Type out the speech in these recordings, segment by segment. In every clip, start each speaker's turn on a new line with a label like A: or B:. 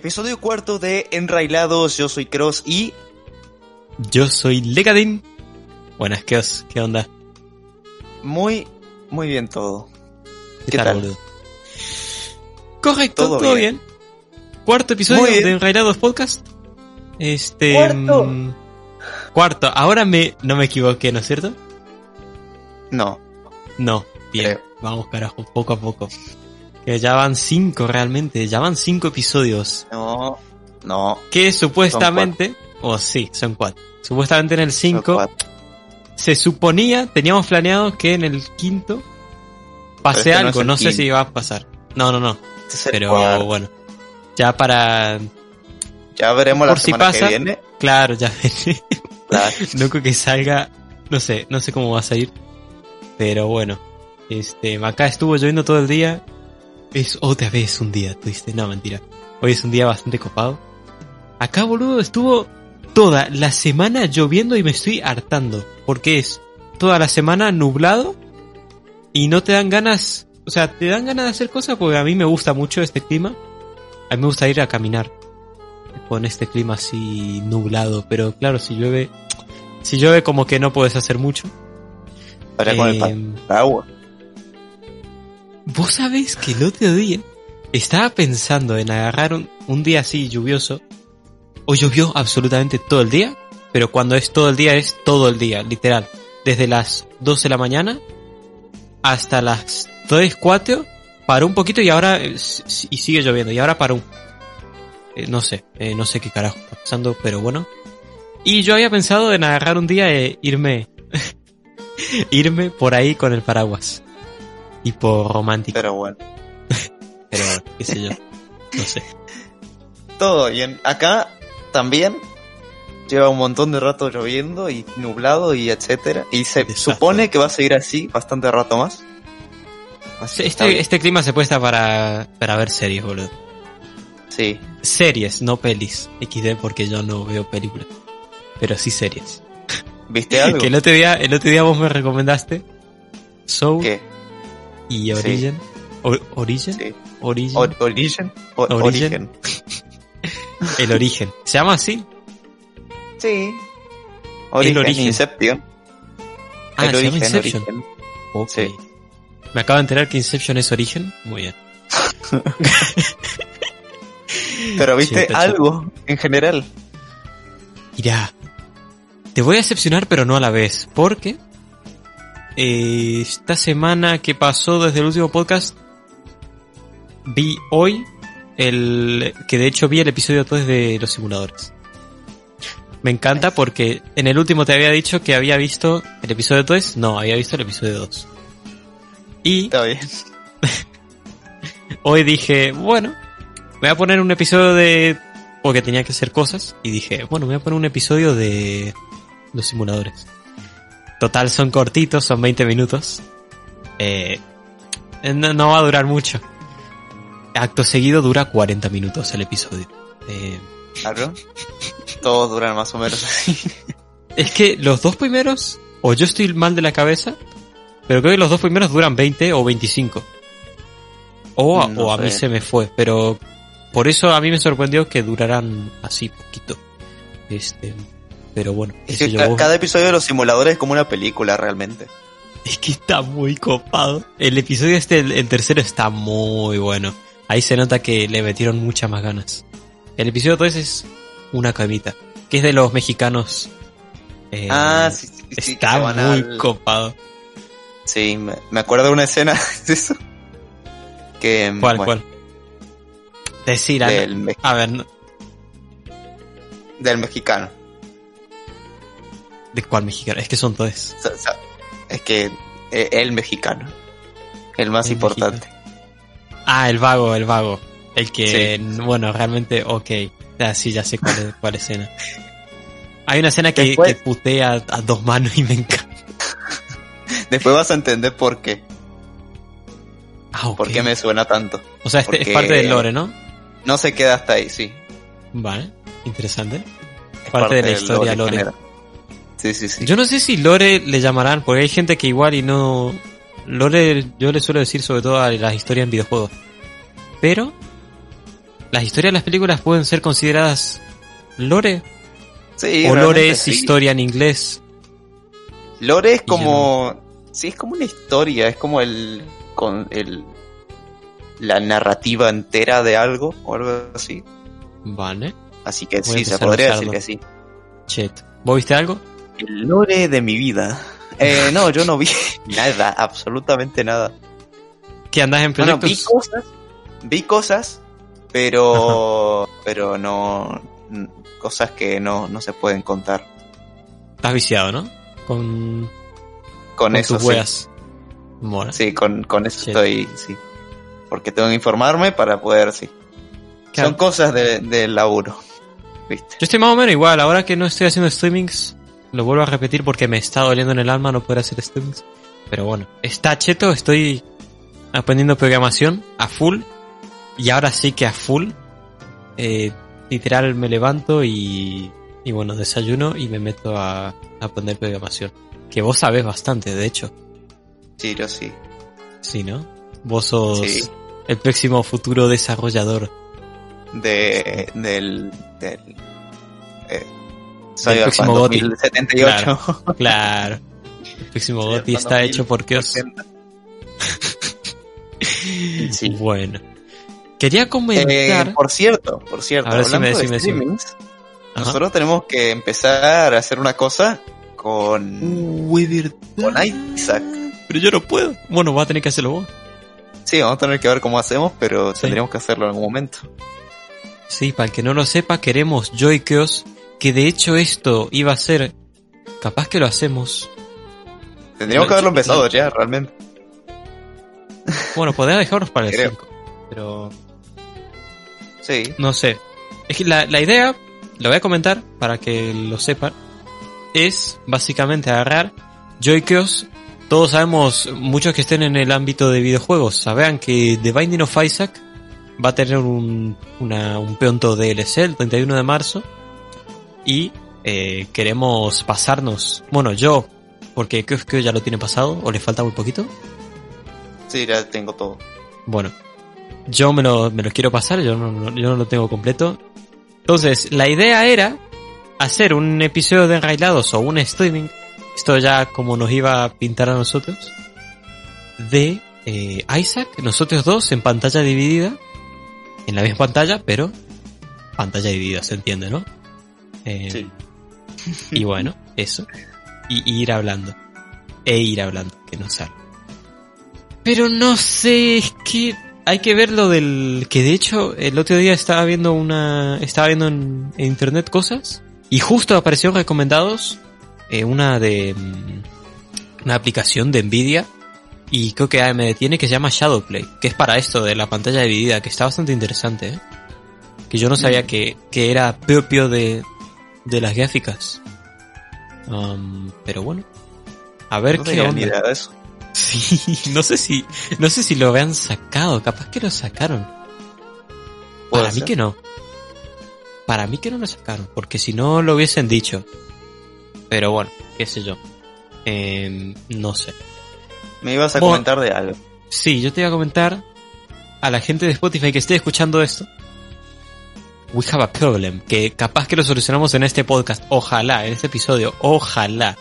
A: Episodio cuarto de Enrailados, yo soy Cross y...
B: Yo soy Legadin. Buenas, ¿qué, os, ¿qué onda?
A: Muy, muy bien todo.
B: ¿Qué,
A: ¿Qué
B: tal, boludo? Correcto,
A: Todo
B: todo,
A: bien.
B: bien. Cuarto episodio
A: bien.
B: de Enrairados Podcast. Este.
A: Cuarto.
B: mm, cuarto. Ahora me, no me equivoqué, ¿no es cierto?
A: No,
B: No. Bien.
A: Creo.
B: Vamos, carajo, poco a poco. Que ya van cinco realmente. Ya van cinco episodios.
A: no, no.
B: Que supuestamente. O sí, son cuatro. Supuestamente en el cinco se suponía, teníamos planeado que en el quinto pase
A: este
B: algo, no, sé
A: quinto.
B: si va a pasar. No, no, no.
A: Este
B: Pero
A: cuarto.
B: bueno. Ya para.
A: Ya veremos la
B: por si
A: semana
B: pasa.
A: que viene.
B: Claro, ya veré.
A: Claro.
B: No creo que salga. No sé, no sé cómo va a salir. Pero bueno. Este, acá estuvo lloviendo todo el día. Es otra vez un día, triste. No, mentira. Hoy es un día bastante copado. Acá, boludo, estuvo toda la semana lloviendo y me estoy hartando. Porque es toda la semana nublado y no te dan ganas. O sea, te dan ganas de hacer cosas porque a mí me gusta mucho este clima. A mí me gusta ir a caminar con este clima así nublado. Pero claro, si llueve, si llueve como que no puedes hacer mucho.
A: Ahora con el
B: Em,
A: paraguas.
B: Vos sabés que el otro día estaba pensando en agarrar un, un día así lluvioso. O llovió absolutamente todo el día. Pero cuando es todo el día es todo el día, literal. Desde las 12 de la mañana hasta las 3, 4. Paró un poquito y ahora eh, y sigue lloviendo. Y ahora paró. Eh, no sé, eh, no sé qué carajo está pasando, pero bueno. Y yo había pensado en agarrar un día e irme. irme por ahí con el paraguas. Tipo romántico.
A: Pero bueno,
B: Pero qué sé yo. No sé.
A: todo bien. Acá también lleva un montón de rato lloviendo y nublado y etcétera. Y se
B: Desastre.
A: supone que va a seguir así bastante rato más. Así
B: Este, este clima se presta para, para ver series, boludo.
A: Sí,
B: Series, no pelis. XD porque yo no veo películas. Pero sí series.
A: ¿viste algo?
B: Que el otro día, el otro día vos me recomendaste Soul
A: ¿Qué?
B: Y. Origin. Origin?
A: Sí.
B: Origin.
A: Or- Origin. O-
B: Origen.
A: origen.
B: el origen. ¿Se llama así?
A: Sí. Origen,
B: origen.
A: Inception.
B: Ah,
A: el
B: se llama
A: origen,
B: Inception.
A: origen.
B: Ok.
A: Sí.
B: Me acabo de enterar que Inception es origen. Muy bien.
A: Pero viste algo en general.
B: Mirá, te voy a decepcionar pero no a la vez, porque eh, esta semana que pasó desde el último podcast, vi hoy el que de hecho vi el episodio 3 de los simuladores. Me encanta porque en el último te había dicho que había visto el episodio 3, no, había visto el episodio 2. Y
A: Está bien.
B: hoy dije, bueno, voy a poner un episodio de... porque tenía que hacer cosas. Y dije, bueno, voy a poner un episodio de los simuladores. Total, son cortitos, son 20 minutos. Eh, no, no va a durar mucho. Acto seguido dura 40 minutos el episodio. Eh,
A: Claro. Todos duran más o menos así.
B: es que los dos primeros, o yo estoy mal de la cabeza, pero creo que los dos primeros duran 20 o 25. O, a-
A: No
B: o a mí se me fue, pero por eso a mí me sorprendió que duraran así poquito. Este, pero bueno,
A: Es que cada episodio de los simuladores es como una película realmente.
B: es que está muy copado. El episodio este, el, el tercero está muy bueno. Ahí se nota que le metieron muchas más ganas. El episodio 3 es una camita, que es de los mexicanos. Eh,
A: ah, sí, sí, sí.
B: Está muy
A: al-
B: copado.
A: Sí, me, me acuerdo de una escena de eso. Que,
B: ¿Cuál,
A: bueno,
B: cuál? Decir, a-
A: Del, me-
B: a ver, no-
A: del mexicano.
B: ¿De cuál mexicano? Es que son
A: sea, es que eh, el mexicano. El más
B: El
A: importante.
B: Ah, el vago, el vago. El que,
A: Sí.
B: bueno, realmente, ok. Ah, sí, ya sé cuál, es- cuál escena. Hay una escena que,
A: Después-
B: que putea a, dos manos y me encanta.
A: Después vas a entender por qué.
B: Ah, ok.
A: Por qué me suena tanto.
B: O sea, este
A: porque-
B: es parte del lore, ¿no?
A: No se queda hasta ahí, sí.
B: Vale, interesante.
A: Es
B: Parte de la historia
A: en
B: lore.
A: General. Sí, sí, sí.
B: Yo no sé si lore le llamarán, porque hay gente que igual y no... Lore yo le suelo decir sobre todo a las historias en videojuegos. Pero las historias de las películas pueden ser consideradas lore.
A: Sí,
B: o lore es historia en inglés.
A: Lore es como. Sí, es como una historia, es como el. con el. la narrativa entera de algo o algo así.
B: Vale.
A: Así que
B: Voy
A: sí, se podría decir que sí.
B: Chet. ¿Vos viste algo?
A: El lore de mi vida. Eh, no, yo no vi nada, absolutamente nada.
B: ¿Qué andás en
A: Bueno,
B: proyectos?
A: vi cosas, vi cosas, pero, pero no, cosas que no, no se pueden contar.
B: Estás viciado, ¿no? Con,
A: Con,
B: con
A: eso
B: tus
A: sí.
B: weas. Mola.
A: Sí, con, con eso
B: Shit.
A: estoy, sí. Porque tengo que informarme para poder, sí.
B: Claro.
A: Son cosas de- del laburo. ¿Viste?
B: Yo estoy más o menos igual. Ahora que no estoy haciendo streamings, lo vuelvo a repetir porque me está doliendo en el alma no poder hacer streamings. Pero bueno, está cheto. Estoy aprendiendo programación a full. Y ahora sí que a full. Eh, literal me levanto y, y bueno, desayuno y me meto a, a aprender programación. Que vos sabés bastante, de hecho.
A: Sí, yo sí.
B: Sí, ¿no? Vos sos
A: Sí.
B: el próximo futuro desarrollador.
A: De, del, del, eh, Cyberpunk
B: próximo GOTY.
A: 2078.
B: Claro. El próximo GOTY está hecho por Kios.
A: Sí.
B: Bueno. Quería
A: Eh,
B: comentar.
A: por cierto, por cierto,
B: A ver,
A: hablando de
B: decime.
A: streamings,
B: Ajá.
A: nosotros tenemos que empezar a hacer una cosa con,
B: Uy,
A: con Isaac.
B: Pero yo no puedo. Bueno, va a tener que hacerlo vos.
A: Sí, vamos a tener que ver cómo hacemos, pero
B: Sí.
A: tendríamos que hacerlo en algún momento.
B: Sí, para el que no lo sepa, queremos Joy-Kios. Que de hecho esto iba a ser. Capaz que lo hacemos.
A: Tendríamos que haberlo empezado ya, realmente.
B: Bueno, podría dejarnos para el
A: Creo.
B: 5. Pero
A: Sí.
B: no sé. Es que la, la idea, lo voy a comentar para que lo sepan, es básicamente agarrar Joy-Kios. Todos sabemos, muchos que estén en el ámbito de videojuegos, sabrán que The Binding of Isaac va a tener un, una, un pronto DLC el 31 de marzo. Y eh, queremos pasarnos, bueno, yo, porque creo que ya lo tiene pasado, o le falta muy poquito.
A: Sí, ya tengo todo.
B: Bueno, yo me lo, me lo quiero pasar, yo no, no- yo no lo tengo completo. Entonces, la idea era hacer un episodio de Enrailados o un streaming, esto ya como nos iba a pintar a nosotros, de eh, Isaac, nosotros dos en pantalla dividida, en la misma pantalla, pero pantalla dividida, se entiende, ¿no? Eh,
A: Sí.
B: y bueno, eso. Y, y ir hablando. E ir hablando, que no sale. Pero no sé, es que hay que ver lo del... Que de hecho, el otro día estaba viendo una... Estaba viendo en, en internet cosas. Y justo aparecieron recomendados eh, una de... mm, Una aplicación de Nvidia. Y creo que AMD tiene que se llama Shadowplay. Que es para esto de la pantalla dividida. Que está bastante interesante, ¿eh? Que yo no sabía que, que era propio de, de las gráficas. Um, pero bueno. A ver
A: No
B: qué onda.
A: ni idea de eso.
B: Sí, no sé si, no sé si lo habían sacado, capaz que lo sacaron. Para mí
A: ser.
B: que no. Para mí que no lo sacaron, porque si no lo hubiesen dicho. Pero bueno, qué sé yo. Em, no sé.
A: Me ibas a
B: Bueno.
A: comentar de algo.
B: Sí, yo te iba a comentar a la gente de Spotify que esté escuchando esto. We have a problem, que capaz que lo solucionamos en este podcast, ojalá, en este episodio, ojalá.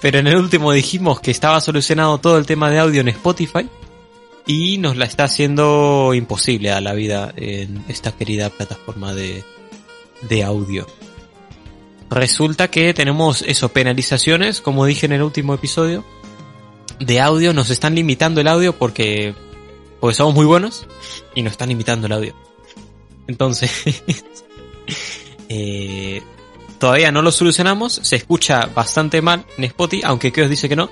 B: Pero en el último dijimos que estaba solucionado todo el tema de audio en Spotify y nos la está haciendo imposible a la vida en esta querida plataforma de, de audio. Resulta que tenemos eso, penalizaciones, como dije en el último episodio, de audio, nos están limitando el audio porque, porque somos muy buenos y nos están limitando el audio. Entonces, eh, todavía no lo solucionamos, se escucha bastante mal en Spotify, aunque que os dice que no.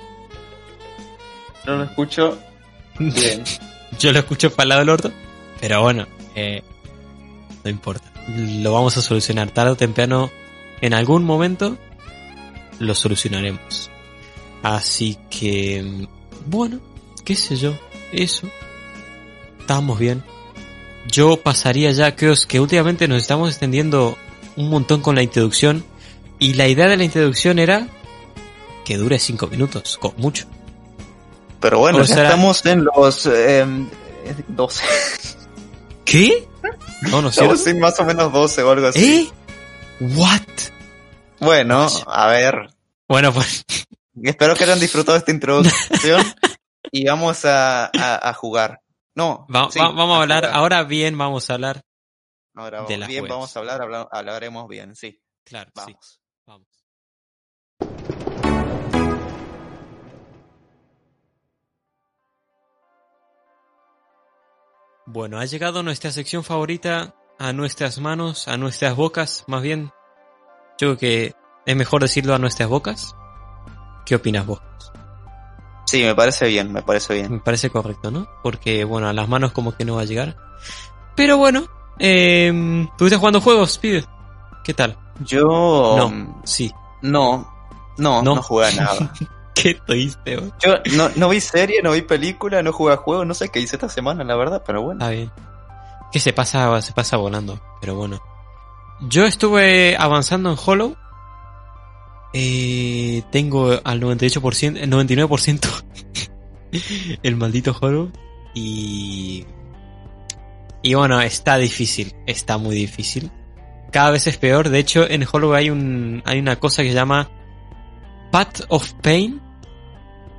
A: No lo escucho bien.
B: Yo lo escucho para el lado del orto, pero bueno, eh, no importa. Lo vamos a solucionar tarde o temprano, en algún momento lo solucionaremos. Así que, bueno, qué sé yo, eso. Estamos bien. Yo pasaría ya, creo que últimamente nos estamos extendiendo un montón con la introducción. Y la idea de la introducción era que dure 5 minutos, con mucho.
A: Pero bueno,
B: O
A: ya
B: será-
A: estamos en los eh, 12.
B: ¿Qué? No, no sé.
A: sí, más o menos 12 o algo así.
B: ¿Eh? ¿What?
A: Bueno, a ver.
B: Bueno, pues.
A: Espero que hayan disfrutado esta introducción y vamos a, a, a jugar. No.
B: Va-
A: sí,
B: va- vamos a hablar, ahora bien vamos a hablar.
A: Ahora
B: de las
A: bien,
B: webs.
A: vamos a hablar, habla- hablaremos bien, sí.
B: Claro, sí.
A: Vamos.
B: Vamos. Bueno, ha llegado nuestra sección favorita a nuestras manos, a nuestras bocas, más bien. Yo creo que es mejor decirlo a nuestras bocas. ¿Qué opinas vos?
A: Sí, me parece bien, me parece bien.
B: Me parece correcto, ¿no? Porque, bueno, a las manos como que no va a llegar. Pero bueno, eh, ¿estuviste jugando juegos, pibe? ¿Qué tal?
A: Yo.
B: No,
A: mm,
B: sí.
A: No, no,
B: No.
A: no, jugué a nada.
B: ¿Qué bro?
A: Yo no, no vi serie, no vi película, no jugué a juegos, no sé qué hice esta semana, la verdad, pero bueno.
B: Está bien. Que se pasa, se pasa volando, pero bueno. Yo estuve avanzando en Hollow. Eh, tengo al 98%, el 99% el maldito Hollow. Y... Y bueno, está difícil, está muy difícil. Cada vez es peor. De hecho, en Hollow hay un, hay una cosa que se llama Path of Pain.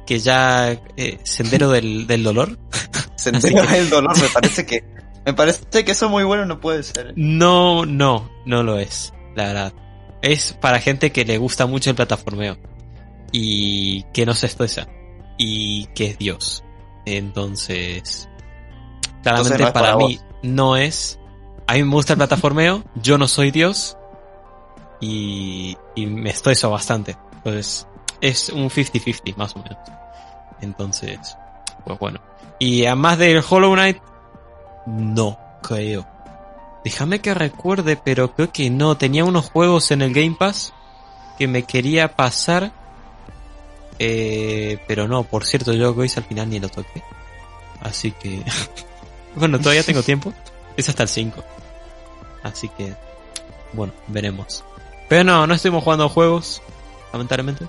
B: Que ya, eh, sendero del, del dolor.
A: Sendero el dolor, me parece que. Me parece que eso muy bueno no puede ser.
B: No, no, no lo es, la verdad. Es para gente que le gusta mucho el plataformeo. Y que no se estresa. Y que es Dios. Entonces... Claramente
A: no es
B: para,
A: para
B: mí no es... A mí me gusta el plataformeo, yo no soy Dios. Y, y me estreso bastante. Entonces es un 50-50 más o menos. Entonces, pues bueno. Y además del Hollow Knight, no creo. Déjame que recuerde, pero creo que no. Tenía unos juegos en el Game Pass que me quería pasar. Eh, pero no, por cierto, yo Gois al final ni lo toqué. Así que... bueno, todavía tengo tiempo. Es hasta el 5. Así que... Bueno, veremos. Pero no, no estuvimos jugando juegos. Lamentablemente.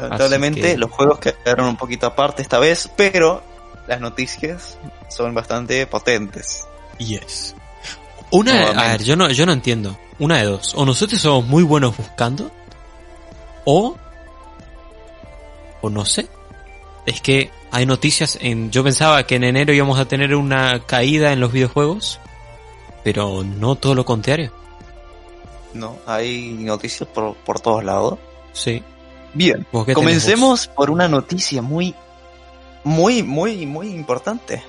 A: Lamentablemente,
B: que-
A: los juegos quedaron un poquito aparte esta vez, pero las noticias son bastante potentes.
B: Yes. Una, a ver, yo no, yo no entiendo. Una de dos. O nosotros somos muy buenos buscando. O. O no sé. Es que hay noticias en. Yo pensaba que en enero íbamos a tener una caída en los videojuegos. Pero no todo lo contrario.
A: No, hay noticias por, por todos lados.
B: Sí.
A: Bien,
B: ¿Vos qué tenés
A: comencemos por una noticia muy, muy, muy, muy importante.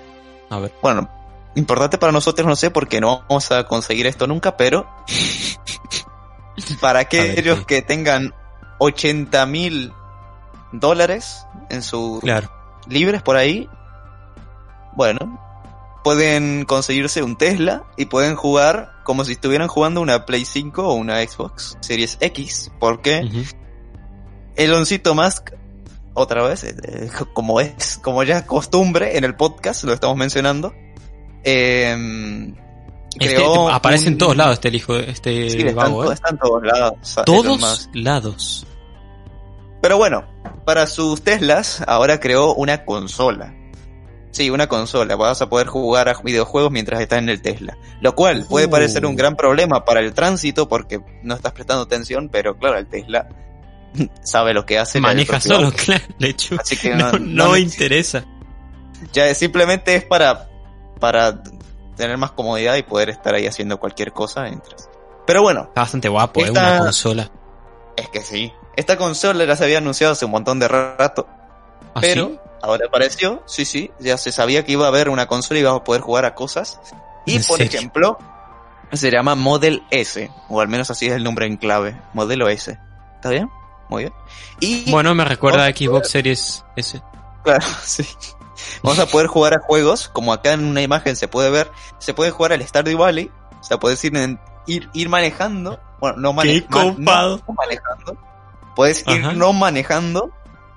B: A ver.
A: Bueno, importante para nosotros no sé porque no vamos a conseguir esto nunca, pero para aquellos
B: ¿qué?
A: que tengan 80 mil dólares en su
B: Claro.
A: libres por ahí, bueno, pueden conseguirse un Tesla y pueden jugar como si estuvieran jugando una Play 5 o una Xbox Series X, porque
B: Ujú.
A: Eloncito Musk, otra vez, eh, como es, como ya es costumbre en el podcast, lo estamos mencionando, eh,
B: Este,
A: creó
B: aparece en todos lados este hijo, este
A: Sí,
B: vago,
A: to-
B: ¿eh?
A: está en todos lados.
B: Todos lados.
A: Pero bueno, para sus Teslas, ahora creó una consola. Sí, una consola. Vas a poder jugar a videojuegos mientras estás en el Tesla. Lo cual puede
B: Uh.
A: parecer un gran problema para el tránsito porque no estás prestando atención, pero claro, el Tesla sabe lo que hace.
B: Maneja solo, claro. De hecho,
A: Así que
B: no,
A: no,
B: no interesa.
A: Ya simplemente es para, para tener más comodidad y poder estar ahí haciendo cualquier cosa mientras. Pero bueno,
B: Está bastante guapo, es
A: Esta-
B: una consola.
A: es que sí. Esta consola ya se había anunciado hace un montón de rato.
B: ¿Ah,
A: Pero
B: sí?
A: ahora apareció, sí, sí, ya se sabía que iba a haber una consola y iba a poder jugar a cosas. Y
B: ¿En
A: por
B: serio?
A: ejemplo, se llama Model S, o al menos así es el nombre en clave, Modelo S. ¿Está bien? Muy bien. Y
B: Bueno, me recuerda a Xbox Series S.
A: claro, sí. Vamos a poder jugar a juegos, como acá en una imagen se puede ver, se puede jugar al Stardew Valley, o sea, puedes ir, en- ir, ir manejando, bueno, no, mane- manejando, puedes ir
B: Ajá.
A: no manejando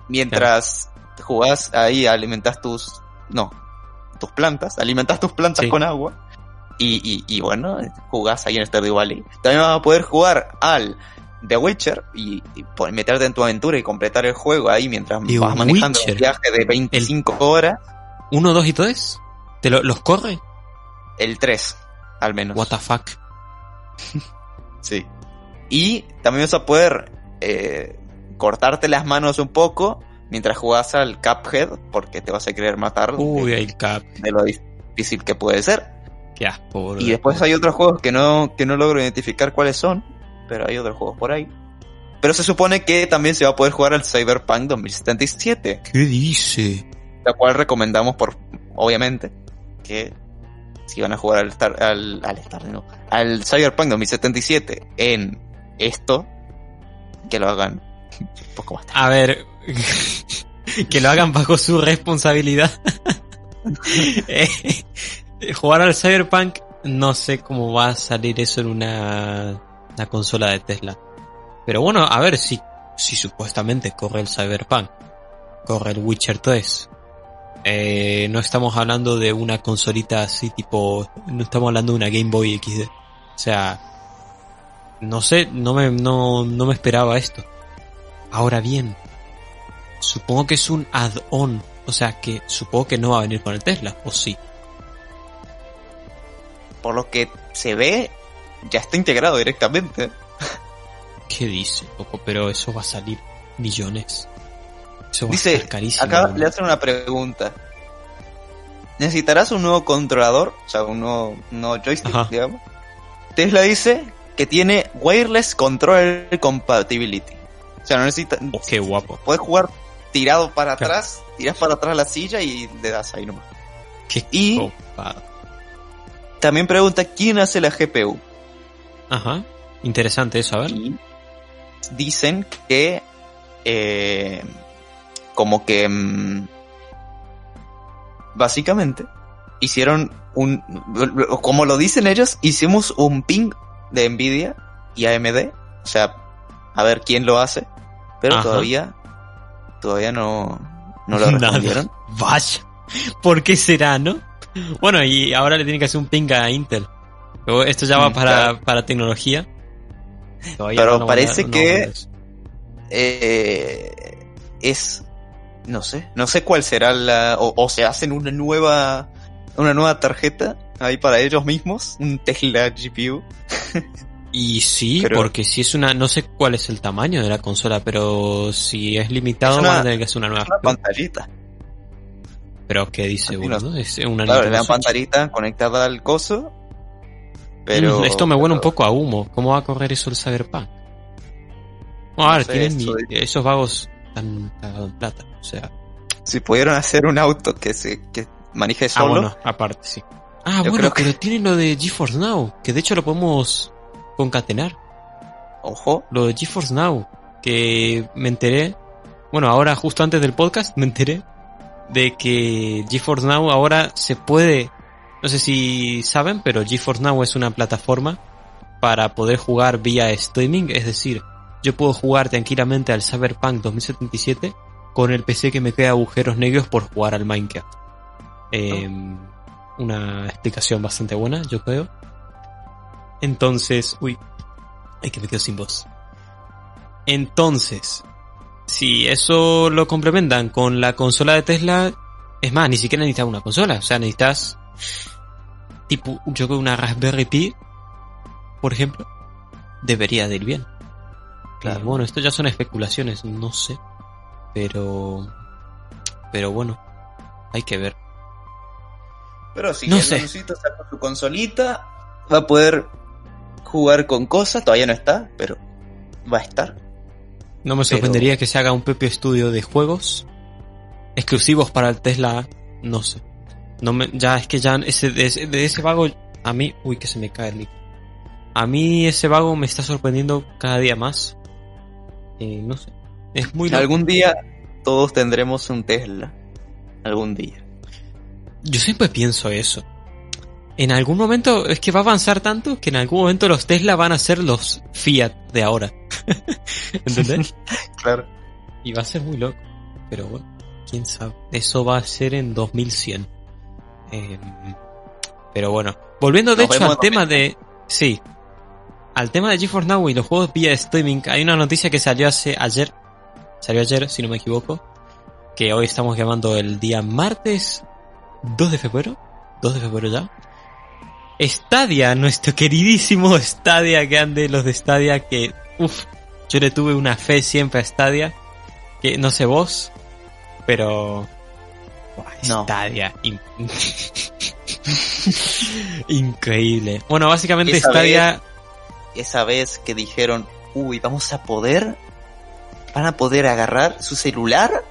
A: mientras jugás ahí, alimentas tus, no, tus plantas, alimentas tus plantas
B: Sí.
A: con agua. Y, y, y bueno, jugás ahí en Stardew Valley. También vas a poder jugar al The Witcher y, meterte en tu aventura y completar el juego ahí mientras vas manejando
B: Witcher.
A: un viaje de 25 horas.
B: ¿Uno, dos y tres? ¿Te lo- los corre?
A: El 3. al menos.
B: What the fuck.
A: Sí. Y también vas a poder eh, cortarte las manos un poco mientras jugás al Cuphead, porque te vas a querer matar
B: Uy,
A: de,
B: el cap.
A: de lo difícil que puede ser.
B: Qué asco, boludo.
A: Y después hay otros juegos que no, que no logro identificar cuáles son, pero hay otros juegos por ahí. Pero se supone que también se va a poder jugar al Cyberpunk 2077,
B: ¿Qué dice?
A: la cual recomendamos por, obviamente, que si van a jugar al Star, al, al Star, no, al Cyberpunk 2077 en esto, que lo hagan un poco más tarde.
B: A ver, que lo hagan bajo su responsabilidad. Eh, jugar al Cyberpunk, no sé cómo va a salir eso en una, consola de Tesla. Pero bueno, a ver si, si supuestamente corre el Cyberpunk, corre el Witcher 3. Eh, no estamos hablando de una consolita así tipo, no estamos hablando de una Game Boy XD. O sea, no sé, no me, no, no me esperaba esto. Ahora bien, supongo que es un add-on. O sea que supongo que no va a venir con el Tesla, o sí.
A: Por lo que se ve, ya está integrado directamente.
B: ¿Qué dice, loco? Pero eso va a salir millones. Eso va a
A: Dice,
B: estar carísimo.
A: acá le hacen una pregunta. ¿Necesitarás un nuevo controlador? O sea, un nuevo, un nuevo joystick,
B: Ajá.
A: digamos. Tesla dice que tiene Wireless Controller Compatibility. O sea, no necesita...
B: Oh, qué guapo.
A: Puedes jugar tirado para
B: Claro.
A: atrás, tiras para atrás la silla y le das ahí nomás.
B: Qué
A: Y-. También pregunta quién hace la GPU.
B: Ajá. Interesante eso, a ver.
A: Y dicen que eh, como que mm, básicamente hicieron un como lo dicen ellos hicimos un ping de Nvidia y AMD o sea a ver quién lo hace pero
B: Ajá.
A: todavía todavía no no lo respondieron
B: Vaya. ¿Por qué será, no? Bueno, y ahora le tienen que hacer un ping a Intel. Esto ya va
A: Mm,
B: para,
A: claro.
B: para tecnología. Todavía
A: Pero
B: no van a-
A: parece
B: no
A: que- eh, es no sé no sé cuál será la o, o se hacen una nueva una nueva tarjeta ahí para ellos mismos un Tesla GPU
B: Y sí,
A: Pero-
B: porque si es una, no sé cuál es el tamaño de la consola, pero si es limitado
A: Es una-
B: van a tener que hacer una nueva.
A: una pantallita
B: Pero ¿qué dice uno?
A: no-
B: no? Es una
A: claro
B: Switch.
A: pantallita conectada al coso pero
B: Mm, Esto me huele un
A: pero-
B: poco a humo. ¿Cómo va a correr eso el Cyberpunk? Bueno, a ver,
A: sé,
B: tienen esos vagos tan cagados plata. O sea,
A: si pudieron hacer un auto que se que maneje
B: ah,
A: solo
B: bueno, aparte, sí. Ah,
A: Yo
B: bueno,
A: creo que-
B: pero tienen lo de GeForce Now, que de hecho lo podemos concatenar.
A: ojo
B: Lo de GeForce Now, que me enteré, bueno, ahora justo antes del podcast me enteré de que GeForce Now ahora se puede, no sé si saben, pero GeForce Now es una plataforma para poder jugar vía streaming, es decir, yo puedo jugar tranquilamente al Cyberpunk 2077 con el PC que me crea agujeros negros por jugar al Minecraft. Eh, Una explicación bastante buena, yo creo. Entonces, uy, ay que me quedo sin voz. Entonces, si eso lo complementan con la consola de Tesla, es más, ni siquiera necesitas una consola, o sea, necesitas tipo, yo creo una Raspberry Pi, por ejemplo, debería de ir bien.
A: Claro.
B: Bueno, esto ya son especulaciones, no sé, pero, pero bueno, hay que ver.
A: pero si
B: No
A: el
B: sé.
A: Leoncito saca su consolita va a poder jugar con cosas todavía no está pero va a estar
B: No me
A: Pero-
B: sorprendería que se haga un propio estudio de juegos exclusivos para el Tesla, no sé. No me, ya es que ya ese, de, ese, de ese vago, a mí, uy, que se me cae el mic. A mí ese vago me está sorprendiendo cada día más. Eh, no sé. Es muy loco.
A: algún día todos tendremos un Tesla algún día
B: Yo siempre pienso eso. En algún momento es que va a avanzar tanto que en algún momento los Tesla van a ser los Fiat de ahora. ¿Entendés?
A: claro
B: Y va a ser muy loco. Pero bueno, quién sabe. Eso va a ser en 2100. Eh, pero bueno, volviendo de
A: Nos
B: hecho al tema de... Sí. Al tema de GeForce Now y los juegos vía streaming, hay una noticia que salió hace ayer. Salió ayer, si no me equivoco. Que hoy estamos llamando el día martes 2 de febrero. 2 de febrero ya. Stadia, nuestro queridísimo Stadia, que ande los de Stadia, que, uff, yo le tuve una fe siempre a Stadia, que no sé vos, pero...
A: No.
B: Stadia. in- Increíble. Bueno, básicamente
A: Esa
B: Stadia...
A: Esa vez que dijeron, uy, vamos a poder, van a poder agarrar su celular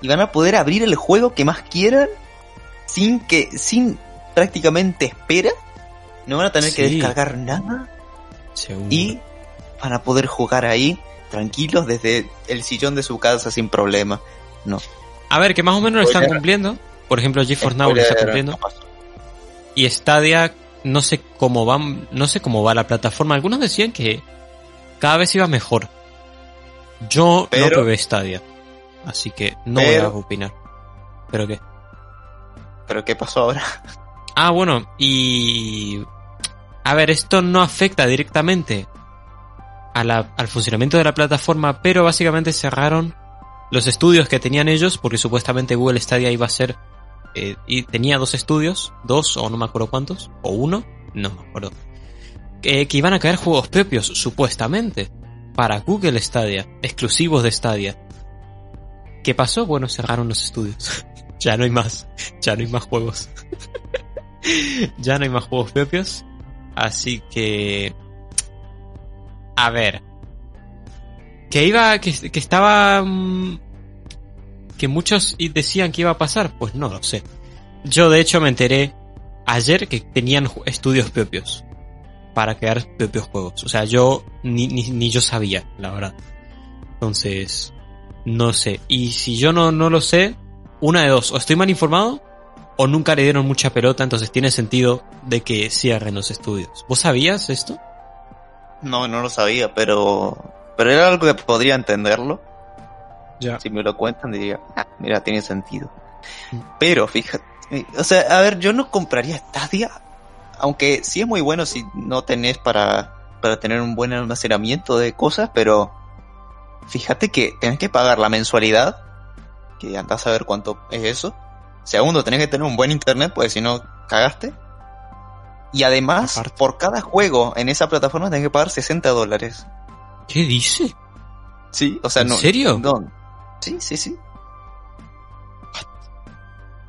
A: y van a poder abrir el juego que más quieran sin que, sin prácticamente espera. No van a tener que descargar nada y van a poder jugar ahí tranquilos desde el sillón de su casa sin problema. No.
B: A ver, que más o menos lo están
A: Spoiler.
B: cumpliendo. Por ejemplo, GeForce Now lo está cumpliendo.
A: no.
B: Y Stadia, no sé cómo va, no sé cómo va la plataforma. Algunos decían que cada vez iba mejor. Yo no
A: Pero-
B: probé Stadia. Así que no
A: Pero-
B: voy a opinar. ¿Pero qué?
A: Pero ¿qué pasó ahora?
B: Ah, bueno, y... A ver, esto no afecta directamente a la- al funcionamiento de la plataforma, pero básicamente cerraron los estudios que tenían ellos, porque supuestamente Google Stadia iba a ser... eh, y tenía dos estudios, dos o no me acuerdo cuántos, o uno, no me acuerdo. Que, que iban a caer juegos propios, supuestamente, para Google Stadia, exclusivos de Stadia. ¿Qué pasó? Bueno, cerraron los estudios. ya no hay más, ya no hay más juegos. ya no hay más juegos propios. Así que... A ver. Que iba... Que, que estaba... mm, Que muchos decían que iba a pasar. Pues no lo sé. Yo de hecho me enteré ayer que tenían estudios propios. Para crear propios juegos. O sea, yo ni, ni, ni yo sabía, la verdad. Entonces... No sé. Y si yo no, no lo sé, una de dos. O estoy mal informado o nunca le dieron mucha pelota, entonces tiene sentido de que cierren los estudios. ¿Vos sabías esto?
A: No, no lo sabía, pero pero era algo que podría entenderlo.
B: Ya.
A: Si me lo cuentan diría, "Ah, mira, tiene sentido.
B: Mm.
A: Pero fíjate, eh, o sea, a ver, yo no compraría Stadia, aunque sí es muy bueno si no tenés para para tener un buen almacenamiento de cosas, pero fíjate que tenés que pagar la mensualidad, que andás a ver cuánto es eso. Segundo, tenés que tener un buen internet, pues si no cagaste. Y además,
B: Aparte.
A: por cada juego en esa plataforma tenés que pagar 60 dólares.
B: ¿Qué dice?
A: Sí, o sea,
B: ¿En
A: no.
B: serio?
A: no. Sí, sí, sí.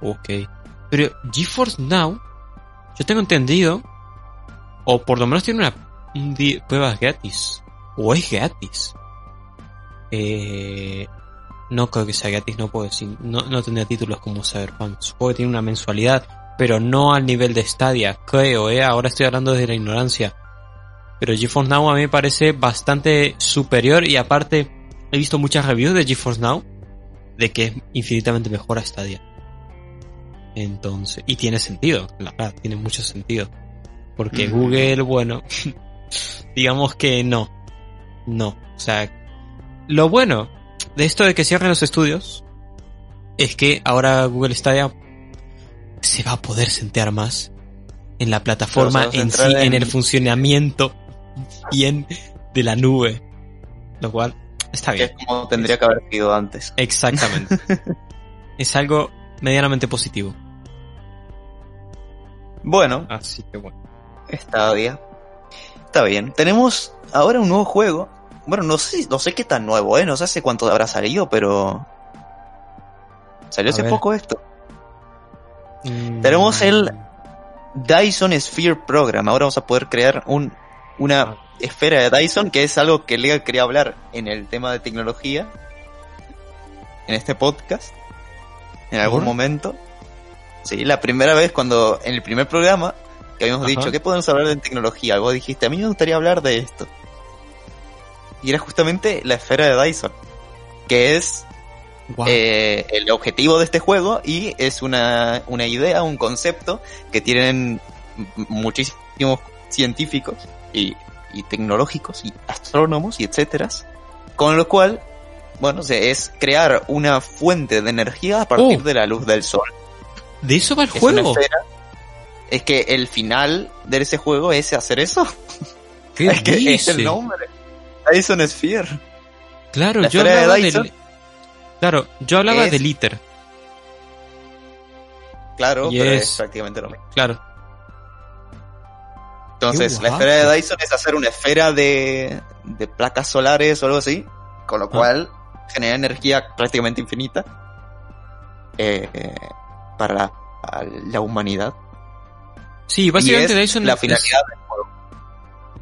B: Ok. Pero GeForce Now, yo tengo entendido, o por lo menos tiene una un di- prueba gratis. O es gratis. Eh, no creo que sea gratis, no puedo decir. No, no tendría títulos como Cyberpunk. Supongo que tiene una mensualidad, pero no al nivel de Stadia. Creo, eh. Ahora estoy hablando desde la ignorancia. Pero GeForce Now a mí me parece bastante superior y aparte he visto muchas reviews de GeForce Now de que es infinitamente mejor a Stadia. Entonces, y tiene sentido, la verdad, tiene mucho sentido. Porque
A: Ujú.
B: Google, bueno, digamos que no. No. O sea, lo bueno de esto de que cierren los estudios es que ahora Google Stadia se va a poder sentear más en la plataforma en sí, en- el funcionamiento bien de la nube. Lo cual está
A: Que
B: bien.
A: es como tendría que haber sido antes.
B: Exactamente. es algo medianamente positivo.
A: Bueno,
B: Así que bueno.
A: Stadia. Está bien. Tenemos ahora un nuevo juego. Bueno, no sé, no sé qué tan nuevo, ¿eh? No sé hace cuánto habrá salido, pero... Salió
B: A
A: hace
B: ver.
A: poco esto. Tenemos el- Dyson Sphere Program. Ahora vamos a poder crear un, una esfera de Dyson, que es algo que Lega quería hablar en el tema de tecnología. En este podcast. En algún momento. Sí, la primera vez cuando, en el primer programa, que habíamos
B: Ajá.
A: dicho, ¿qué podemos hablar de tecnología? Vos dijiste, a mí me gustaría hablar de esto. Y era justamente la esfera de Dyson. Que es eh, el objetivo de este juego y es una, una idea, un concepto que tienen muchísimos científicos y, y tecnológicos y astrónomos y etcétera, con lo cual, bueno, o sea, es crear una fuente de energía a partir
B: Oh.
A: de la luz del sol.
B: ¿De eso va el
A: Es
B: juego?
A: Es que el final de ese juego es hacer eso.
B: ¿Qué
A: es que es
B: dice?
A: el nombre. Dyson Sphere.
B: Claro,
A: La
B: yo
A: de
B: hablaba del... Claro, yo hablaba
A: es-
B: del ITER.
A: Claro, pero es prácticamente lo mismo.
B: Claro.
A: Entonces, la esfera de Dyson es hacer una esfera de, de placas solares o algo así, con lo
B: Ah.
A: cual genera energía prácticamente infinita eh, para la, humanidad.
B: Sí, básicamente
A: es
B: Dyson
A: la
B: es-
A: finalidad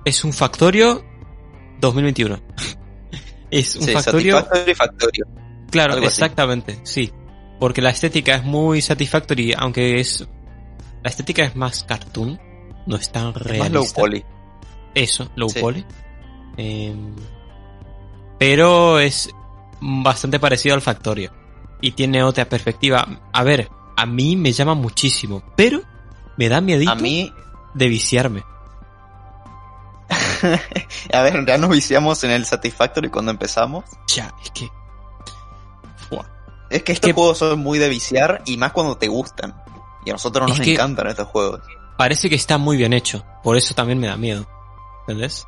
B: es, un Factorio 2021. es un
A: Sí,
B: Factorio
A: Satisfactory Factorio.
B: Claro,
A: así.
B: exactamente, sí. Porque la estética es muy satisfactory, aunque es... La estética es más cartoon, no es tan
A: Es más
B: realista.
A: low poly.
B: Eso, low
A: Sí.
B: poly. Eh, pero es bastante parecido al Factorio. Y tiene otra perspectiva. A ver, a mí me llama muchísimo, pero me da miedito
A: A mí,
B: de viciarme.
A: a ver, ya nos viciamos en el Satisfactory cuando empezamos.
B: Ya, es que... Fua.
A: Es que estos
B: que-
A: juegos son muy de viciar y más cuando te gustan. Y a nosotros nos
B: Es que-
A: encantan estos juegos.
B: Parece que está muy bien hecho. Por eso también me da miedo. ¿Entendés?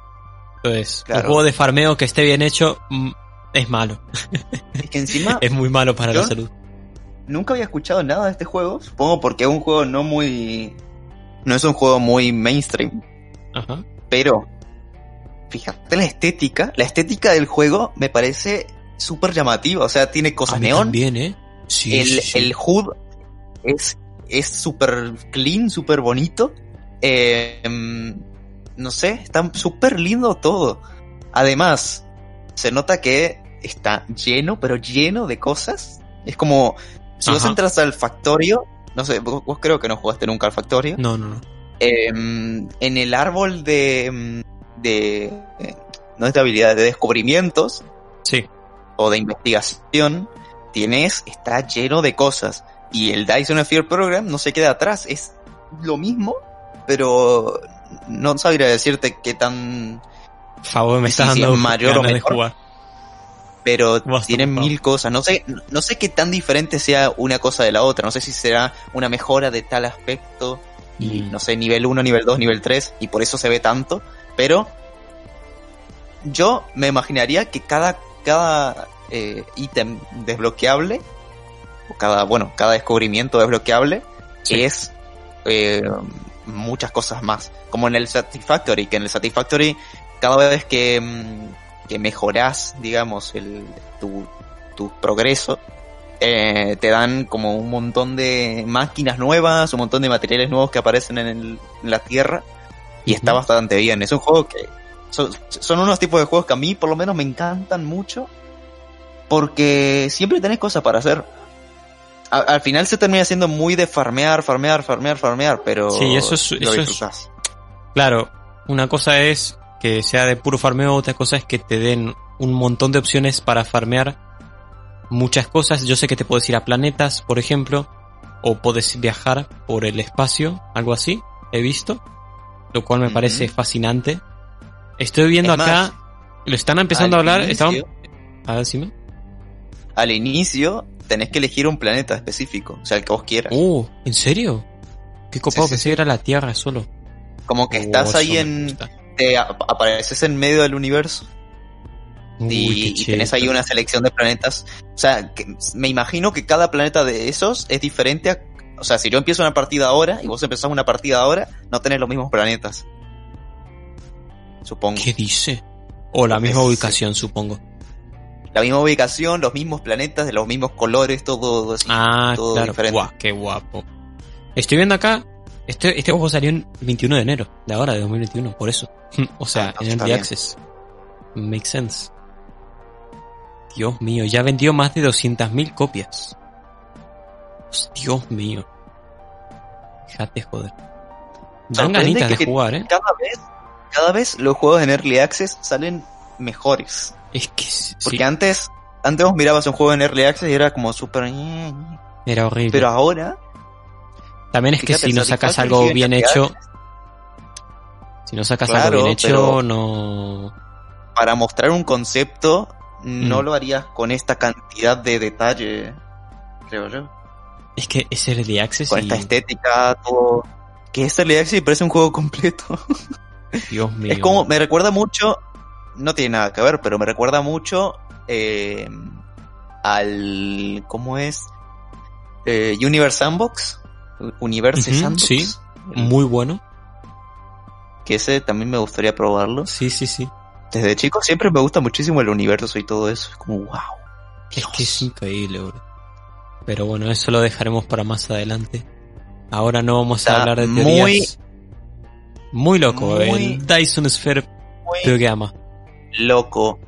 B: Entonces,
A: Claro.
B: un juego de farmeo que esté bien hecho mm, es malo.
A: Es que encima
B: Es muy malo para la salud.
A: nunca había escuchado nada de este juego. Supongo porque es un juego no muy... No es un juego muy mainstream.
B: Ajá.
A: Pero, fíjate la estética. La estética del juego me parece súper llamativa. O sea, tiene cosas neón.
B: también, ¿eh? Sí,
A: el,
B: sí.
A: el HUD es es súper clean, súper bonito. Eh, no sé, está súper lindo todo. Además, se nota que está lleno, pero lleno de cosas. Es como, si vos entras al Factorio, no sé, vos, vos creo que no jugaste nunca al Factorio.
B: No, no, no.
A: Eh, en el árbol de, mm, de, no es de habilidades, de descubrimientos,
B: Sí.
A: o de investigación, tienes, está lleno de cosas. Y el Dyson Sphere Program no se queda atrás, es lo mismo, pero no sabría decirte qué tan...
B: Favor, me estás dando
A: mayor o menor.
B: jugar.
A: Pero
B: Basta,
A: tiene
B: por favor.
A: mil cosas. No sé, no sé qué tan diferente sea una cosa de la otra. No sé si será una mejora de tal aspecto. Y
B: Mm.
A: no sé, nivel 1, nivel 2, nivel 3. Y por eso se ve tanto. Pero yo me imaginaría que cada, cada eh, ítem desbloqueable, o cada, bueno, cada descubrimiento desbloqueable,
B: Sí.
A: es eh, muchas cosas más. Como en el Satisfactory, que en el Satisfactory, cada vez que, mm, que mejorás, digamos, el, tu, tu progreso, eh, te dan como un montón de máquinas nuevas, un montón de materiales nuevos que aparecen en, el- en la Tierra. Y está bastante bien. Es un juego que... Son, son unos tipos de juegos que a mí por lo menos me encantan mucho. Porque siempre tenés cosas para hacer. A- al final se termina siendo muy de farmear, farmear, farmear, farmear, pero
B: Sí, eso es-
A: lo
B: eso es-. Claro, una cosa es que sea de puro farmeo, otra cosa es que te den un montón de opciones para farmear muchas cosas. Yo sé que te puedes ir a planetas, por ejemplo, o puedes viajar por el espacio, algo así, he visto, lo cual me parece fascinante. Estoy viendo
A: Es
B: acá,
A: más,
B: lo están empezando a hablar, estaban... A ver, decime.
A: Al inicio tenés que elegir un planeta específico, o sea, el que vos quieras.
B: Uh, ¿en serio? Qué copado,
A: Sí, sí,
B: pensé que era la Tierra solo.
A: Como que
B: Oh,
A: estás ahí en... Te ap- apareces en medio del universo
B: Uy,
A: y, y tenés ahí una selección de planetas. O sea, que me imagino que cada planeta de esos es diferente a... O sea, si yo empiezo una partida ahora y vos empezás una partida ahora, no tenés los mismos planetas. Supongo.
B: ¿Qué dice? O la misma
A: Es-
B: ubicación, supongo.
A: La misma ubicación, los mismos planetas, de los mismos colores, todo así.
B: Ah,
A: todo
B: claro.
A: diferente.
B: Guau, qué guapo. Estoy viendo acá. Este, este juego salió en 21 de enero de ahora, de 2021, por eso. o sea,
A: Ah,
B: en Early. Access. Makes sense. Dios mío, ya vendió más de 200.000 copias. Dios mío. Fíjate, joder. Dan ganitas de jugar, eh.
A: Cada vez, cada vez los juegos en Early Access salen mejores.
B: Es que sí,
A: Porque antes, antes vos mirabas un juego en Early Access y era como súper...
B: era horrible.
A: Pero ahora,
B: También es que si no sacas algo bien hecho,
A: Access.
B: si no sacas
A: Claro,
B: algo bien hecho, no.
A: para mostrar un concepto, no
B: Mm.
A: lo harías con esta cantidad de detalle, creo yo.
B: Es que es Early Access
A: Con
B: y...
A: esta estética, todo... Que es Early Access y parece un juego completo.
B: Dios mío.
A: Es como, me recuerda mucho, no tiene nada que ver, pero me recuerda mucho eh, al, ¿cómo es? Eh, Universe Sandbox, Universe Sandbox.
B: sí. Muy bueno.
A: que ese también me gustaría probarlo.
B: Sí, sí, sí.
A: Desde chico siempre me gusta muchísimo el universo y todo eso. Es como, wow.
B: Es que es increíble, bro. Pero bueno, eso lo dejaremos para más adelante. Ahora no vamos a hablar de
A: muy-
B: teorías. Muy loco,
A: muy-
B: el Dyson Sphere
A: Muy
B: Programa.
A: Loco.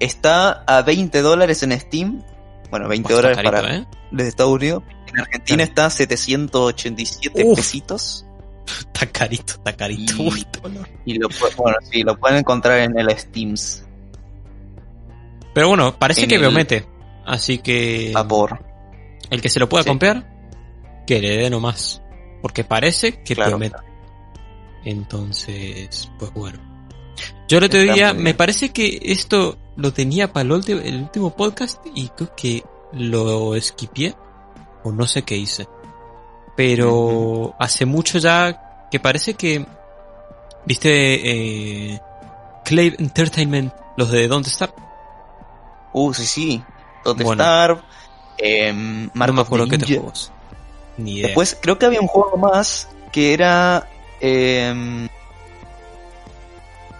A: Está a 20 dólares en Steam. Bueno, 20
B: Está
A: dólares
B: carito,
A: para
B: ¿eh?
A: desde Estados Unidos. En Argentina
B: Claro.
A: está a 787
B: Uf.
A: pesitos.
B: Está carito, está carito.
A: Y-
B: Uy, dolor.
A: Y lo, bueno, sí, lo pueden encontrar en el Steams.
B: Pero bueno, parece
A: En
B: que promete. Así que
A: Vapor.
B: el que se lo pueda
A: Sí.
B: comprar, que le dé nomás. Porque parece que
A: Claro.
B: promete. Entonces, pues bueno. Yo el otro día, me parece que esto lo tenía para el último, el último podcast y creo que lo esquipié o no sé qué hice. Pero hace mucho ya que parece que, viste, eh, Clave Entertainment, los de Don't Stop,
A: Uh, sí, sí. ¿Dónde
B: Bueno.
A: estar? Em,
B: no me acuerdo qué te juegos. Ni idea.
A: Después creo que había un juego más que era... em,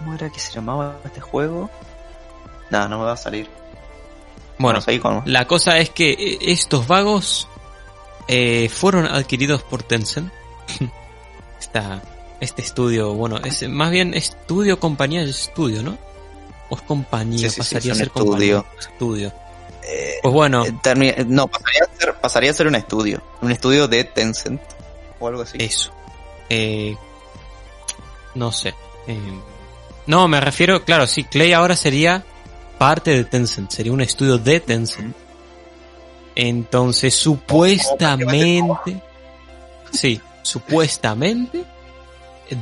A: ¿Cómo era que se llamaba este juego? No, no me va a salir.
B: bueno,
A: con...
B: La cosa es que eh, estos vagos eh, fueron adquiridos por Tencent. Esta, este estudio, bueno, es más bien estudio, compañía estudio, ¿no? O es compañía,
A: Sí, sí, sí,
B: pasaría a ser compañía.
A: estudio.
B: Estudio.
A: eh,
B: Pues bueno,
A: eh, no, pasaría a, ser, pasaría a ser un estudio. Un estudio de Tencent. O algo así.
B: eso. Eh, no sé. No, me refiero, claro, sí, Clay ahora sería parte de Tencent, sería un estudio de Tencent. Entonces, supuestamente, sí, supuestamente,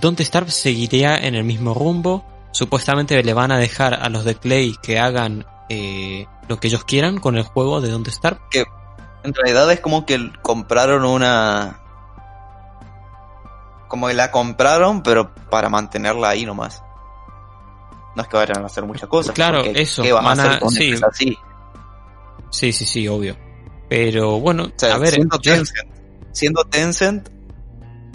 B: Don't Starve seguiría en el mismo rumbo. Supuestamente le van a dejar a los de Clay que hagan eh, lo que ellos quieran con el juego de Don't Starve.
A: En realidad es como que compraron una... Como que la compraron, pero para mantenerla ahí nomás. No es que vayan a hacer muchas cosas.
B: Claro, eso,
A: ¿Qué van a
B: van a-
A: hacer con
B: sí.
A: así?
B: Sí, sí, sí, obvio. Pero bueno,
A: O sea,
B: a ver,
A: siendo, Tencent, siendo Tencent,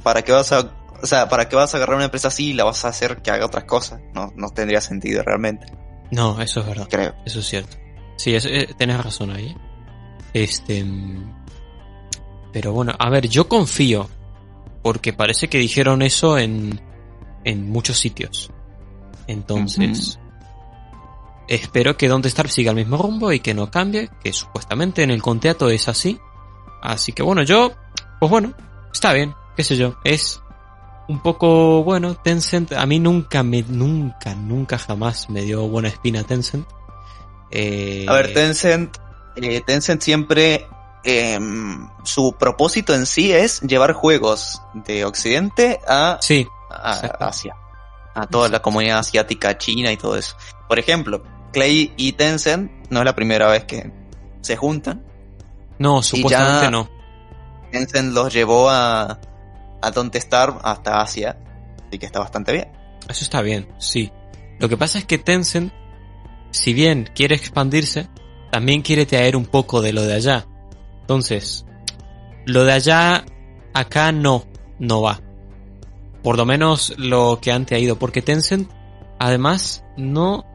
A: ¿para qué vas a... O sea, ¿para qué vas a agarrar una empresa así y la vas a hacer que haga otras cosas? No, no tendría sentido realmente,
B: no, eso es verdad.
A: creo.
B: Eso es cierto. Sí, eh, tenés razón ahí. Este. mm, Pero bueno, a ver, yo confío. Porque parece que dijeron eso en, en muchos sitios. Entonces. Espero que Don't Starve siga el mismo rumbo y que no cambie. Que supuestamente en el contrato es así. Así que bueno, yo. Pues bueno, está bien. Qué sé yo. Es un poco bueno. Tencent. A mí nunca me. Nunca, nunca jamás me dio buena espina Tencent. Eh,
A: A ver, Tencent, eh, Tencent siempre, em, su propósito en sí es llevar juegos de Occidente a,
B: Sí,
A: a. Asia, a toda la comunidad asiática, China y todo eso. Por ejemplo, Clay y Tencent no es la primera vez que se juntan.
B: no, supuestamente
A: ya-
B: no.
A: Tencent los llevó a, a Don't Starve hasta Asia, así que está bastante bien.
B: Eso está bien, sí. Lo que pasa es que Tencent, si bien quiere expandirse, también quiere traer un poco de lo de allá. Entonces, lo de allá, acá no, no va. Por lo menos lo que han traído, porque Tencent, además, no,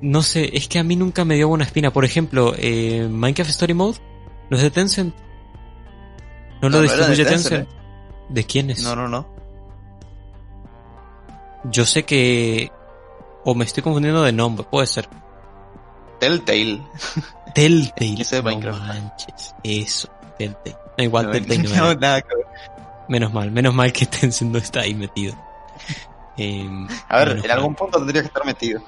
B: no sé, es que a mí nunca me dio buena espina. Por ejemplo, eh, Minecraft Story Mode, ¿no es de Tencent? ¿No, lo
A: no de
B: distribuye
A: Tencent,
B: Tencent? ¿De quiénes?
A: No, no, no.
B: Yo sé que... O me estoy confundiendo de nombre, puede ser.
A: Telltale.
B: Telltale.
A: De
B: no manches. Eso, Telltale. No, igual
A: No,
B: Telltale no,
A: nada que ver.
B: Menos mal, menos mal que Tencent no está ahí metido. Eh,
A: A ver, en
B: mal.
A: algún punto tendría que estar metido.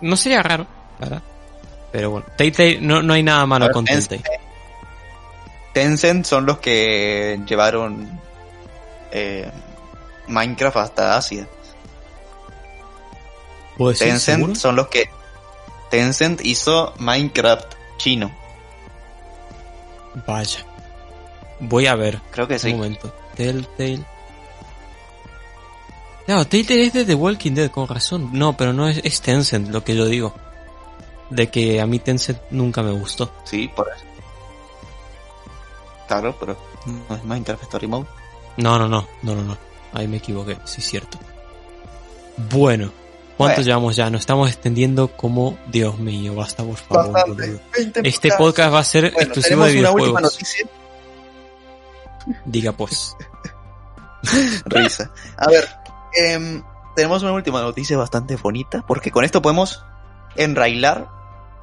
B: No sería raro, ¿verdad? Pero bueno, Telltale, no, no hay nada malo
A: ver,
B: con
A: Tencent-
B: Telltale.
A: Tencent son los que llevaron eh, Minecraft hasta Asia.
B: ¿Puedo decir
A: Tencent
B: seguro?
A: son los que Tencent hizo Minecraft chino.
B: Vaya. Voy a ver.
A: Creo que
B: Un
A: sí.
B: momento. Telltale. No, Telltale es de The Walking Dead, con razón. No, pero no es, es Tencent lo que yo digo. De que a mí Tencent nunca me gustó.
A: Sí, por eso. Claro, pero no es Minecraft Story Mode.
B: No, no, no, no, no, no. Ahí me equivoqué, sí es cierto. Bueno, ¿cuánto
A: Bueno.
B: llevamos ya? Nos estamos extendiendo como, Dios mío, basta por favor.
A: Bastante.
B: boludo.
A: 20
B: Este podcast va a ser
A: Bueno,
B: exclusivo
A: tenemos
B: de
A: una última
B: videojuegos.
A: noticia.
B: Diga pues.
A: Risa. A ver, em, tenemos una última noticia bastante bonita, porque con esto podemos enrailar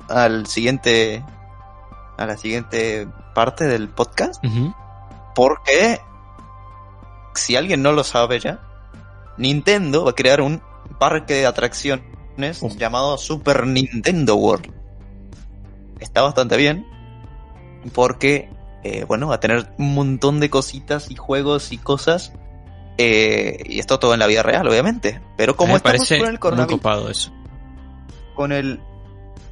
A: al siguiente, a la siguiente parte del podcast, porque si alguien no lo sabe ya, Nintendo va a crear un parque de atracciones llamado Super Nintendo World. Está bastante bien, porque, eh, bueno, a tener un montón de cositas y juegos y cosas. eh, y esto todo en la vida real, obviamente. Pero como
B: Me
A: estamos
B: parece
A: con el coronavirus,
B: eso.
A: con el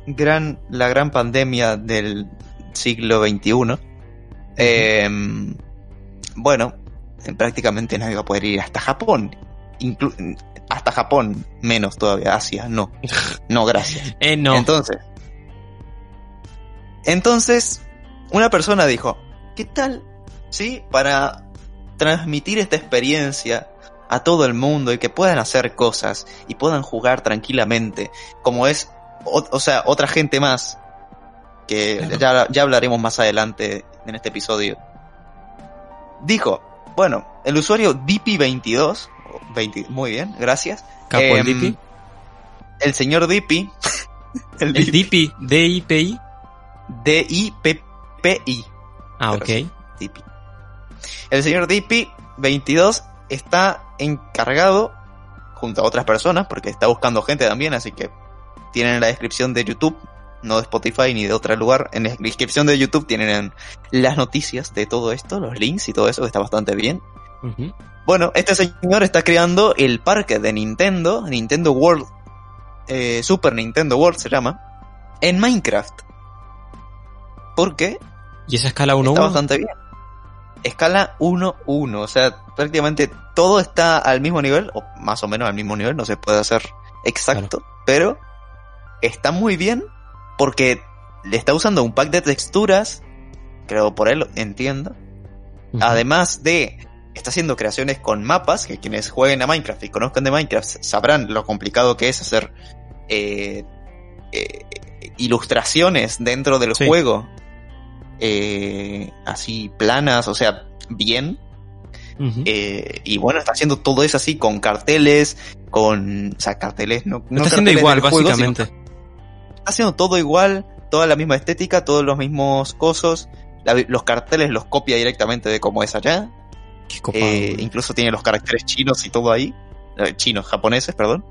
A: gran, la gran pandemia del siglo XXI, eh, bueno, prácticamente nadie va a poder ir hasta Japón. Inclu- hasta Japón, menos todavía, Asia, no. No, gracias.
B: Eh, no.
A: Entonces, entonces, una persona dijo, ¿qué tal? Sí, para transmitir esta experiencia a todo el mundo y que puedan hacer cosas y puedan jugar tranquilamente, como es, o, o sea, otra gente más, que
B: Claro.
A: ya, ya hablaremos más adelante en este episodio. Dijo, bueno, el usuario DP22, 20 muy bien, gracias.
B: Capo el
A: Em,
B: DP.
A: El señor Dippy. El
B: El DP, D-I-P-I.
A: D-I-P-P-I.
B: Ah, ok.
A: Dippy. El señor Dippy 22 está encargado junto a otras personas porque está buscando gente también, así que tienen en la descripción de YouTube, no de Spotify ni de otro lugar, en la descripción de YouTube tienen las noticias de todo esto, los links y todo eso, que está bastante bien. Bueno, este señor está creando el parque de Nintendo, Nintendo World, eh, Super Nintendo World se llama, en Minecraft. ¿Por qué?
B: ¿Y esa escala 1-1?
A: Está bastante bien. Escala 1-1, o sea, prácticamente todo está al mismo nivel, o más o menos al mismo nivel, no se puede hacer exacto, pero está muy bien porque le está usando un pack de texturas, creo por él, entiendo. Además de, está haciendo creaciones con mapas, que quienes jueguen a Minecraft y conozcan de Minecraft sabrán lo complicado que es hacer eh, eh, ilustraciones dentro del
B: Sí.
A: juego. Eh, así planas, o sea, bien. Eh, y bueno, está haciendo todo eso así con carteles, con... O sea, carteles, no...
B: Está haciendo igual,
A: juego,
B: básicamente.
A: está haciendo todo igual, toda la misma estética, todos los mismos cosos. la- los carteles los copia directamente de cómo es allá.
B: Qué.
A: Eh, incluso tiene los caracteres chinos y todo ahí. Chinos, japoneses, perdón.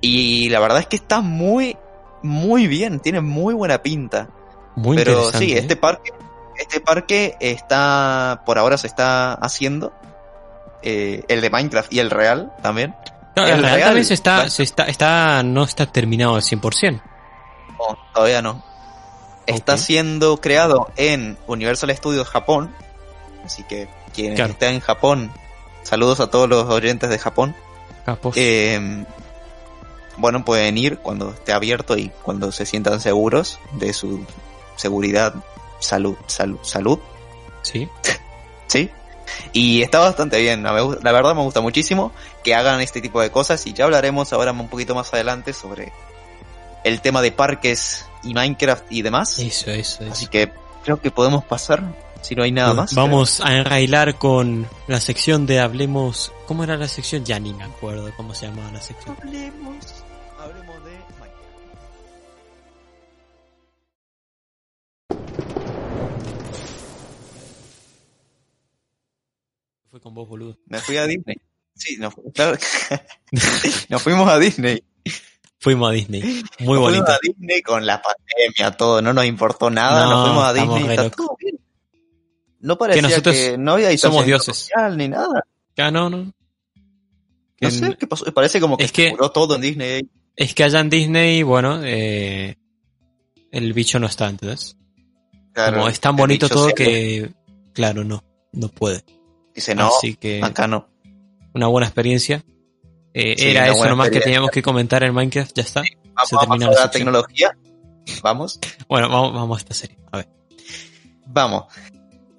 A: Y la verdad es que está muy, muy bien. Tiene muy buena pinta.
B: Muy
A: Pero sí,
B: ¿eh?
A: este parque, este parque está, por ahora se está haciendo. Eh, el de Minecraft y el real también.
B: No,
A: el
B: realidad
A: real-
B: también se está, se está, está, no está terminado al 100%.
A: No, todavía no. Está siendo creado en Universal Studios Japón. Así que quienes
B: Claro.
A: estén en Japón, saludos a todos los oyentes de Japón. Eh, bueno, pueden ir cuando esté abierto y cuando se sientan seguros de su seguridad, salud, salud, salud,
B: sí.
A: ¿sí? Y está bastante bien, la, verdad me gusta muchísimo que hagan este tipo de cosas y ya hablaremos ahora un poquito más adelante sobre el tema de parques y Minecraft y demás.
B: Eso, eso, eso.
A: Así que creo que podemos pasar, si no hay nada más.
B: Vamos a enrailar con la sección de Hablemos. ¿Cómo era la sección? Ya ni me acuerdo cómo se llamaba la sección.
A: Hablemos,
B: Fue con vos, boludo.
A: Me fui a Disney. Sí, nos, claro que- nos fuimos a Disney.
B: Fuimos a Disney. Muy
A: nos
B: bonito.
A: fuimos a Disney con la pandemia, todo, no nos importó nada,
B: No,
A: nos fuimos a Disney, está todo bien. No parecía que,
B: nosotros
A: no había
B: somos dioses.
A: social ni nada.
B: Ah, no, no.
A: No
B: Que-
A: sé qué pasó, parece como que,
B: Es que-
A: murió todo en Disney.
B: Es que allá en Disney, bueno, eh, el bicho no está, ¿entendés?
A: Claro,
B: Como es tan bonito todo que, claro, no, no puede.
A: Dice, no,
B: Así que
A: acá no.
B: una buena experiencia. Eh,
A: Sí,
B: era eso nomás que teníamos que comentar en Minecraft, ya está.
A: Vamos,
B: se
A: vamos
B: termina
A: a
B: la
A: la tecnología. Vamos.
B: Bueno, vamos, vamos a esta serie. A ver.
A: Vamos.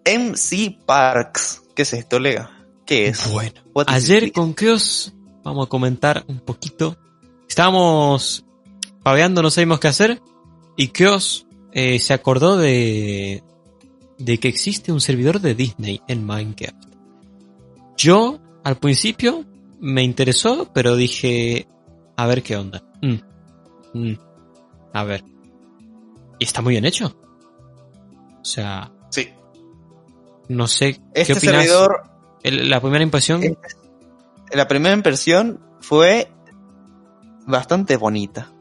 A: MC Parks. ¿Qué es esto, Lega? ¿Qué es?
B: Bueno.
A: What
B: Ayer con Keos vamos a comentar un poquito. Estábamos paveando, no sabíamos qué hacer, y Kios eh, se acordó de, de que existe un servidor de Disney en Minecraft. Yo, al principio, me interesó, pero dije, a ver qué onda. Mm. Mm. A ver. Y está muy bien hecho. O sea,
A: Sí.
B: no sé qué
A: Este
B: opinas.
A: servidor,
B: El- la primera impresión,
A: este- la primera impresión fue bastante bonita,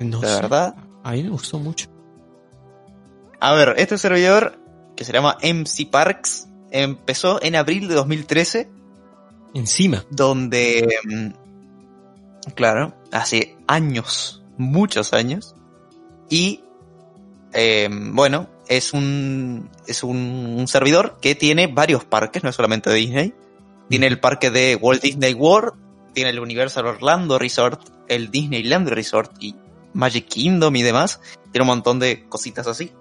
B: no
A: la
B: sé.
A: verdad.
B: A mí me gustó mucho.
A: A ver, este servidor, que se llama MC Parks, empezó en abril de 2013,
B: Encima.
A: donde, mm, claro, hace años, muchos años, y, eh, bueno, es un, es un, un servidor que tiene varios parques, no es solamente Disney. Tiene el parque de Walt Disney World, tiene el Universal Orlando Resort, el Disneyland Resort y Magic Kingdom y demás. Tiene un montón de cositas así.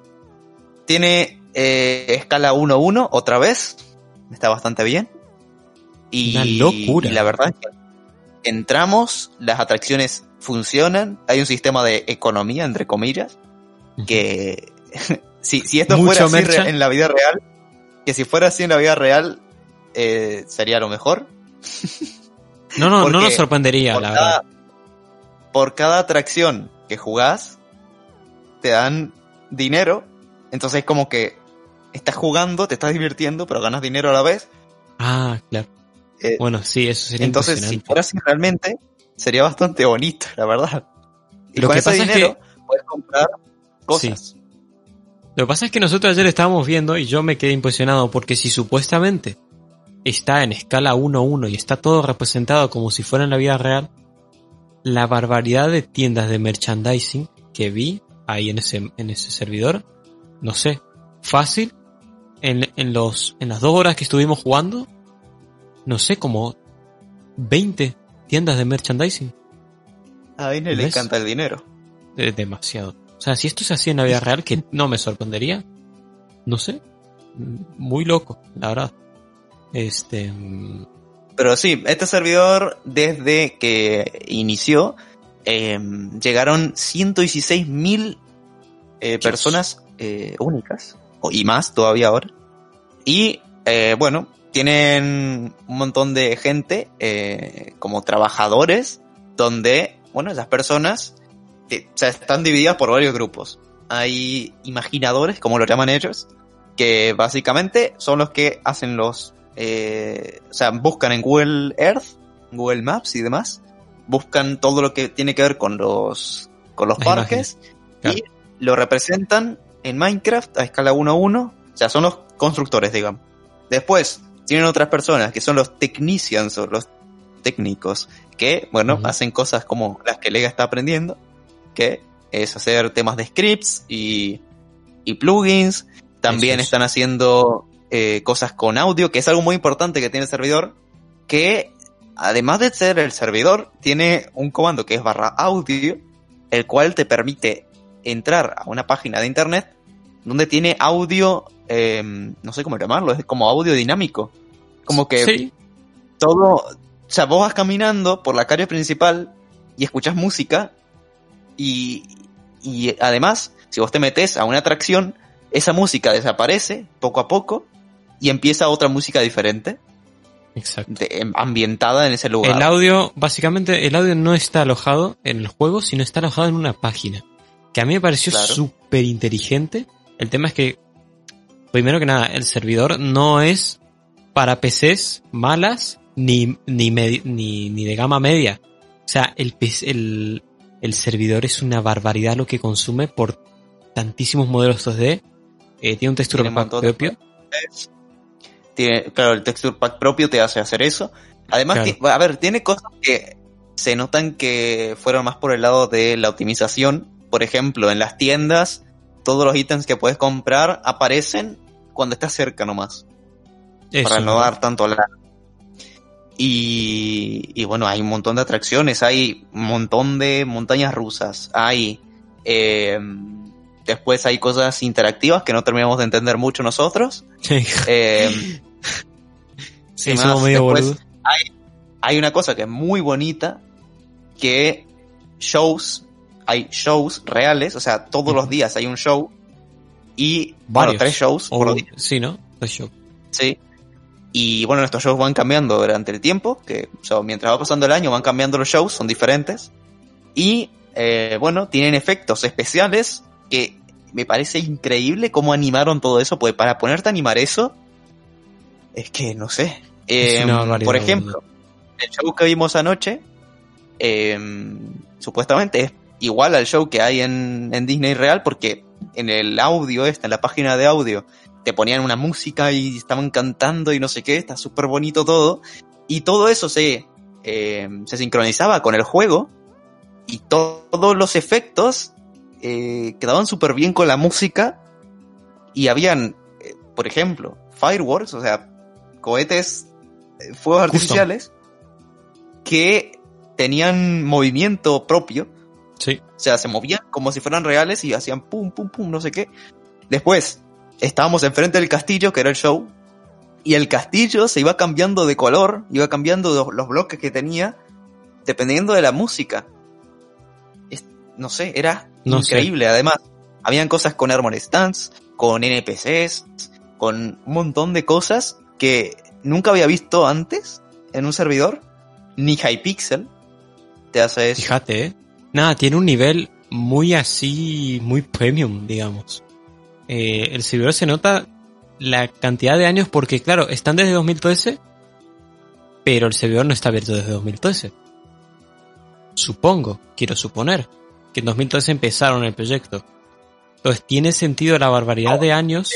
A: Tiene eh, escala 1-1 otra vez. Está bastante bien. Y,
B: Una locura.
A: y la verdad es que entramos, las atracciones funcionan, hay un sistema de economía, entre comillas, que si, si esto
B: Mucho
A: fuera así en la vida real, que si fuera así en la vida real, eh, sería lo mejor.
B: No, no, no nos sorprendería,
A: por,
B: la
A: cada,
B: verdad.
A: por cada atracción que jugás, te dan dinero. Entonces como que estás jugando, te estás divirtiendo, pero ganas dinero a la vez.
B: Ah, claro.
A: Eh,
B: Bueno, sí, eso sería
A: Entonces, si fuera así realmente, sería bastante bonito, la verdad. Y
B: Lo
A: con
B: que
A: ese
B: pasa es
A: dinero puedes comprar cosas.
B: Lo que pasa es que nosotros ayer estábamos viendo y yo me quedé impresionado porque si supuestamente está en escala 1-1 y está todo representado como si fuera en la vida real, la barbaridad de tiendas de merchandising que vi ahí en ese, en ese servidor, no sé, fácil, en, en, los, en las dos horas que estuvimos jugando, no sé, como 20 tiendas de merchandising.
A: A Disney le encanta el dinero.
B: Es demasiado. O sea, si esto se hacía en la vida real, que no me sorprendería. No sé. Muy loco, la verdad. Este.
A: Pero sí, este servidor, desde que inició, eh, llegaron 116 mil eh, personas eh, únicas, y más todavía ahora. Y eh, bueno, tienen un montón de gente eh, como trabajadores, donde, bueno, esas personas eh, o sea, están divididas por varios grupos. Hay imaginadores, como lo llaman ellos, que básicamente son los que hacen los, eh, o sea, buscan en Google Earth, Google Maps y demás, buscan todo lo que tiene que ver con los, con los parques
B: Claro.
A: y lo representan en Minecraft a escala 1 a 1, o sea, son los constructores, digamos. Después, tienen otras personas que son los technicians o los técnicos, que, bueno, hacen cosas como las que Lega está aprendiendo, que es hacer temas de scripts y, y plugins. También
B: es.
A: están haciendo eh, cosas con audio, que es algo muy importante que tiene el servidor, que además de ser el servidor, tiene un comando que es barra audio, el cual te permite entrar a una página de internet donde tiene audio, eh, no sé cómo llamarlo, es como audio dinámico. Como que
B: Sí,
A: todo, o sea, vos vas caminando por la calle principal y escuchas música y, y además, si vos te metes a una atracción, esa música desaparece poco a poco y empieza otra música diferente,
B: exacto.
A: de- em, ambientada en ese lugar.
B: El audio, básicamente, el audio no está alojado en el juego, sino está alojado en una página. Que a mí me pareció
A: Claro.
B: súper inteligente. El tema es que, primero que nada, el servidor no es para PCs malas ni, ni, ni, ni de gama media. O sea, el, PC el, el servidor es una barbaridad lo que consume por tantísimos modelos 2D. Eh, tiene un texture
A: Tiene un
B: pack
A: de
B: propio.
A: Tiene, claro, el texture pack propio te hace hacer eso. Además,
B: Claro.
A: a ver, tiene cosas que se notan que fueron más por el lado de la optimización. Por ejemplo, en las tiendas, todos los ítems que puedes comprar aparecen cuando estás cerca nomás.
B: Eso,
A: para no dar tanto la... Y, y bueno, hay un montón de atracciones, hay un montón de montañas rusas, hay... eh, después hay cosas interactivas que no terminamos de entender mucho nosotros.
B: Sí,
A: Eh,
B: medio
A: Después, hay hay una cosa que es muy bonita, que shows, hay shows reales, o sea, todos los días hay un show, y, bueno,
B: Varios.
A: tres shows por día.
B: sí, ¿no? Tres shows.
A: Sí. Y bueno, estos shows van cambiando durante el tiempo, que o sea, mientras va pasando el año van cambiando los shows, son diferentes. Y eh, bueno, tienen efectos especiales que me parece increíble cómo animaron todo eso, pues para ponerte a animar eso, es que no sé. Eh,
B: barbaridad,
A: por ejemplo, el show que vimos anoche, eh, supuestamente es igual al show que hay en, en Disney Real, porque en el audio, esta, en la página de audio, te ponían una música y estaban cantando y no sé qué, está súper bonito todo. Y todo eso se, eh, se sincronizaba con el juego y to- todos los efectos eh, quedaban súper bien con la música y habían, eh, por ejemplo, fireworks, o sea, cohetes, fuegos artificiales que tenían movimiento propio
B: Sí.
A: o sea, se movían como si fueran reales y hacían pum, pum, pum, no sé qué. Después, estábamos enfrente del castillo, que era el show, y el castillo se iba cambiando de color, iba cambiando los, los bloques que tenía, dependiendo de la música. Es- no sé, era
B: No sé.
A: increíble. Además, habían cosas con Harmony Stance, con NPCs, con un montón de cosas que nunca había visto antes en un servidor, ni Hypixel te hace eso.
B: Fíjate, ¿eh? Nada, tiene un nivel muy así, muy premium, digamos. Eh, el servidor se nota la cantidad de años porque, claro, están desde 2013, pero el servidor no está abierto desde 2013. Supongo, quiero suponer, que en 2013 empezaron el proyecto. Entonces tiene sentido la barbaridad de años.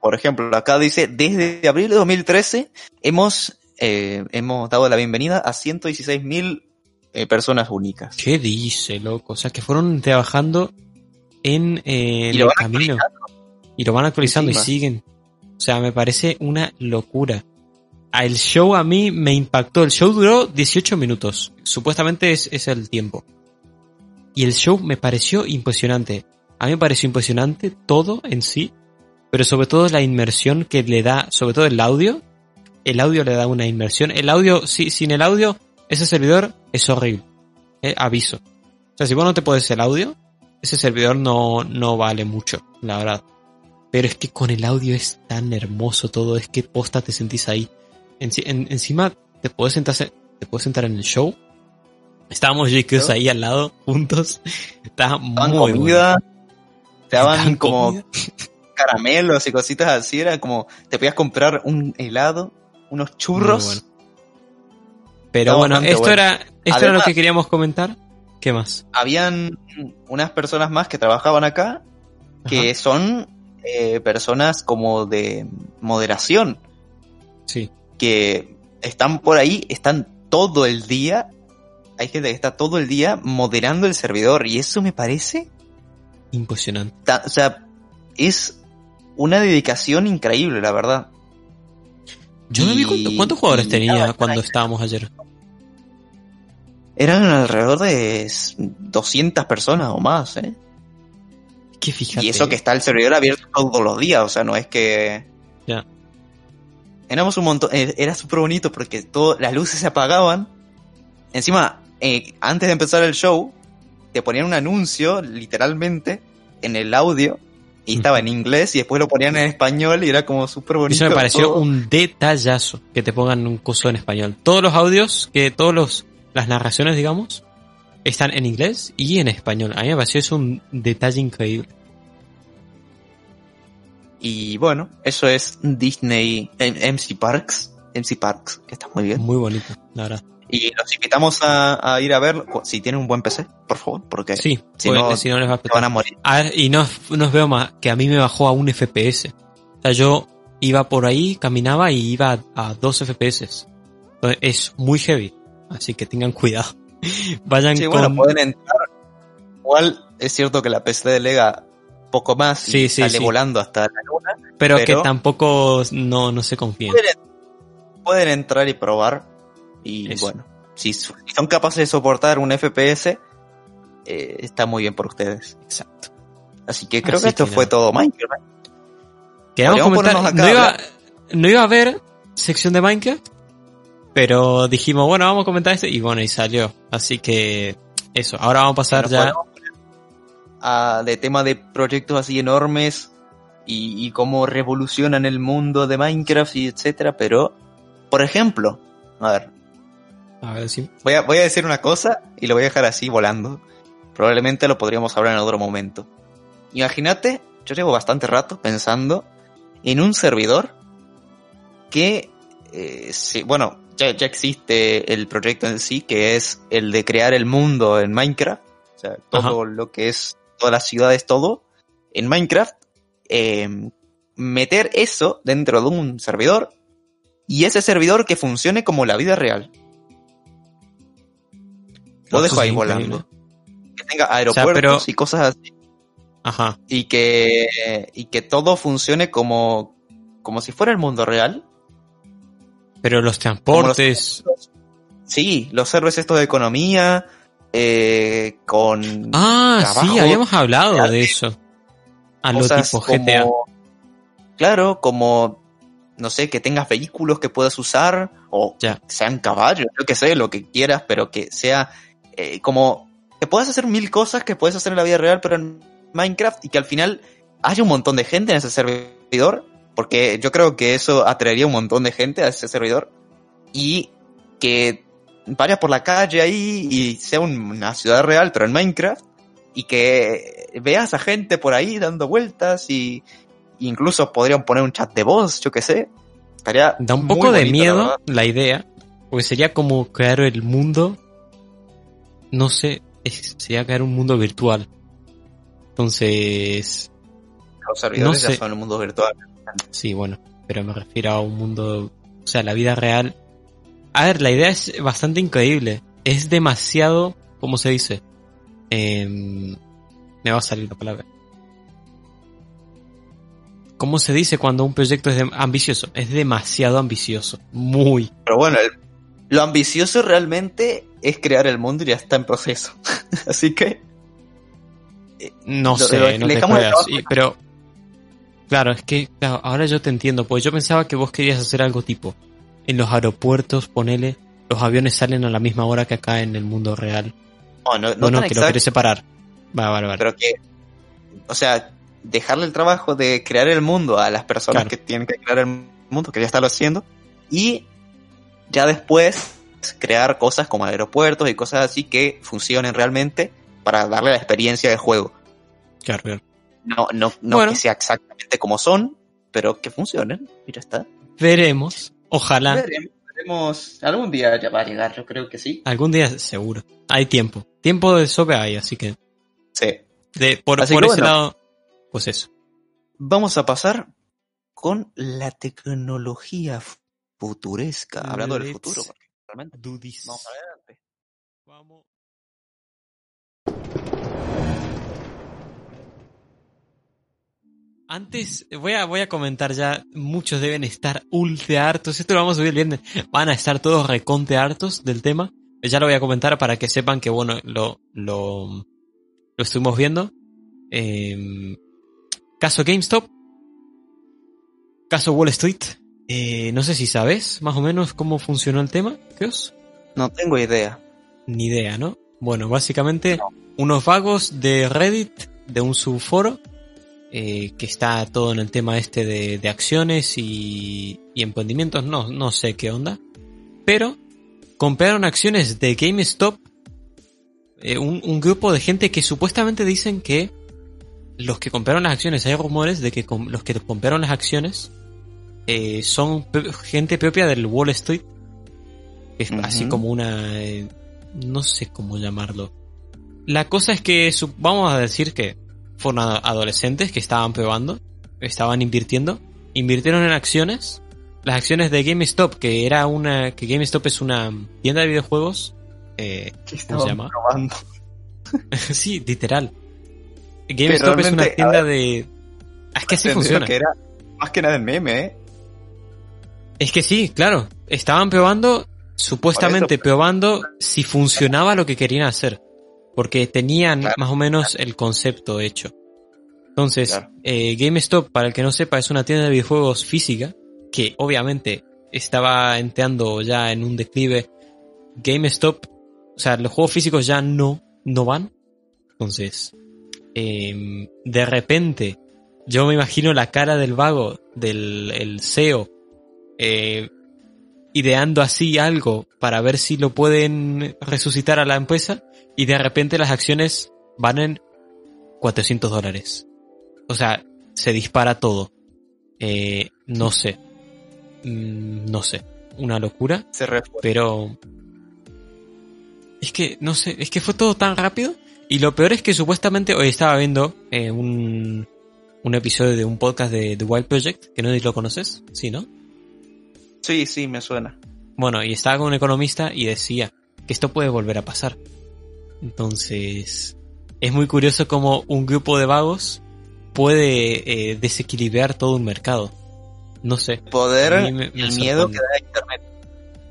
A: Por ejemplo, acá dice, desde abril de 2013 hemos, eh, hemos dado la bienvenida a 116 mil eh, personas únicas.
B: ¿Qué dice, loco? O sea, que fueron trabajando en, eh, el camino. Y lo van actualizando
A: Encima.
B: y siguen. O sea, me parece una locura. A El show a mí me impactó. El show duró 18 minutos. Supuestamente es, es el tiempo. Y el show me pareció impresionante. A mí me pareció impresionante todo en sí. Pero sobre todo la inmersión que le da, sobre todo el audio. El audio le da una inmersión. El audio, sí, sin el audio, ese servidor es horrible. Eh, aviso. O sea, si vos no te pones el audio, ese servidor no, no vale mucho, la verdad. Pero es que con el audio es tan hermoso todo, es que posta te sentís ahí. Enci- en- encima te puedes sentar, te sentar en el show. Estábamos
A: ¿No?
B: ahí al lado, juntos. Estaba muy
A: comida, te daban
B: Daban
A: como
B: comida.
A: caramelos y cositas así, era como, te podías comprar un helado, unos churros.
B: Pero bueno, esto
A: bueno.
B: era, esto era lo que queríamos comentar. ¿Qué más?
A: Habían unas personas más que trabajaban acá, que
B: Ajá.
A: son eh, personas como de moderación.
B: Sí.
A: que están por ahí, están todo el día. Hay gente que está todo el día moderando el servidor y eso me parece,
B: Impresionante.
A: o sea, es una dedicación increíble, la verdad.
B: Yo no vi cuánto- cuántos jugadores tenía
A: nada,
B: cuando estábamos ayer.
A: Eran alrededor de s- 200 personas o más, ¿eh?
B: Que fíjate.
A: Y eso que está el servidor abierto todos los días, o sea, no es que...
B: Ya.
A: Éramos un montón, eh, era súper bonito porque todo, las luces se apagaban. Encima, eh, antes de empezar el show, te ponían un anuncio, literalmente, en el audio, y estaba en inglés, y después lo ponían en español, y era como súper bonito.
B: Eso me pareció
A: todo.
B: un detallazo que te pongan un curso en español. Todos los audios, que todos los las narraciones, digamos, están en inglés y en español. A mí me pareció eso un detalle increíble.
A: Y bueno, eso es Disney MC Parks, MC Parks, que está muy bien.
B: Muy bonito, la verdad.
A: Y los invitamos a, a ir a ver, si tienen un buen PC, por favor, porque
B: Sí,
A: si no,
B: si no les va a
A: van a morir.
B: A ver, y no, no os veo más, que a mí me bajó a un FPS. O sea, yo iba por ahí, caminaba y iba a, a 2 FPS. Entonces, es muy heavy. Así que tengan cuidado. Vayan
A: Sí,
B: con...
A: bueno, pueden entrar. Igual es cierto que la PC delega poco más y
B: Sí, sí,
A: sale volando hasta la luna.
B: pero,
A: pero-
B: que tampoco no, no se confíen.
A: Pueden, pueden entrar y probar. Y
B: Eso.
A: bueno, si, son capaces de soportar un FPS, eh, está muy bien por ustedes.
B: Exacto.
A: Así que creo
B: Así
A: que esto
B: que
A: fue todo Minecraft.
B: Queríamos comentar,
A: acá
B: no iba, no iba a haber sección de Minecraft, Pero dijimos, bueno, vamos a comentar esto y bueno, y salió. Así que eso, ahora vamos a pasar ya.
A: a- de tema de proyectos así enormes y, y cómo revolucionan el mundo de Minecraft y etcétera, pero, por ejemplo, a ver,
B: A ver si.
A: voy a, voy a decir una cosa y lo voy a dejar así volando. Probablemente lo podríamos hablar en otro momento. Imagínate, yo llevo bastante rato pensando en un servidor que, eh, sí, bueno, ya, ya existe el proyecto en sí, que es el de crear el mundo en Minecraft. O sea, todo lo que es, todas las ciudades, todo, en Minecraft. eh, meter eso dentro de un servidor y ese servidor que funcione como la vida real. Lo dejo ahí
B: increíble.
A: volando. Que tenga aeropuertos
B: pero-
A: y cosas así.
B: Ajá.
A: Y que, y que todo funcione como, como si fuera el mundo real.
B: Pero los transportes.
A: Sí, los servers estos de economía, eh, con
B: Ah,
A: trabajo,
B: sí, habíamos hablado
A: real,
B: de eso. A lo tipo GTA.
A: como- claro, como, no sé, que tengas vehículos que puedas usar, o
B: Ya.
A: sean caballos, yo que sé, lo que quieras, pero que sea eh, como que puedas hacer mil cosas que puedes hacer en la vida real, pero en Minecraft, y que al final haya un montón de gente en ese servidor, porque yo creo que eso atraería un montón de gente a ese servidor, y que vayas por la calle ahí y sea un- una ciudad real, pero en Minecraft, y que veas a gente por ahí dando vueltas y incluso podrían poner un chat de voz, yo que sé. Estaría
B: Da un poco de
A: bonito, la
B: miedo
A: verdad.
B: la idea, porque sería como crear el mundo, no sé, es- sería crear un mundo virtual. Entonces,
A: Los servidores
B: no sé.
A: ya son el mundo virtual.
B: sí, bueno, pero me refiero a un mundo, o sea, la vida real. A ver, la idea es bastante increíble, es demasiado, ¿cómo se dice? Em, me va a salir la palabra. ¿Cómo se dice cuando un proyecto es de- ambicioso? Es demasiado ambicioso, muy.
A: Pero bueno, el- lo ambicioso realmente es crear el mundo y ya está en proceso. Así que
B: No
A: Lo-
B: sé,
A: lo-
B: no te juegas. Y- pero, claro, es que claro, ahora yo te entiendo, pues yo pensaba que vos querías hacer algo tipo, en los aeropuertos, ponele, los aviones salen a la misma hora que acá en el mundo real.
A: no, no, no tan
B: que lo querés separar. Va, vale, vale.
A: pero que, o sea, dejarle el trabajo de crear el mundo a las personas
B: Claro.
A: que tienen que crear el mundo, que ya está lo haciendo, y ya después crear cosas como aeropuertos y cosas así que funcionen realmente para darle la experiencia de juego.
B: Claro, claro.
A: No, no, no
B: Bueno.
A: que sea exactamente como son, pero que funcionen. Y ya está.
B: Veremos. Ojalá.
A: Veremos, veremos. Algún día ya va a llegar, yo creo que sí.
B: Algún día seguro. Hay tiempo. Tiempo de sobre hay, así que
A: Sí.
B: de, por,
A: Así
B: por ese
A: bueno.
B: lado, pues eso.
A: Vamos a pasar con la tecnología futuresca. Hablando del futuro, realmente.
B: This.
A: Vamos adelante.
B: Vamos. Antes, voy a, voy a comentar ya, muchos deben estar ultra hartos, esto lo vamos a subir el viernes, van a estar todos reconte hartos del tema, ya lo voy a comentar para que sepan que bueno, lo, lo, lo estuvimos viendo. Eh, caso GameStop, caso Wall Street, eh, no sé si sabes más o menos cómo funcionó el tema, Geos.
A: No tengo idea.
B: Ni idea, ¿no? Bueno, básicamente unos vagos de Reddit, de un subforo, eh, que está todo en el tema este de, de acciones y, y emprendimientos, no, no sé qué onda, pero compraron acciones de GameStop, eh, un, un grupo de gente que supuestamente dicen que los que compraron las acciones, hay rumores de que los que compraron las acciones eh, son gente propia del Wall Street, es así como una... eh, no sé cómo llamarlo. La cosa es que vamos a decir que fueron adolescentes que estaban probando, estaban invirtiendo, invirtieron en acciones. Las acciones de GameStop, que era una, que GameStop es una tienda de videojuegos, eh, ¿cómo se llama?
A: Probando.
B: sí, literal. GameStop es una tienda de... Es que así funciona.
A: que era más que nada el meme, ¿eh?
B: Es que sí, claro. Estaban probando, supuestamente
A: eso,
B: probando si funcionaba lo que querían hacer. Porque tenían
A: Claro,
B: más o menos el concepto hecho. Entonces,
A: Claro.
B: eh, GameStop, para el que no sepa, es una tienda de videojuegos física que obviamente estaba entrando ya en un declive. GameStop, o sea, los juegos físicos ya no, no van. Entonces, em, de repente, yo me imagino la cara del vago, del el CEO, eh, ideando así algo para ver si lo pueden resucitar a la empresa y de repente las acciones van en 400 dólares. O sea, se dispara todo. Eh, no sé. Mm, no sé. Una locura.
A: Se.
B: Pero... Es que, no sé, es que fue todo tan rápido. Y lo peor es que supuestamente hoy estaba viendo eh, un, un episodio de un podcast de The Wild Project, que no lo conoces, ¿sí, no?
A: Sí, sí, me suena.
B: Bueno, y estaba con un economista y decía que esto puede volver a pasar. Entonces, es muy curioso cómo un grupo de vagos puede eh, desequilibrar todo un mercado. No sé.
A: Poder
B: me- me
A: el miedo que da Internet.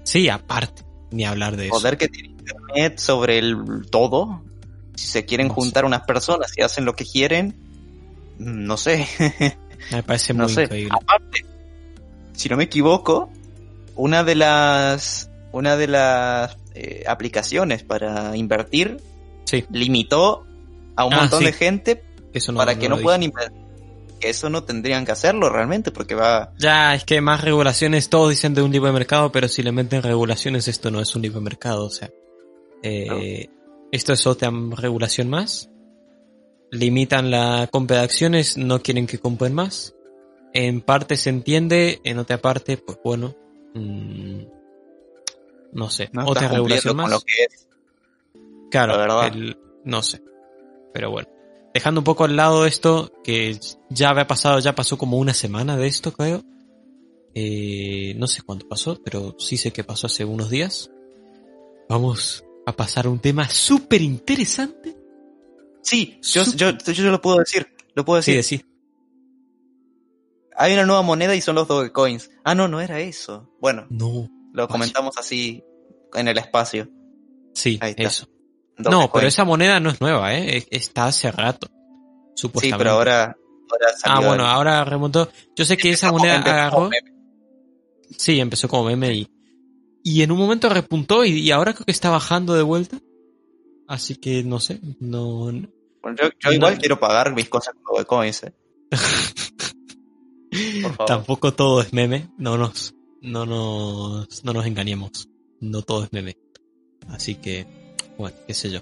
B: Sí, aparte, ni hablar de eso.
A: Poder que tiene Internet sobre el todo. Si se quieren
B: No sé.
A: juntar unas personas y hacen lo que quieren, no sé.
B: Me parece
A: no
B: muy
A: sé.
B: increíble.
A: Aparte, si no me equivoco, una de las una de las eh, aplicaciones para invertir
B: Sí,
A: limitó a un
B: Ah,
A: montón
B: sí.
A: de gente
B: eso no
A: para
B: no
A: que no puedan invertir. Eso no tendrían que hacerlo realmente porque va
B: Ya, es que más regulaciones, todos dicen de un libre mercado, pero si le meten regulaciones, esto no es un libre mercado, o sea. eh, Esto es otra regulación más. Limitan la compra de acciones, no quieren que compren más. En parte se entiende, en otra parte, pues bueno. Mm, no sé,
A: no
B: otra regulación
A: con
B: más.
A: lo que es.
B: Claro,
A: La verdad.
B: el- no sé. Pero bueno. Dejando un poco al lado esto, que ya había pasado, ya pasó como una semana de esto, creo. Eh, no sé cuánto pasó, pero sí sé que pasó hace unos días. Vamos a pasar a un tema súper interesante.
A: Sí, yo, yo, yo, lo puedo decir. Lo puedo
B: Sí,
A: decir. Hay una nueva moneda y son los Dogecoins. Ah, no, no era eso. Bueno,
B: No.
A: lo comentamos así en el espacio.
B: Sí,
A: Ahí está.
B: eso. No, pero esa moneda no es nueva, ¿eh? Es- Está hace rato.
A: Sí,
B: Supuestamente.
A: pero ahora, ahora
B: Ah, bueno, ahora remontó. Yo sé que esa moneda agarró. Sí, empezó como meme y, y en un momento repuntó y, y ahora creo que está bajando de vuelta. Así que no sé, no... no-
A: Bueno, yo, yo
B: No.
A: igual quiero pagar mis cosas con Dogecoins, eh. Favor.
B: Tampoco todo es meme, no nos, no nos, no nos engañemos. No todo es meme. Así que, bueno, qué sé yo.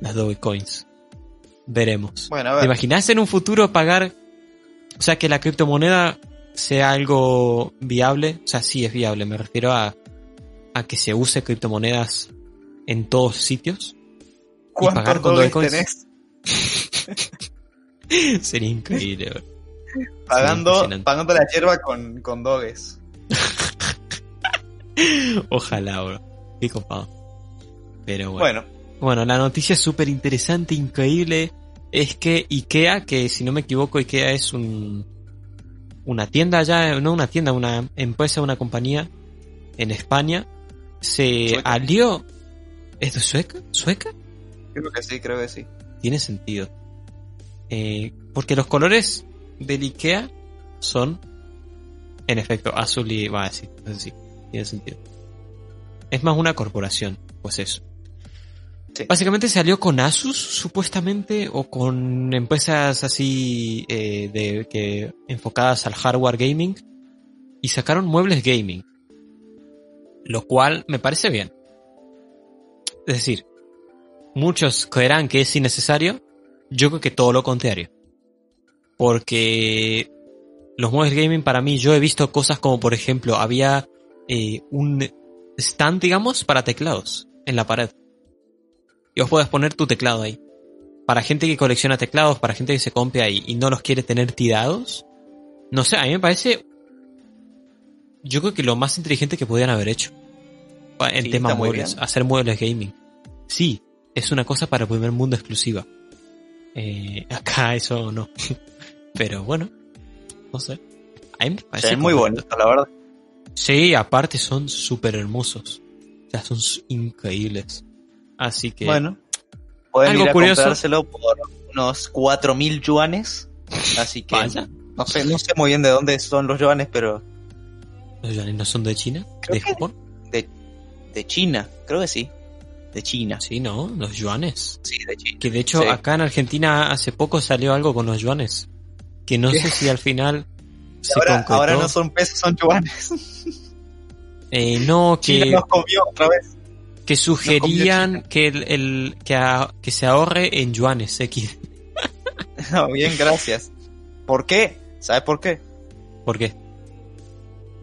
B: Las Dogecoins. Veremos.
A: Bueno, a
B: ¿Te imaginas en un futuro pagar, o sea, que la criptomoneda sea algo viable? O sea, sí es viable, me refiero a, a que se use criptomonedas en todos sitios.
A: ¿Cuántos
B: pagar con Dogecoins?
A: tenés?
B: Sería increíble. bro.
A: Pagando, pagando la hierba con, con Doges.
B: Ojalá, bro. Qué copado. Pero bueno.
A: Bueno,
B: Bueno, la noticia súper interesante, increíble, es que IKEA, que si no me equivoco, IKEA es un, una tienda ya, no una tienda, una empresa, una compañía en España, se
A: Sueca.
B: alió. ¿Es de sueca? ¿Sueca?
A: creo que sí, creo que sí.
B: Tiene sentido. Eh, porque los colores del IKEA son, en efecto, azul y... Va a decir, sí, tiene sentido. Es más una corporación, pues eso.
A: Sí.
B: Básicamente salió con Asus, supuestamente, o con empresas así eh, de que enfocadas al hardware gaming, y sacaron muebles gaming. Lo cual me parece bien. Es decir, muchos creerán que es innecesario, yo creo que todo lo contrario. Porque los muebles gaming para mí, yo he visto cosas como por ejemplo, había eh, un stand, digamos, para teclados en la pared. Y vos podés poner tu teclado ahí. Para gente que colecciona teclados, para gente que se compra ahí y no los quiere tener tirados. No sé, a mí me parece. Yo creo que lo más inteligente que podían haber hecho. En
A: Sí,
B: tema muebles, hacer muebles gaming. Sí, es una cosa para el primer mundo exclusiva. Eh, acá eso no. Pero bueno, no sé. A mí me
A: O
B: parece
A: sea, es muy bonito, la verdad.
B: Sí, aparte son súper hermosos. O sea, son increíbles. Así que...
A: Bueno, pueden
B: Algo
A: ir a
B: curioso.
A: comprárselo por unos 4.000 yuanes. Así que
B: Vaya.
A: no sé, no sé muy bien de dónde son los yuanes, pero
B: ¿Los yuanes no son de China?
A: Creo
B: ¿De Japón?
A: De, de China, creo que sí. De China.
B: Sí, ¿no? Los yuanes.
A: Sí, de China.
B: Que de hecho
A: Sí.
B: acá en Argentina hace poco salió algo con los yuanes. Que no sé si al final se
A: Ahora,
B: concretó.
A: ahora no son pesos, son yuanes.
B: Eh, no,
A: China
B: que,
A: nos comió otra vez.
B: que sugerían que, el, el- que, a- que se ahorre en yuanes X.
A: No, bien, gracias. ¿Por qué? ¿Sabes por qué?
B: ¿Por qué?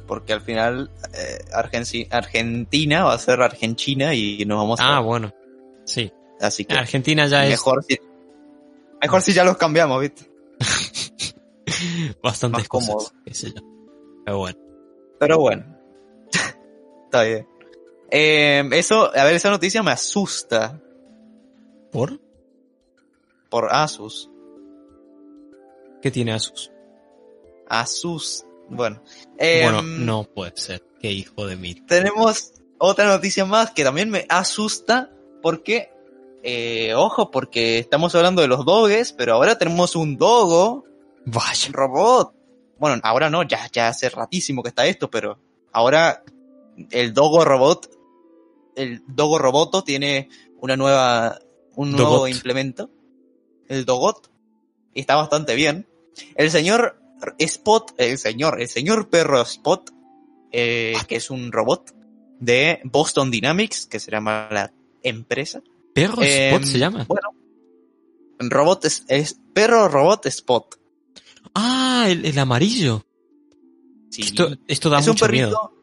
A: Porque al final eh, Argenci- Argentina va a ser Argentina y nos vamos a...
B: Ah, bueno. Sí.
A: Así que
B: Argentina ya
A: mejor si... Mejor si ya los cambiamos, ¿viste?
B: Es bastantes
A: más
B: cosas.
A: cómodo.
B: qué sé yo. Pero bueno.
A: Pero bueno. Está bien. Eh, eso, a ver, esa noticia me asusta
B: ¿Por?
A: por Asus.
B: ¿Qué tiene Asus?
A: Asus. Bueno. Eh,
B: bueno, no puede ser. Qué hijo de mí.
A: Tenemos otra noticia más que también me asusta porque, eh, ojo, porque estamos hablando de los doges, pero ahora tenemos un dogo
B: Vaya.
A: robot. Bueno, ahora no, ya, ya hace ratísimo que está esto, pero ahora el Dogo Robot, el Dogo Roboto tiene una nueva, un nuevo
B: Dogot.
A: implemento, el Dogot, y está bastante bien. El señor Spot, el señor, el señor perro Spot, eh, que es un robot de Boston Dynamics, que se llama la empresa.
B: ¿Perro
A: Eh,
B: Spot se llama?
A: Bueno, robot es, es perro robot Spot.
B: Ah, el, el amarillo.
A: Sí.
B: Esto, esto da
A: es un
B: mucho
A: perrito.
B: miedo.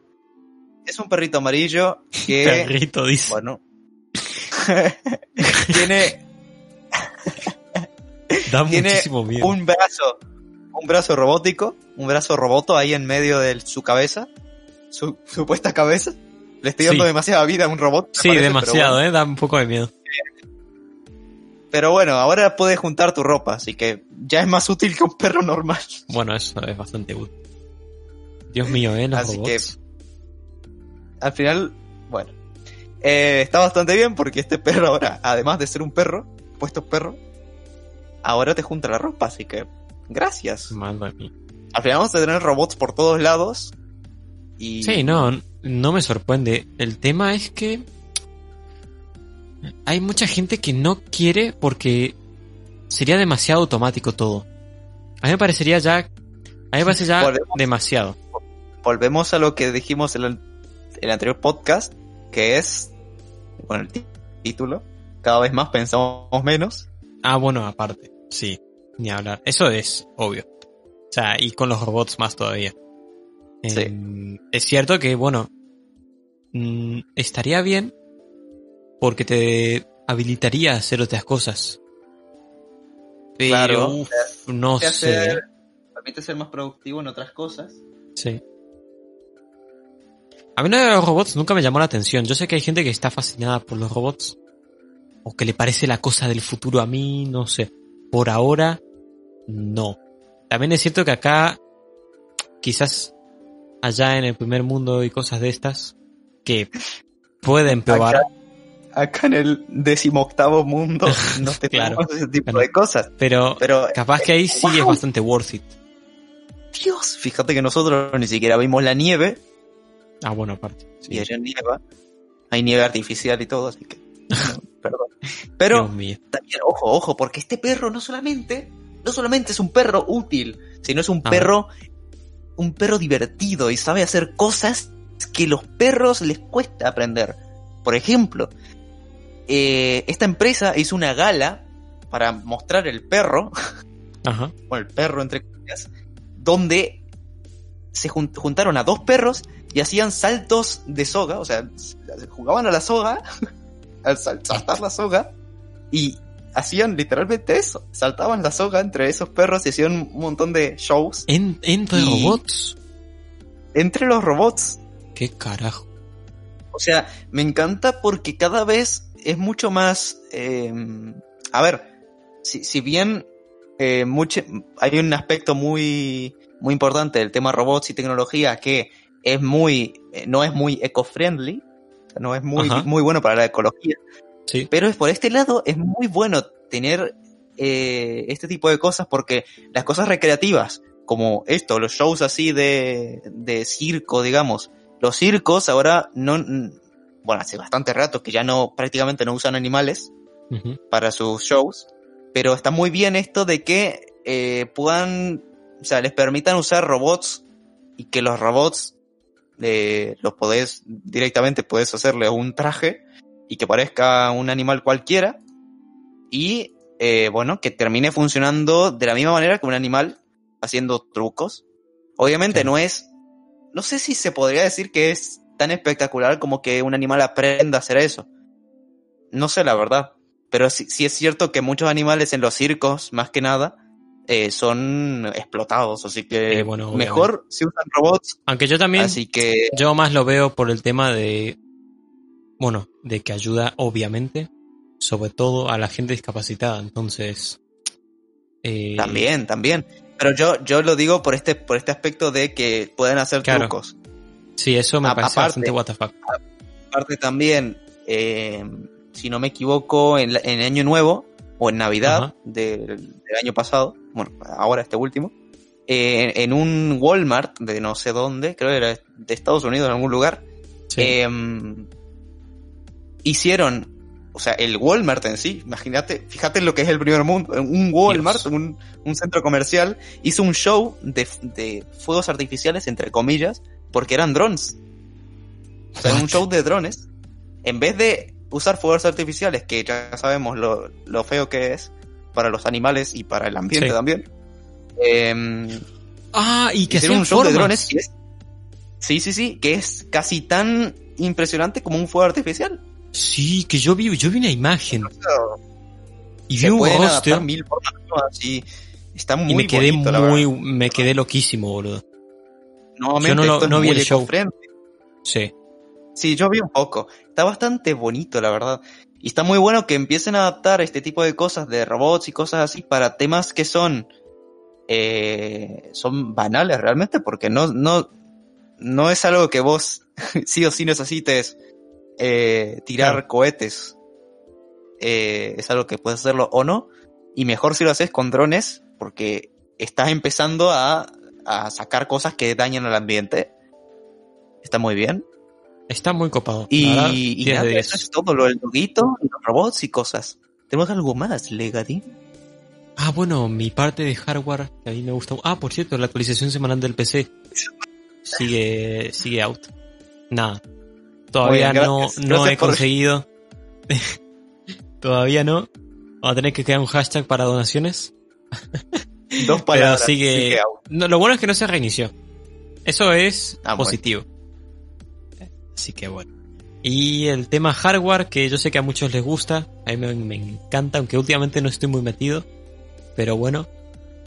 A: Es un perrito amarillo que,
B: Perrito, dice.
A: bueno, tiene
B: da
A: tiene
B: muchísimo miedo.
A: un brazo, un brazo robótico, un brazo roboto ahí en medio de su cabeza, su supuesta cabeza. Le estoy dando
B: Sí.
A: demasiada vida a un robot.
B: Sí,
A: parece,
B: demasiado,
A: bueno.
B: ¿eh? Da un poco de miedo.
A: Pero bueno, ahora puedes juntar tu ropa, así que ya es más útil que un perro normal.
B: Bueno, eso es bastante útil. Dios mío, ¿eh? Los
A: Así
B: robots.
A: Al final, bueno, eh, está bastante bien porque este perro ahora, además de ser un perro, puesto perro, ahora te junta la ropa, así que gracias.
B: Madre mía.
A: Al final vamos a tener robots por todos lados. Y
B: Sí, no, no me sorprende. El tema es que hay mucha gente que no quiere porque sería demasiado automático todo. A mí me parecería ya, a mí me parece ya
A: Volvemos.
B: demasiado.
A: volvemos a lo que dijimos en el, el anterior podcast, que es, bueno, el título, cada vez más pensamos menos.
B: Ah, bueno, aparte, sí, ni hablar. Eso es obvio. O sea, y con los robots más todavía.
A: Sí.
B: Em, es cierto que, bueno, mm, estaría bien porque te habilitaría a hacer otras cosas. Pero,
A: Claro,
B: uf, no
A: Te
B: sé.
A: permite ser más productivo en otras cosas.
B: Sí. A mí lo de los robots nunca me llamó la atención. Yo sé que hay gente que está fascinada por los robots. O que le parece la cosa del futuro a mí, no sé. Por ahora, no. También es cierto que acá, quizás allá en el primer mundo y cosas de estas, que puede empeorar,
A: Acá, acá en el decimoctavo mundo no te
B: Claro.
A: ese tipo
B: Claro.
A: de cosas.
B: pero
A: Pero,
B: capaz que ahí sí es bastante worth it.
A: Dios, fíjate que nosotros ni siquiera vimos la nieve
B: Ah, bueno, aparte. sí.
A: y allá nieva. Hay nieve artificial y todo, así que. no, perdón. Pero también, ojo, ojo, porque este perro no solamente, no solamente es un perro útil, sino es un
B: A
A: perro, un perro divertido y sabe hacer cosas que los perros les cuesta aprender. Por ejemplo, eh, esta empresa hizo una gala para mostrar el perro,
B: Ajá.
A: bueno, el perro entre comillas, donde se jun- juntaron a dos perros y hacían saltos de soga, o sea, jugaban a la soga, al sal- saltar la soga, y hacían literalmente eso, saltaban la soga entre esos perros y hacían un montón de shows
B: En, entre
A: Y-
B: robots.
A: entre los robots.
B: ¿Qué carajo?
A: O sea, me encanta porque cada vez es mucho más... eh, a ver, si, si bien eh, mucho, hay un aspecto muy, muy importante del tema robots y tecnología que es muy, eh, no es muy eco-friendly, o sea, no es muy,
B: Ajá.
A: muy bueno para la ecología,
B: Sí.
A: pero es por este lado es muy bueno tener eh, este tipo de cosas porque las cosas recreativas, como esto, los shows así de, de circo, digamos. Los circos ahora no, bueno, hace bastante rato que ya no, prácticamente no usan animales para sus shows, pero está muy bien esto de que eh, puedan, o sea, les permitan usar robots y que los robots eh, los podés directamente, podés hacerle un traje y que parezca un animal cualquiera y eh, bueno, que termine funcionando de la misma manera que un animal haciendo trucos. Obviamente no es, no sé si se podría decir que es tan espectacular como que un animal aprenda a hacer eso. No sé la verdad, pero sí, sí es cierto que muchos animales en los circos, más que nada, eh, son explotados, así que
B: Eh, bueno,
A: mejor si usan robots,
B: Aunque yo también,
A: así que
B: yo más lo veo por el tema de, bueno, de que ayuda obviamente, sobre todo a la gente discapacitada. Entonces, eh,
A: también, también. Pero yo, yo lo digo por este, por este aspecto de que pueden hacer
B: Claro.
A: trucos.
B: Sí, eso me
A: A-
B: parece
A: aparte-
B: bastante what the fuck.
A: Aparte también, eh, si no me equivoco, en, en Año Nuevo o en Navidad del, del año pasado, bueno, ahora este último, eh, en un Walmart de no sé dónde, creo que era de Estados Unidos en algún lugar,
B: Sí.
A: em, hicieron, o sea, el Walmart en sí, imagínate, fíjate lo que es el primer mundo, un Walmart, un, un centro comercial, hizo un show de, de fuegos artificiales, entre comillas, porque eran drones. O sea, un show de drones. En vez de usar fuegos artificiales, que ya sabemos lo, lo feo que es para los animales y para el ambiente
B: Sí.
A: también, em,
B: ah, y que
A: hicieron un show de drones que es, sí, sí, sí, que es casi tan impresionante como un fuego artificial.
B: Sí, que yo vi, yo vi una imagen y vi un roster
A: mil formas nuevas y está muy
B: y me quedé
A: bonito,
B: muy, me quedé loquísimo, boludo.
A: Nuevamente,
B: yo no
A: esto es
B: no vi el show.
A: eco-friendly.
B: Sí,
A: Sí, yo vi un poco. Está bastante bonito, la verdad. Y está muy bueno que empiecen a adaptar este tipo de cosas de robots y cosas así para temas que son eh, son banales realmente, porque no, no, no es algo que vos sí o sí necesites eh, tirar
B: Claro.
A: cohetes. Eh, es algo que puedes hacerlo o no. Y mejor si lo haces con drones, porque estás empezando a, a sacar cosas que dañan al ambiente. Está muy bien.
B: está muy copado.
A: Y, y
B: 10
A: nada,
B: de 10.
A: eso es todo lo del loguito, los robots y cosas. ¿Tenemos algo más, Legati?
B: Ah, bueno, mi parte de hardware que a mí me gusta. Ah, por cierto, la actualización semanal del PC sigue, sigue out. Nada. Todavía
A: bien,
B: no,
A: gracias.
B: no
A: Gracias
B: he
A: por-
B: conseguido. Todavía no. Vamos a tener que crear un hashtag para donaciones.
A: Dos palabras.
B: sigue-. No, lo bueno es que no se reinició. Eso es
A: Ah, bueno.
B: positivo. Así que bueno. Y el tema hardware, que yo sé que a muchos les gusta, a mí me, me encanta, aunque últimamente no estoy muy metido. Pero bueno.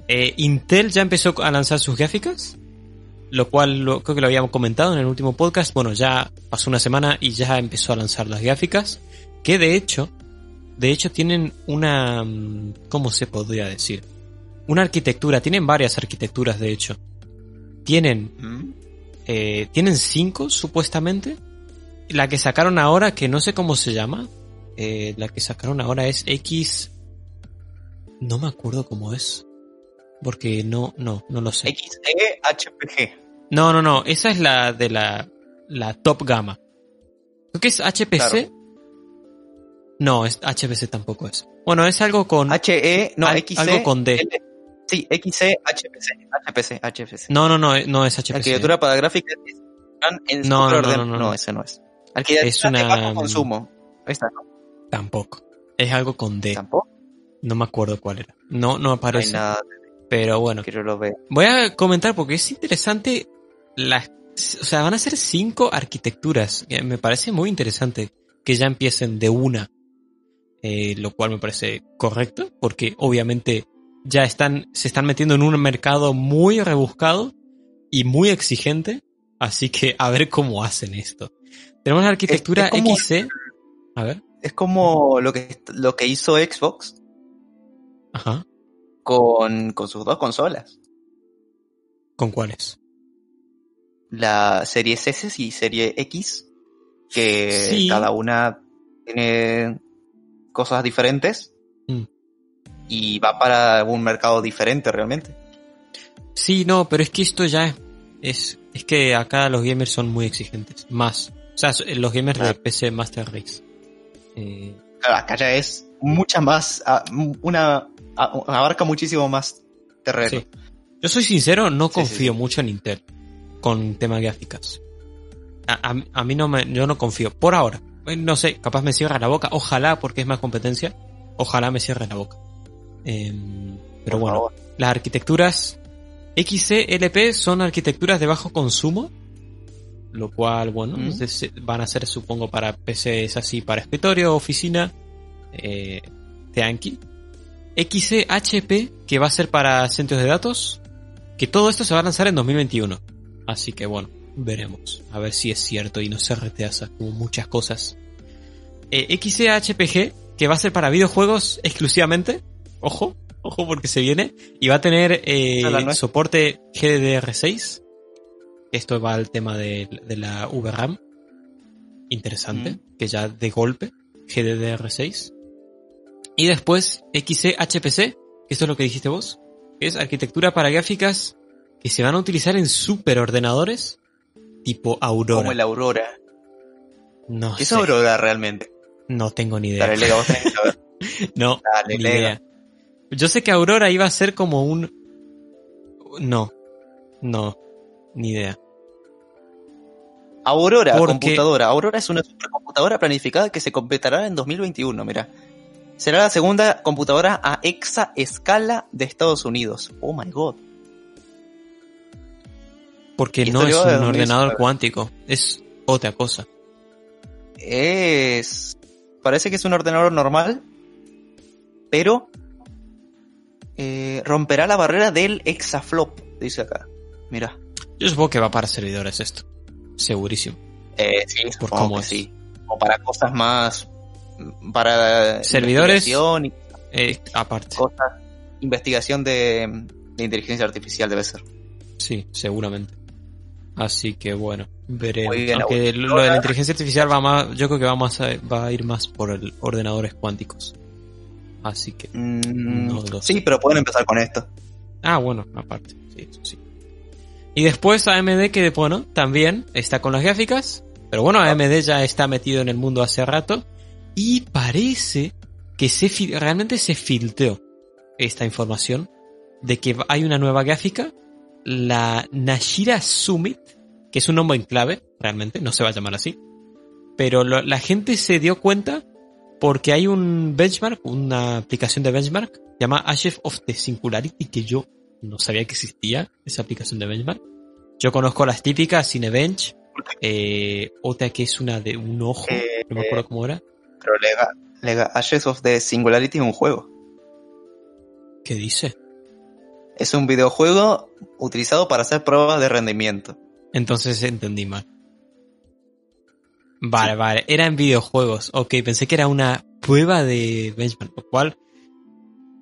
B: Eh, Intel ya empezó a lanzar sus gráficas. Lo cual lo- creo que lo habíamos comentado en el último podcast. Bueno, ya pasó una semana y ya empezó a lanzar las gráficas. Que de hecho, de hecho tienen una... mm, ¿Cómo se podría decir? Una arquitectura. Tienen varias arquitecturas, de hecho. Tienen
A: ¿Mm?
B: eh, tienen cinco supuestamente. La que sacaron ahora, que no sé cómo se llama. eh, la que sacaron ahora es X. No me acuerdo cómo es. Porque no, no, no lo sé.
A: XE HPG.
B: No, no, no. Esa es la de la, la top gama. Creo que es HPC.
A: Claro.
B: No, es HPC tampoco es. Bueno, es algo con.
A: HE, no, XE.
B: algo con D.
A: L- Sí, XE HPC. HPC, HPC.
B: No, no, no, no es HPC.
A: Arquitectura para gráficas es en
B: No, no, no,
A: orden.
B: no, no,
A: No,
B: no.
A: ese no es. Arquitectura
B: Es una-
A: de bajo consumo. Esta no,
B: Tampoco. Es algo con D.
A: tampoco.
B: No me acuerdo cuál era. No, no
A: No hay
B: aparece.
A: nada
B: Pero bueno.
A: que yo lo vea.
B: Voy a comentar porque es interesante las, o sea, van a ser cinco arquitecturas. Me parece muy interesante que ya empiecen de una. Eh, lo cual me parece correcto porque obviamente ya están, se están metiendo en un mercado muy rebuscado y muy exigente. Así que a ver cómo hacen esto. Tenemos la arquitectura
A: es como-
B: XC. A ver.
A: Es como lo que, lo que hizo Xbox
B: Ajá.
A: con, con sus dos consolas.
B: ¿Con cuáles?
A: La serie S y serie X, que
B: Sí.
A: cada una tiene cosas diferentes. Y va para un mercado diferente realmente.
B: Sí, no, pero es que esto ya es, es que acá los gamers son muy exigentes. Más. O sea, los gamers de. PC Master Race. Eh,
A: Claro, acá ya es mucha más, ah, una, abarca muchísimo más terreno.
B: sí. Yo soy sincero, no
A: sí,
B: confío
A: sí.
B: mucho en Intel con temas gráficas. A, a- a mí no me, yo no confío. Por ahora. No sé, capaz me cierra la boca. Ojalá, porque es más competencia. Ojalá me cierre la boca. Em, pero
A: Por
B: bueno,
A: favor.
B: las arquitecturas XCLP son arquitecturas de bajo consumo, lo cual, bueno,
A: Mm.
B: van a ser, supongo, para PCs así, para escritorio, oficina, eh, Teanki. XCHP, que va a ser para centros de datos, que todo esto se va a lanzar en 2021. Así que bueno, veremos. A ver si es cierto y no se reteasa como muchas cosas. Eh, XCHPG, que va a ser para videojuegos exclusivamente. Ojo, ojo porque se viene. Y va a tener eh,
A: es
B: soporte GDDR6. Esto va al tema de, de la VRAM. Interesante.
A: Mm.
B: Que ya de golpe. GDDR6. Y después XCHPC, que esto es lo que dijiste vos. Que es arquitectura para gráficas que se van a utilizar en superordenadores tipo Aurora.
A: Como el Aurora.
B: No
A: ¿Qué es
B: sé,
A: Aurora realmente?
B: no tengo ni idea.
A: Dale, Lega, vos tenés que saber.
B: No,
A: Dale,
B: ni
A: Lega.
B: idea. Yo sé que Aurora iba a ser como un... No, no, ni idea.
A: Aurora,
B: Porque-
A: computadora. Aurora es una supercomputadora planificada que se completará en 2021, mira. Será la segunda computadora a exa escala de Estados Unidos. Oh my god.
B: Porque no es un
A: de 2019.
B: ordenador cuántico, es otra cosa.
A: Es. Parece que es un ordenador normal, pero. Eh, romperá la barrera del exaflop, dice acá. Mira.
B: Yo supongo que va para servidores esto. Segurísimo.
A: Eh, sí,
B: Por cómo es.
A: sí. O para cosas más. Para.
B: Servidores.
A: investigación y
B: Eh, aparte,
A: cosas. Investigación de, de inteligencia artificial debe ser.
B: sí, seguramente. Así que bueno, veremos.
A: Bien,
B: Aunque
A: Aurora.
B: lo de la inteligencia artificial va más, yo creo que va más a, va a ir más por el ordenadores cuánticos. Así que,
A: Mm,
B: No lo sé.
A: sí, pero pueden empezar con esto.
B: ah, bueno, aparte, sí, eso sí. Y después AMD que, bueno, también está con las gráficas. Pero bueno, AMD ya está metido en el mundo hace rato. Y parece que se realmente se filtró esta información de que hay una nueva gráfica, la Nashira Summit, que es un nombre en clave, realmente, no se va a llamar así. Pero lo- la gente se dio cuenta porque hay un benchmark, una aplicación de benchmark, llama Ashes of the Singularity, que yo no sabía que existía esa aplicación de benchmark. Yo conozco las típicas Cinebench, eh, otra que es una de un ojo,
A: Eh,
B: no me acuerdo cómo era.
A: Pero Lega, Lega Ashes of the Singularity es un juego.
B: ¿Qué dice?
A: Es un videojuego utilizado para hacer pruebas de rendimiento.
B: Entonces entendí mal. Vale, vale, era en videojuegos. Ok, pensé que era una prueba de benchmark, lo cual...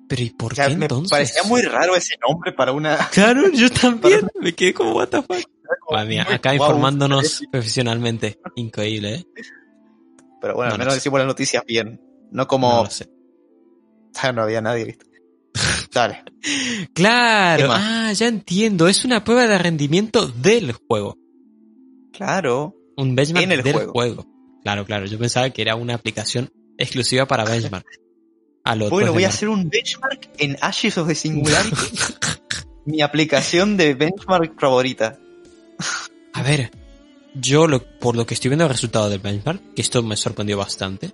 B: Pero ¿y por
A: O sea,
B: qué
A: me
B: entonces?
A: parecía muy raro ese nombre para una.
B: Claro, yo también. Me quedé como, what the fuck. Madre mía, acá informándonos profesionalmente. Increíble, ¿eh?
A: Pero bueno,
B: No,
A: al
B: no
A: menos decimos las noticias bien. No como.
B: No sé.
A: Ah, no había nadie, ¿viste? Dale.
B: Claro, ah, ya entiendo. Es una prueba de rendimiento del juego.
A: Claro.
B: Un benchmark
A: En el
B: del
A: juego.
B: juego. Claro, claro. Yo pensaba que era una aplicación exclusiva para benchmark. A lo
A: Bueno, voy a hacer un benchmark en Ashes of the Singularity. Mi aplicación de benchmark favorita.
B: A ver, yo lo, por lo que estoy viendo el resultado del benchmark, que esto me sorprendió bastante.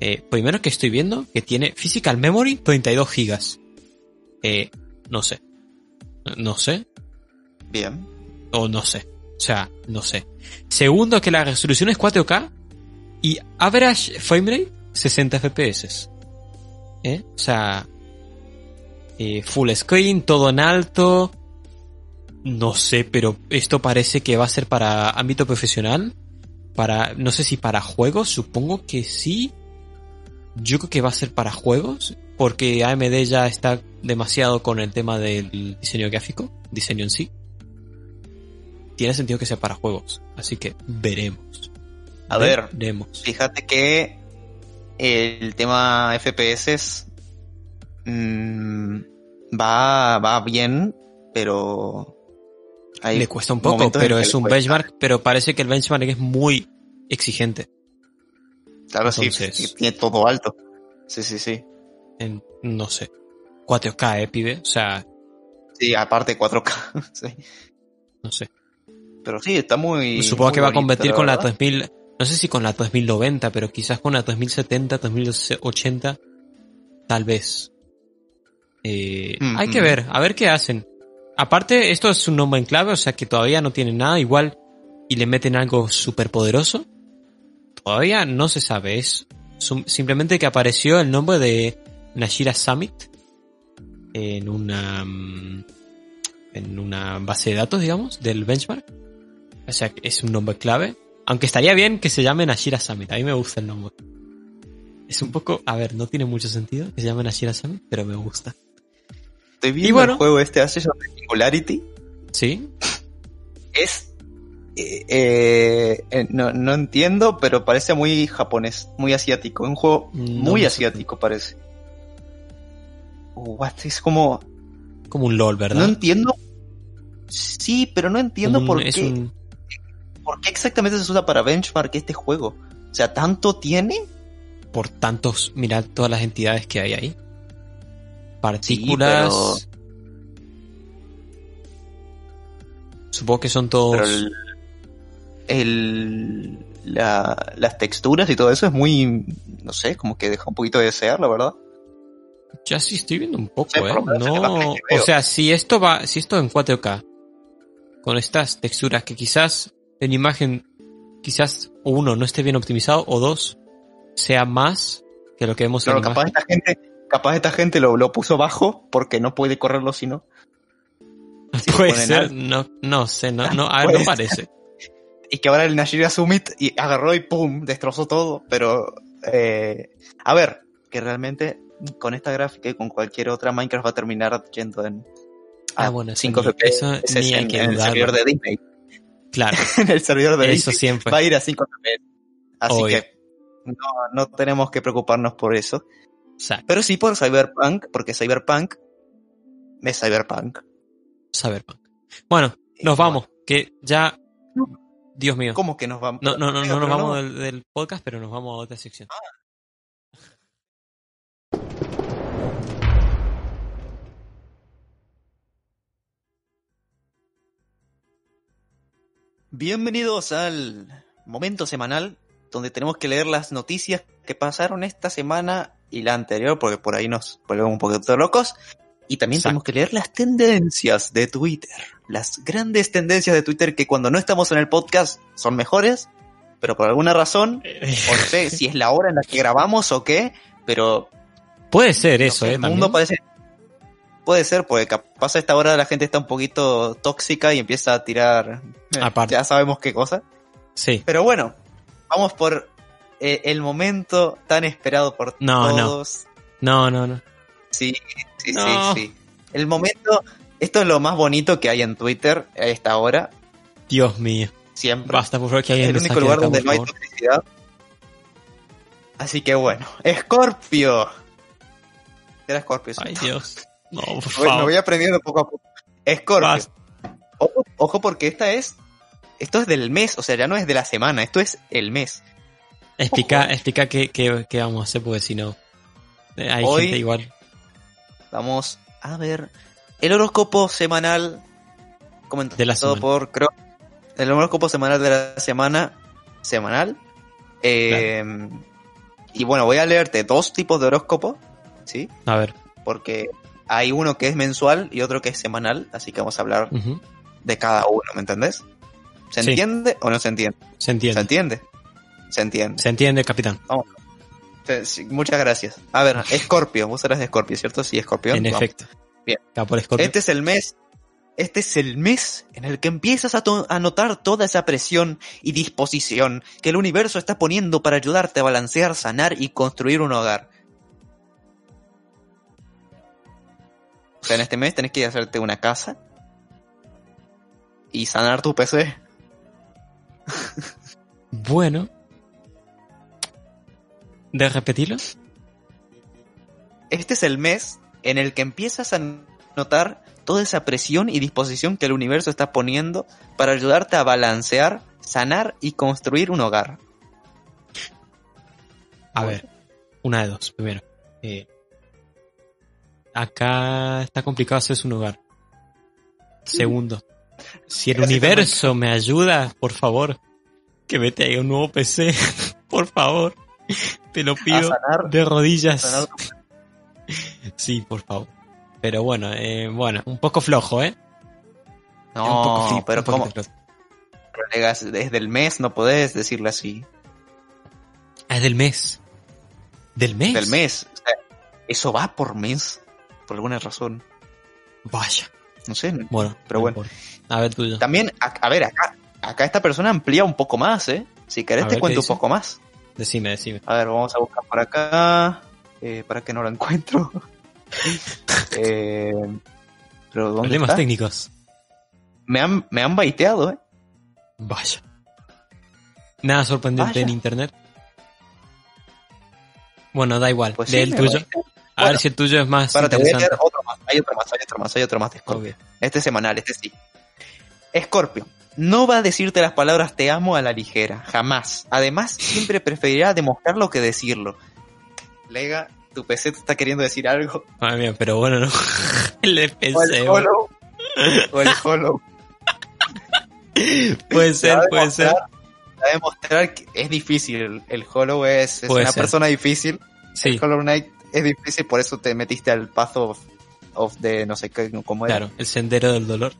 B: Eh, primero que estoy viendo que tiene physical memory 32 gigas. Eh, no sé. No sé.
A: Bien.
B: O no sé. O sea, no sé. Segundo que la resolución es 4K y average framerate 60 FPS. ¿Eh? O sea, eh, full screen, todo en alto. No sé, pero esto parece que va a ser para ámbito profesional. Para, no sé si para juegos, supongo que sí. Yo creo que va a ser para juegos, porque AMD ya está demasiado con el tema del diseño gráfico, diseño en sí. Tiene sentido que sea para juegos, así que veremos.
A: A ver.
B: Veremos.
A: Fíjate que el tema FPS mm, va, va bien, pero hay
B: Le cuesta un poco, pero es un benchmark, pero parece que el benchmark es muy exigente.
A: Claro, sí,
B: entonces-
A: sí, tiene todo alto. Sí, sí, sí.
B: En, no sé. 4K, eh, pibe. O sea,
A: Sí, aparte 4K. sí.
B: no sé.
A: Pero sí, está muy.
B: Supongo
A: muy
B: que va a competir con la
A: verdad.
B: 2000, no sé si con la 2090, pero quizás con la 2070, 2080, tal vez. Eh,
A: Mm,
B: Hay que
A: mm.
B: ver, a ver qué hacen. Aparte, esto es un nombre en clave, o sea que todavía no tienen nada igual y le meten algo súper poderoso. Todavía no se sabe, es simplemente que apareció el nombre de Nashira Summit en una mm, en una base de datos, digamos, del benchmark. O sea, que es un nombre clave. Aunque estaría bien que se llame Nashira Summit. A mí me gusta el nombre. Es un poco, a ver, no tiene mucho sentido que se llame Nashira Summit, pero me gusta.
A: Estoy viendo
B: Y bueno.
A: el juego este the Singularity.
B: ¿Sí?
A: Es. eh, eh, eh, no, no entiendo, pero parece muy japonés, muy asiático. Un juego
B: No
A: muy asiático, parece. What? Es como.
B: Como un LOL, ¿verdad?
A: No entiendo. Sí, pero no entiendo
B: un-
A: por qué.
B: un-
A: ¿Por qué exactamente se usa para benchmark este juego? O sea, ¿tanto tiene?
B: por tantos, mirad todas las entidades que hay ahí.
A: Sí,
B: Partículas. Supongo que son todos.
A: Pero el, el- la- las texturas y todo eso es muy, no sé, como que deja un poquito de desear, la verdad.
B: Ya sí estoy viendo un poco,
A: Sí,
B: eh. No, o sea, si esto va, si esto en 4K, con estas texturas que quizás en imagen, quizás uno no esté bien optimizado o dos sea más que lo que vemos
A: Claro,
B: en
A: capaz
B: imagen.
A: esta gente, capaz esta gente lo, lo puso bajo porque no puede correrlo si no.
B: Puede ser,
A: alto.
B: no, no sé, no, no, a ver, no parece.
A: Y que ahora el Nashira Summit y agarró y pum, destrozó todo. Pero, eh, a ver, que realmente con esta gráfica y con cualquier otra Minecraft va a terminar yendo en
B: Ah, bueno, eso
A: 5
B: ni-
A: FPS
B: eso ni hay
A: en,
B: que
A: en el servidor de Disney.
B: Claro,
A: en el servidor de
B: eso siempre.
A: va a ir a 5 FPS. Así
B: Obvio.
A: que no, no tenemos que preocuparnos por eso. Pero sí por Cyberpunk, porque Cyberpunk es Cyberpunk.
B: Cyberpunk. Bueno, nos
A: bueno,
B: vamos, que ya, Dios mío.
A: ¿Cómo que nos vamos?
B: No, no, no, no nos
A: no.
B: vamos del, del podcast, pero nos vamos a otra sección.
A: Bienvenidos al momento semanal donde tenemos que leer las noticias que pasaron esta semana y la anterior, porque por ahí nos volvemos un poquito locos. Y también
B: Exacto.
A: tenemos que leer las tendencias de Twitter. Las grandes tendencias de Twitter que cuando no estamos en el podcast son mejores, pero por alguna razón, o no sé si es la hora en la que grabamos o qué, pero
B: Puede ser
A: no
B: eso,
A: sé,
B: eh.
A: el mundo
B: también.
A: parece... Puede ser, porque capaz a esta hora la gente está un poquito tóxica y empieza a tirar... eh,
B: Aparte.
A: Ya sabemos qué cosa.
B: Sí.
A: Pero bueno, vamos por eh, el momento tan esperado por
B: No, no.
A: todos.
B: No, no, no.
A: Sí, sí,
B: No.
A: sí, sí. El momento, esto es lo más bonito que hay en Twitter a esta hora,
B: Dios mío.
A: siempre.
B: Basta, por favor, que
A: es
B: alguien
A: el
B: me
A: único lugar
B: acá,
A: donde no hay toxicidad. Así que bueno, Scorpio. Era Scorpio. sí.
B: Ay, Dios. No, por
A: Voy- me
B: favor.
A: voy aprendiendo poco a poco. Scorpio. Ojo, ojo porque esta es, esto es del mes, o sea, ya no es de la semana, esto es el mes.
B: Explica,
A: Ojo.
B: explica qué, qué, qué vamos a hacer, porque si no, eh, hay
A: Hoy-
B: gente igual.
A: Vamos a ver el horóscopo semanal comentado
B: De la semana.
A: por creo el horóscopo semanal de la semana semanal. Eh, Y bueno, voy a leerte dos tipos de horóscopo, ¿sí?
B: A ver.
A: Porque hay uno que es mensual y otro que es semanal, así que vamos a hablar de cada uno, ¿me entendés? ¿Se
B: Sí.
A: entiende o no se entiende?
B: Se
A: ¿Se
B: entiende.
A: entiende? Se entiende.
B: Se entiende, capitán.
A: Sí, Muchas gracias. A ver, Escorpio, vos eras de Escorpio, ¿cierto? Sí, Escorpio.
B: En
A: Vamos.
B: efecto.
A: Bien.
B: Por.
A: Este es el mes. Este es el mes en el que empiezas a, a notar toda esa presión y disposición que el universo está poniendo para ayudarte a balancear, sanar y construir un hogar. Sea, en este mes tenés que hacerte una casa y sanar tu PC.
B: Bueno. ¿De repetirlo?
A: Este es el mes en el que empiezas a notar toda esa presión y disposición que el universo está poniendo para ayudarte a balancear, sanar y construir un hogar.
B: A ver, una de dos, primero. Eh, acá está complicado hacerse un hogar. Segundo, si el universo me ayuda, por favor, que me traiga un nuevo PC, por favor. Te lo pido
A: sanar,
B: de rodillas. Sí, por favor. Pero bueno, eh, bueno, un poco flojo, ¿eh? un poco
A: No,
B: flip,
A: pero
B: un
A: como
B: flojo.
A: desde el mes no podés decirle así.
B: Ah, es del mes. ¿Del mes?
A: Del mes. O sea, eso va por mes. Por alguna razón.
B: Vaya.
A: No sé.
B: Bueno,
A: Pero
B: no
A: bueno.
B: importa. A ver tuyo.
A: También, a, a ver, acá, acá esta persona amplía un poco más, ¿eh? Si querés
B: A
A: te
B: ver,
A: cuento
B: ¿qué
A: un poco más.
B: Decime, decime.
A: A ver, vamos a buscar por acá. Eh, para que no lo encuentro. eh, pero ¿dónde
B: Problemas
A: está?
B: técnicos.
A: Me han, me han baiteado, ¿eh?
B: Vaya. Nada sorprendente
A: Vaya.
B: en internet. Bueno, da igual.
A: Pues sí,
B: el tuyo. A ver si el tuyo es más
A: Para, te voy a leer otro más. Hay otro más, hay otro más, hay otro más, otro más. Este es semanal, este sí. Escorpio. No va a decirte las palabras te amo a la ligera, jamás. Además, siempre preferirá demostrarlo que decirlo. Lega, tu PC te está queriendo decir algo.
B: Madre mía, pero bueno, no. el
A: O
B: PC,
A: el hollow. O el hollow.
B: Puede ser, puede ser.
A: va a demostrar que es difícil. El hollow es, es una
B: ser.
A: persona difícil.
B: Sí,
A: El Hollow Knight es difícil, por eso te metiste al path of, of the no sé qué, cómo era.
B: claro. El sendero del dolor.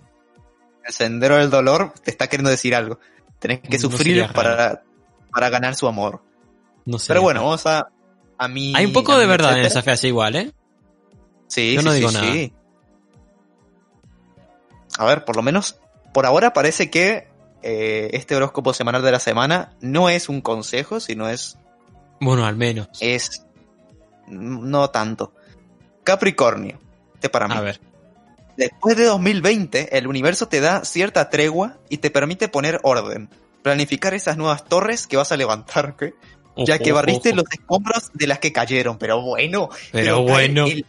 A: El sendero del dolor te está queriendo decir algo. Tenés que
B: No
A: sufrir para, para ganar su amor.
B: No sé.
A: Pero bueno, vamos a, a mi.
B: Hay un poco de verdad en
A: etcétera.
B: esa frase igual, ¿eh?
A: Sí,
B: Yo
A: sí,
B: no
A: sí,
B: digo
A: sí.
B: nada.
A: A ver, por lo menos, por ahora parece que eh, este horóscopo semanal de la semana no es un consejo, sino es
B: Bueno, al menos.
A: es no tanto. Capricornio. Este para mí.
B: A ver.
A: Después de 2020, el universo te da cierta tregua y te permite poner orden. Planificar esas nuevas torres que vas a levantar, ¿qué? ya
B: Ojo,
A: que barriste
B: ojo.
A: los escombros de las que cayeron. Pero bueno,
B: Pero bueno.
A: El,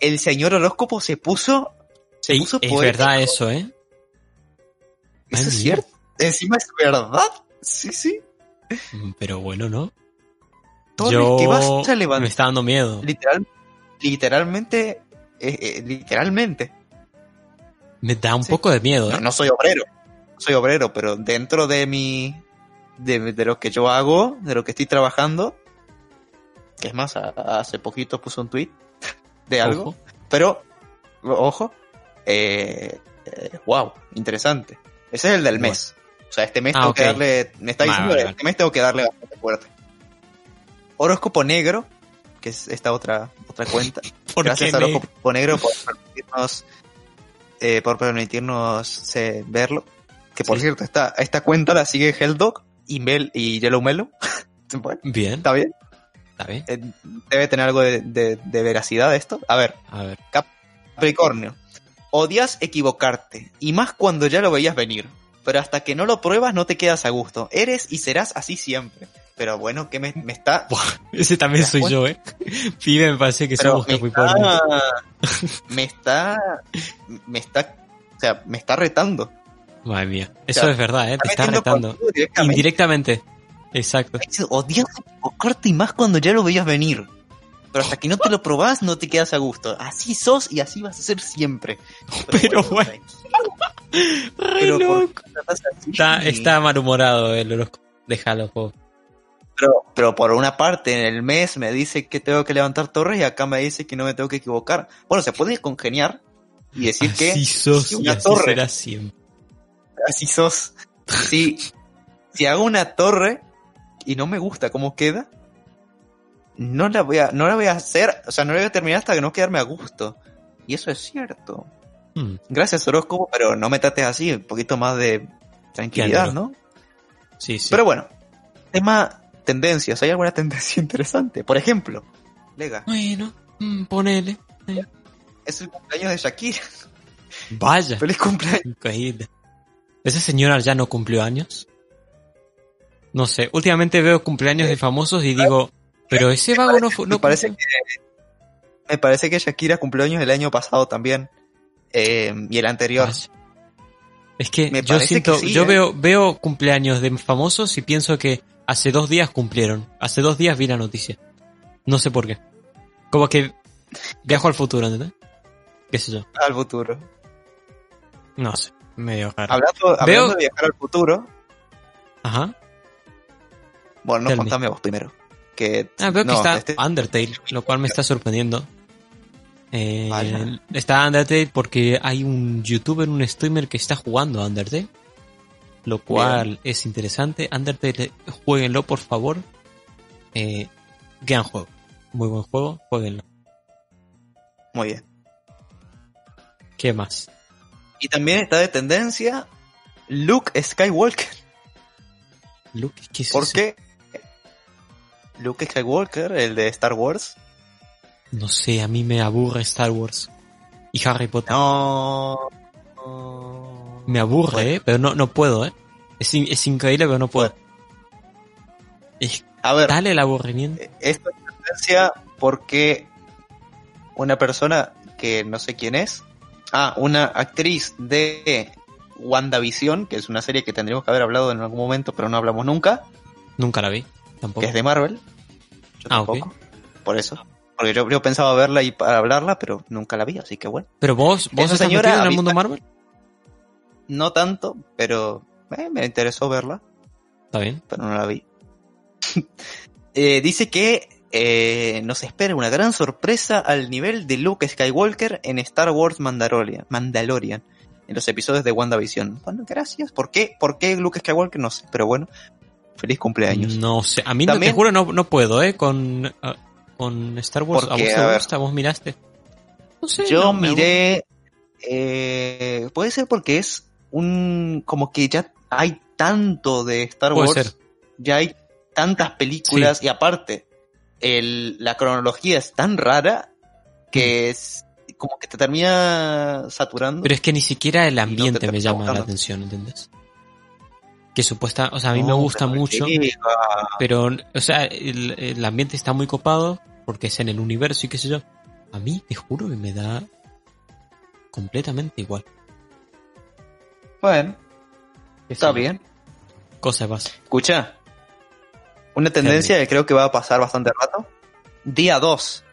A: el señor horóscopo se puso. Se
B: Sí,
A: puso
B: es
A: poético.
B: verdad eso, ¿eh?
A: Eso
B: Ay,
A: es cierto. Encima es verdad. Sí, sí.
B: Mm, Pero bueno, ¿no?
A: Torres
B: Yo
A: que vas a
B: me está dando miedo.
A: Literal, literalmente. eh, eh, literalmente.
B: Me da un
A: Sí.
B: poco de miedo,
A: No,
B: ¿eh?
A: no soy obrero. Soy obrero, pero dentro de mi. De, de lo que yo hago, de lo que estoy trabajando. Que es más, a- hace poquito puse un tweet de algo.
B: Ojo.
A: Pero, ojo. Wow, interesante. Ese es el del mes. O sea, este mes
B: Ah,
A: tengo que darle. Me está diciendo
B: vale,
A: que este mes tengo que darle bastante fuerte. Horóscopo negro, que es esta otra, otra cuenta.
B: ¿Por
A: Gracias a Horóscopo Negro por permitirnos, eh, por permitirnos eh, verlo. Que por
B: Sí.
A: cierto, esta, esta cuenta la sigue Helldog y, Mel, y Yellow. Bueno,
B: Bien,
A: está bien.
B: está bien.
A: Eh, debe tener algo de, de- de veracidad esto. A ver,
B: A ver.
A: Capricornio. Odias equivocarte, y más cuando ya lo veías venir. Pero hasta que no lo pruebas no te quedas a gusto. Eres y serás así siempre. Pero bueno, que me, me está...
B: Ese también
A: ¿Te das
B: soy
A: cuenta?
B: yo, ¿eh? Pibe, me parece que somos Capricornio.
A: está, me está... Me está... O sea, me está retando.
B: Madre mía. Eso
A: sea,
B: es verdad, ¿eh? Te está retando.
A: directamente.
B: Indirectamente. Exacto.
A: Odias equivocarte y más cuando ya lo veías venir. Pero hasta que no te lo probás, no te quedas a gusto. Así sos y así vas a ser siempre.
B: Pero bueno.
A: tranquilo,
B: Ay,
A: Pero ¿por
B: loco.
A: qué tratas así?
B: Está, está malhumorado el horóscopo. Déjalo, po.
A: Pero, pero por una parte, en el mes me dice que tengo que levantar torres y acá me dice que no me tengo que equivocar. Bueno, se puede congeniar y decir que
B: Así sos
A: si
B: y
A: una
B: así
A: torre-
B: será siempre.
A: así sos. Si, si hago una torre y no me gusta cómo queda, no la voy a, no la voy a hacer, o sea, no la voy a terminar hasta que no quedarme a gusto. Y eso es cierto.
B: Hmm,
A: Gracias, horóscopo, pero no me trates así, un poquito más de tranquilidad, ¿no?
B: Sí, sí.
A: Pero bueno, tema tendencias. ¿Hay alguna tendencia interesante? Por ejemplo, Lega,
B: Bueno, mm, ponele.
A: es el cumpleaños de Shakira.
B: Vaya.
A: Feliz cumpleaños.
B: Increíble. ¿Esa señora ya no cumplió años? No sé, últimamente veo cumpleaños de famosos y digo, pero ese vago no fue...
A: me
B: No
A: parece
B: cumplió".
A: que me parece que Shakira cumplió años el año pasado también. eh, y el anterior.
B: Vaya. Es que
A: Me
B: yo
A: parece
B: siento,
A: que sí,
B: yo
A: ¿eh?
B: veo, veo cumpleaños de famosos y pienso que hace dos días cumplieron. Hace dos días vi la noticia. No sé por qué. Como que viajo al futuro, ¿entendés? ¿Qué sé yo?
A: Al futuro.
B: No sé. Medio raro.
A: Hablando, hablando
B: Veo-
A: de viajar al futuro,
B: Ajá.
A: bueno, no contame vos primero. Que,
B: Ah, veo que está
A: este-
B: Undertale, lo cual me está sorprendiendo. Eh, está Undertale porque hay un youtuber, un streamer que está jugando a Undertale. Lo cual es interesante. Undertale, jueguenlo por favor. Eh, gran juego. Muy buen juego, jueguenlo.
A: Muy bien.
B: ¿Qué más?
A: Y también está de tendencia Luke Skywalker.
B: Luke, ¿qué es
A: ¿Por
B: eso?
A: qué? Luke Skywalker, el de Star Wars.
B: No sé, a mí me aburre Star Wars. Y Harry Potter.
A: No.
B: Me aburre,
A: Bueno.
B: eh, pero no, no puedo, eh. Es, es increíble, pero no puedo. Es
A: A ver,
B: tal el aburrimiento.
A: esto es tendencia porque una persona que no sé quién es, ah, una actriz de WandaVision, que es una serie que tendríamos que haber hablado en algún momento, pero no hablamos nunca,
B: Nunca la vi, tampoco.
A: que es de Marvel. Yo
B: Ah,
A: tampoco. Por eso. Porque yo, yo pensaba verla y para hablarla, pero nunca la vi, así que bueno.
B: Pero vos, vos estás
A: señora
B: en el mundo Marvel.
A: No tanto, pero eh, me interesó verla,
B: Está bien.
A: pero no la vi. Eh, dice que eh, nos espera una gran sorpresa al nivel de Luke Skywalker en Star Wars Mandalorian, Mandalorian en los episodios de WandaVision. Bueno, gracias. ¿Por qué? ¿Por qué Luke Skywalker? No sé, pero bueno. Feliz cumpleaños.
B: No sé, a mí no, te
A: También-
B: juro no, no puedo, eh, con, ah, con Star Wars. ¿A
A: Porque,
B: vos
A: a
B: te
A: ver.
B: gusta? ¿Vos miraste? No sé.
A: Yo
B: no,
A: miré. eh, puede ser porque es un. Como que ya hay tanto de Star
B: Puede
A: Wars.
B: ser.
A: Ya hay tantas películas. Y aparte, el, la cronología es tan rara que es. Como que te termina saturando.
B: Mm. Pero es que ni siquiera el
A: no
B: ambiente
A: te
B: me llama la atención, ¿entendés? Que supuesta, o sea, a mí me gusta mucho, pero, o sea, el, el ambiente está muy copado porque es en el universo y qué sé yo. A mí, te juro que me da completamente igual.
A: Bueno, está bien.
B: Cosas más.
A: Escucha. Una tendencia que creo que va a pasar bastante rato. Día 2.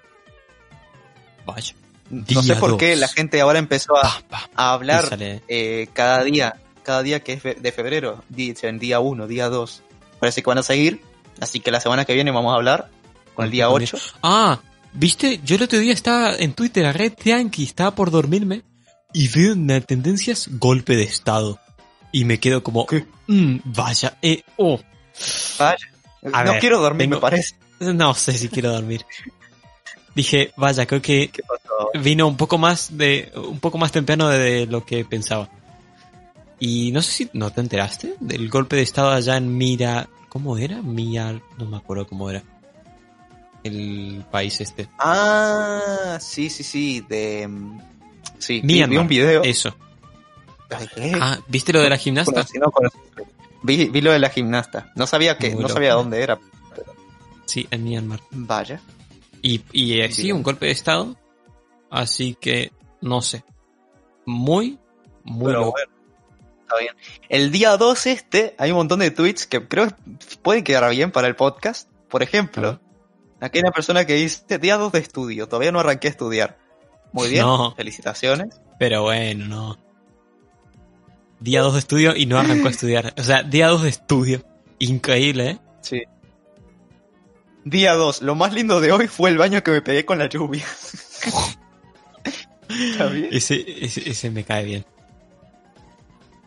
B: Vaya.
A: No sé por qué la gente ahora empezó a,
B: Pa, pa,
A: a hablar eh, cada día, cada día que es de febrero, dicen día 1, día 2. Parece que van a seguir, así que la semana que viene vamos a hablar con el día
B: También.
A: 8.
B: Ah, viste, yo el otro día estaba en Twitter, a Red Yankee, estaba por dormirme y veo en las tendencias golpe de estado. Y me quedo como,
A: ¿Qué?
B: "Mm, vaya, eh, oh.
A: Vaya.
B: A
A: no
B: ver,
A: quiero dormir,
B: tengo-
A: me parece.
B: No sé si quiero dormir. Dije, vaya, creo que vino un poco más de, un poco más temprano de lo que pensaba. Y no sé si no te enteraste del golpe de estado allá en Mira, ¿cómo era? Mira, no me acuerdo cómo era. El país este.
A: Ah, sí, sí, sí, de... Sí, vi,
B: Myanmar.
A: vi un video.
B: Eso. Ah, ¿viste lo de la gimnasta?
A: Conocí- no conocí. vi, vi lo de la gimnasta. No sabía que,
B: Muy
A: no
B: loco.
A: sabía dónde era.
B: Sí, en Myanmar.
A: Vaya.
B: Y, y eh, sí, un golpe de estado. Así que, no sé. Muy, muy
A: Pero
B: loco.
A: bueno, está bien. El día 2 este, hay un montón de tweets que creo que pueden quedar bien para el podcast. Por ejemplo,
B: ver.
A: aquí hay una persona que dice, día 2 de estudio, todavía no arranqué a estudiar. Muy bien,
B: No.
A: felicitaciones.
B: Pero bueno, no. Día 2 de estudio y no arrancó a estudiar. O sea, día 2 de estudio. Increíble, ¿eh?
A: Sí. Día 2, lo más lindo de hoy fue el baño que me pegué con la lluvia. ¿Está bien?
B: Ese, ese, ese me cae bien.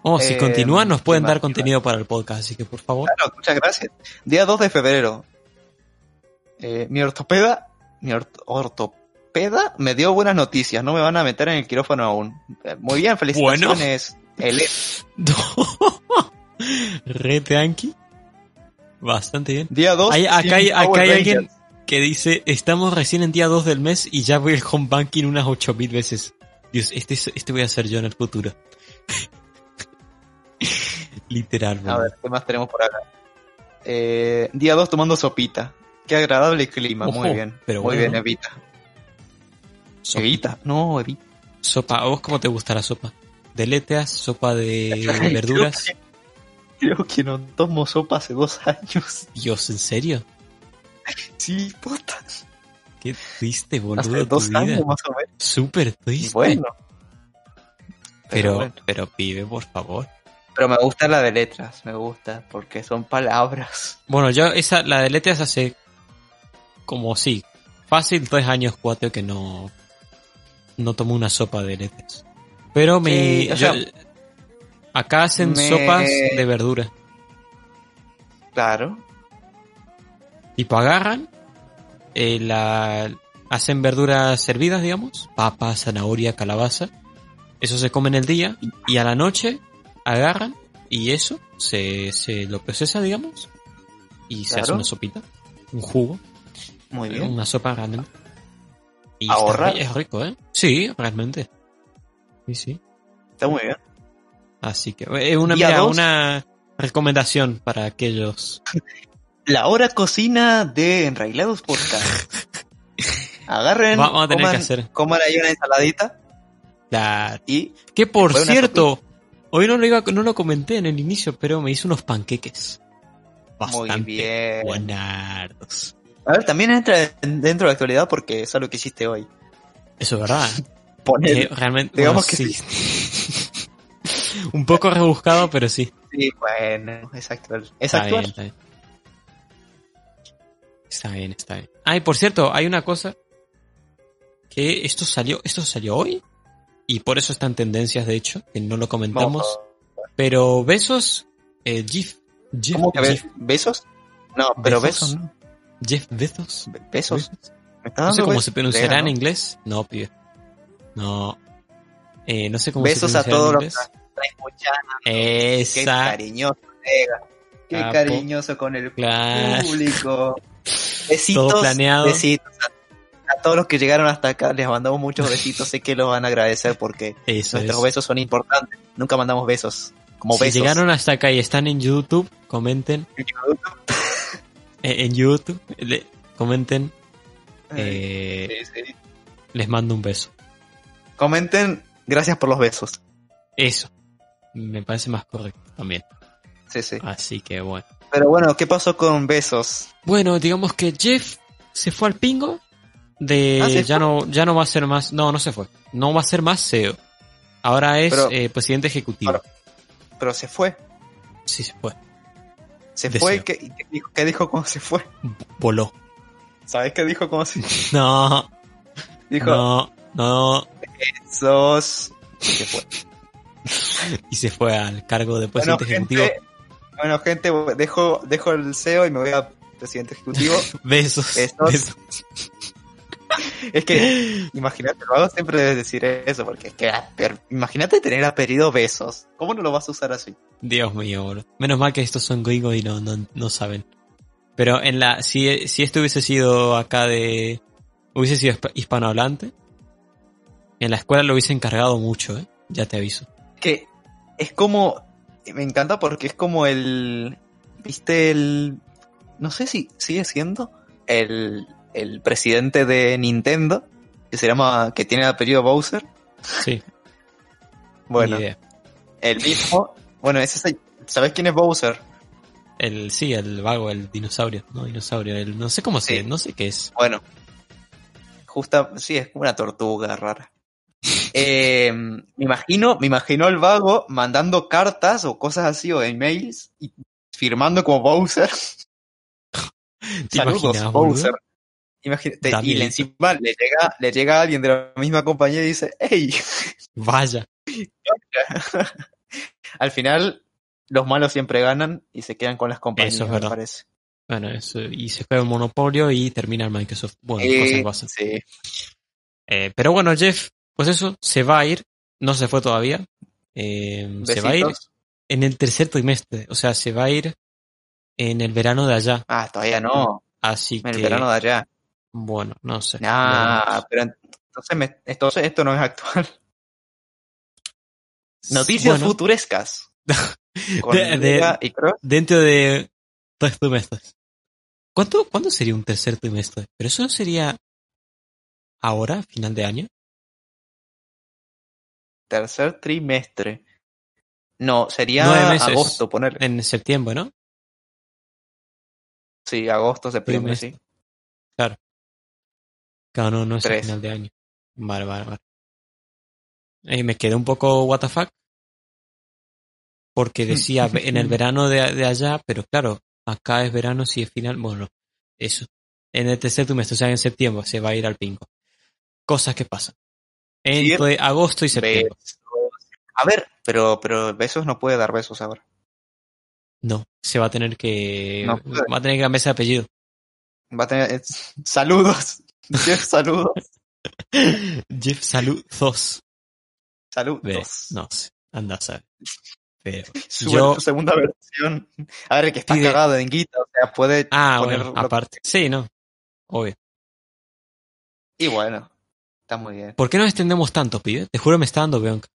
B: Oh, si
A: Eh,
B: continúan nos pueden
A: ¿qué
B: dar contenido para el podcast, así que por favor.
A: Claro, muchas gracias. Día 2 de febrero. Eh, mi ortopeda, mi ort- ortopeda me dio buenas noticias. No me van a meter en el quirófano aún. Eh, Muy bien, felicitaciones. El-
B: Red Yankee. Bastante bien.
A: día 2.
B: Hay- acá hay, acá hay alguien que dice, estamos recién en día 2 del mes y ya voy al home banking unas 8000 veces. Dios, este, es- este voy a ser yo en el futuro. Literal,
A: A ver, ¿qué más tenemos por acá? Eh, día 2 tomando sopita. Qué agradable clima. Muy bien.
B: pero
A: Muy
B: bueno.
A: bien, Evita.
B: Sopita.
A: Evita. No, Evita.
B: Sopa, ¿a vos cómo te gusta la sopa? ¿De letras? ¿Sopa de verduras?
A: Creo que, creo que no tomo sopa hace dos años.
B: Dios, ¿en serio?
A: Sí, puta.
B: Qué triste, boludo.
A: Hace
B: tu
A: dos
B: vida.
A: años más o menos.
B: Súper triste.
A: Bueno.
B: pero,
A: bueno.
B: pero pibe, por favor.
A: Pero me gusta la de letras, me gusta, porque son palabras.
B: Bueno, yo esa, la de letras hace como sí, fácil tres años, cuatro que no, no tomo una sopa de letras. Pero me,
A: Sí, o
B: yo-
A: sea,
B: acá hacen
A: me-
B: sopas de verdura.
A: Claro.
B: Tipo agarran, eh, la, hacen verduras hervidas, digamos, papa, zanahoria, calabaza. Eso se come en el día y a la noche agarran y eso se, se lo procesa, digamos, y se hace una sopita, un jugo,
A: Muy bien.
B: una sopa grande. Y
A: Ahorra.
B: está- es rico, ¿eh? Sí, realmente. Sí, sí.
A: Está muy bien.
B: Así que es una, mira,
A: dos.
B: una recomendación para aquellos.
A: La hora cocina de Enrailados Podcast. Agarren,
B: Vamos a tener
A: coman,
B: que hacer.
A: coman ahí una ensaladita
B: La...
A: y
B: Que por cierto, hoy no lo, iba, no lo comenté en el inicio, pero me hice unos panqueques.
A: muy
B: Bastante
A: bien.
B: buenardos.
A: A ver, también entra en- dentro de la actualidad porque es algo que hiciste hoy.
B: Eso es verdad.
A: Poner.
B: Que realmente,
A: digamos
B: bueno,
A: que
B: sí. Un poco rebuscado, pero sí.
A: Sí, bueno, es actual. Es
B: Está bien,
A: actual.
B: está bien. Está bien, está bien. Ah, y por cierto, hay una cosa que esto salió, esto salió hoy y por eso está en tendencias, de hecho, que no lo comentamos. Pero besos, eh, Jeff, Jeff,
A: ¿Cómo que besos? No, pero
B: ¿Besos?
A: besos, no.
B: Jeff Bezos.
A: Be- ¿Besos? ¿Me estás
B: No sé cómo se pronunciará en inglés. No, pibe. No. Eh, no sé cómo
A: Besos
B: se
A: a
B: pronunciará
A: todos
B: en
A: los que. Qué cariñoso, Lega. Qué
B: Capo.
A: cariñoso con el
B: Claro.
A: público. Besitos,
B: Todo planeado.
A: besitos. A, a todos los que llegaron hasta acá les mandamos muchos besitos. sé que los van a agradecer porque
B: Eso
A: nuestros
B: es.
A: besos son importantes. Nunca mandamos besos. Como
B: Si
A: besos.
B: llegaron hasta acá y están en YouTube, comenten. eh, en YouTube, le- comenten. eh,
A: Sí, sí.
B: les mando un beso.
A: Comenten, gracias por los besos.
B: Eso. Me parece más correcto también.
A: Sí, sí.
B: Así que bueno.
A: Pero bueno, ¿qué pasó con besos?
B: Bueno, digamos que Jeff se fue al pingo. De
A: Ah, ¿se
B: ya
A: fue?
B: no, ya no va a ser más. No, no se fue. No va a ser más CEO. Ahora es
A: Pero-
B: eh, presidente ejecutivo.
A: Ahora- Pero se fue.
B: Sí, se fue.
A: Se
B: Deseo.
A: fue. ¿Qué, qué dijo, qué dijo cuando se fue?
B: Voló.
A: ¿Sabes qué dijo cuando se fue?
B: No,
A: Dijo,
B: no, no.
A: besos. Y se fue.
B: Y se fue al cargo de
A: Bueno,
B: presidente ejecutivo.
A: gente, bueno, gente, dejo, dejo el CEO y me voy a presidente ejecutivo.
B: Besos.
A: Besos.
B: besos.
A: Es que, imagínate, lo hago siempre debes decir eso, porque es que, ah, imagínate tener apellido besos. ¿Cómo no lo vas a usar así?
B: Dios mío, boludo. Menos mal que estos son gringos y no, no, no saben. Pero en la, si, si esto hubiese sido acá de, hubiese sido hisp- hispanohablante, en la escuela lo hubiese encargado mucho, eh. Ya te aviso.
A: Que es como, me encanta porque es como el, viste el, no sé si sigue siendo el, el presidente de Nintendo, que se llama, que tiene el apellido Bowser.
B: Sí,
A: Bueno, el mismo, bueno, ese es el- ¿sabes quién es Bowser?
B: El, sí, el vago, el dinosaurio, no dinosaurio, el, no sé cómo se,
A: Sí.
B: no sé qué es.
A: Bueno, justa, sí, es como una tortuga rara. Eh, me imagino, me imagino el vago mandando cartas o cosas así o emails y firmando como Bowser.
B: ¿Te
A: Saludos,
B: imaginas,
A: Bowser. Imagínate, y encima le llega, le llega alguien de la misma compañía y dice, hey,
B: Vaya.
A: al final los malos siempre ganan y se quedan con las compañías,
B: Eso es
A: me
B: verdad.
A: parece.
B: Bueno, eso, y se juega el monopolio y termina el Microsoft. Bueno,
A: Eh,
B: cosas
A: sí.
B: Eh, pero bueno, Jeff, pues eso, se va a ir. No se fue todavía. Eh, se va a ir en el tercer trimestre. O sea, se va a ir en el verano de allá.
A: Ah, todavía no,
B: Así
A: en el
B: que,
A: verano de allá.
B: Bueno, no sé.
A: Nah, pero entonces, me- entonces esto no es actual. Noticias
B: Bueno,
A: futurescas.
B: De- de-
A: y.
B: Dentro de tres trimestres. ¿Cuánto, ¿Cuándo sería un tercer trimestre? Pero eso no sería ahora, final de año.
A: tercer trimestre. No, sería
B: meses.
A: agosto, poner.
B: En septiembre, ¿no?
A: Sí, agosto, septiembre,
B: Trimestre.
A: sí.
B: Claro, no, no es
A: Tres.
B: final de año. Vale, vale, vale. Eh, me quedé un poco what the fuck. Porque decía ve- en el verano de, de allá, pero claro, acá es verano si es final. Bueno, eso. En el tercer trimestre, o sea, en septiembre se va a ir al pingo. Cosas que pasan. Entre agosto y septiembre.
A: A ver, pero, pero besos no puede dar besos ahora.
B: No, se va a tener que.
A: No
B: va a tener que cambiarse de apellido.
A: Va a tener. eh, Saludos. Jeff, saludos.
B: Jeff Saludos.
A: Saludos.
B: No anda a saber. Pero
A: Sube
B: yo-
A: tu segunda versión. A ver, que está
B: Pide-
A: cagado de denguita, o sea, puede
B: Ah,
A: poner
B: bueno, aparte. Sí, no. Obvio.
A: Y bueno, está muy bien.
B: ¿Por qué nos extendemos tanto, pibe? Te juro me está dando bronca.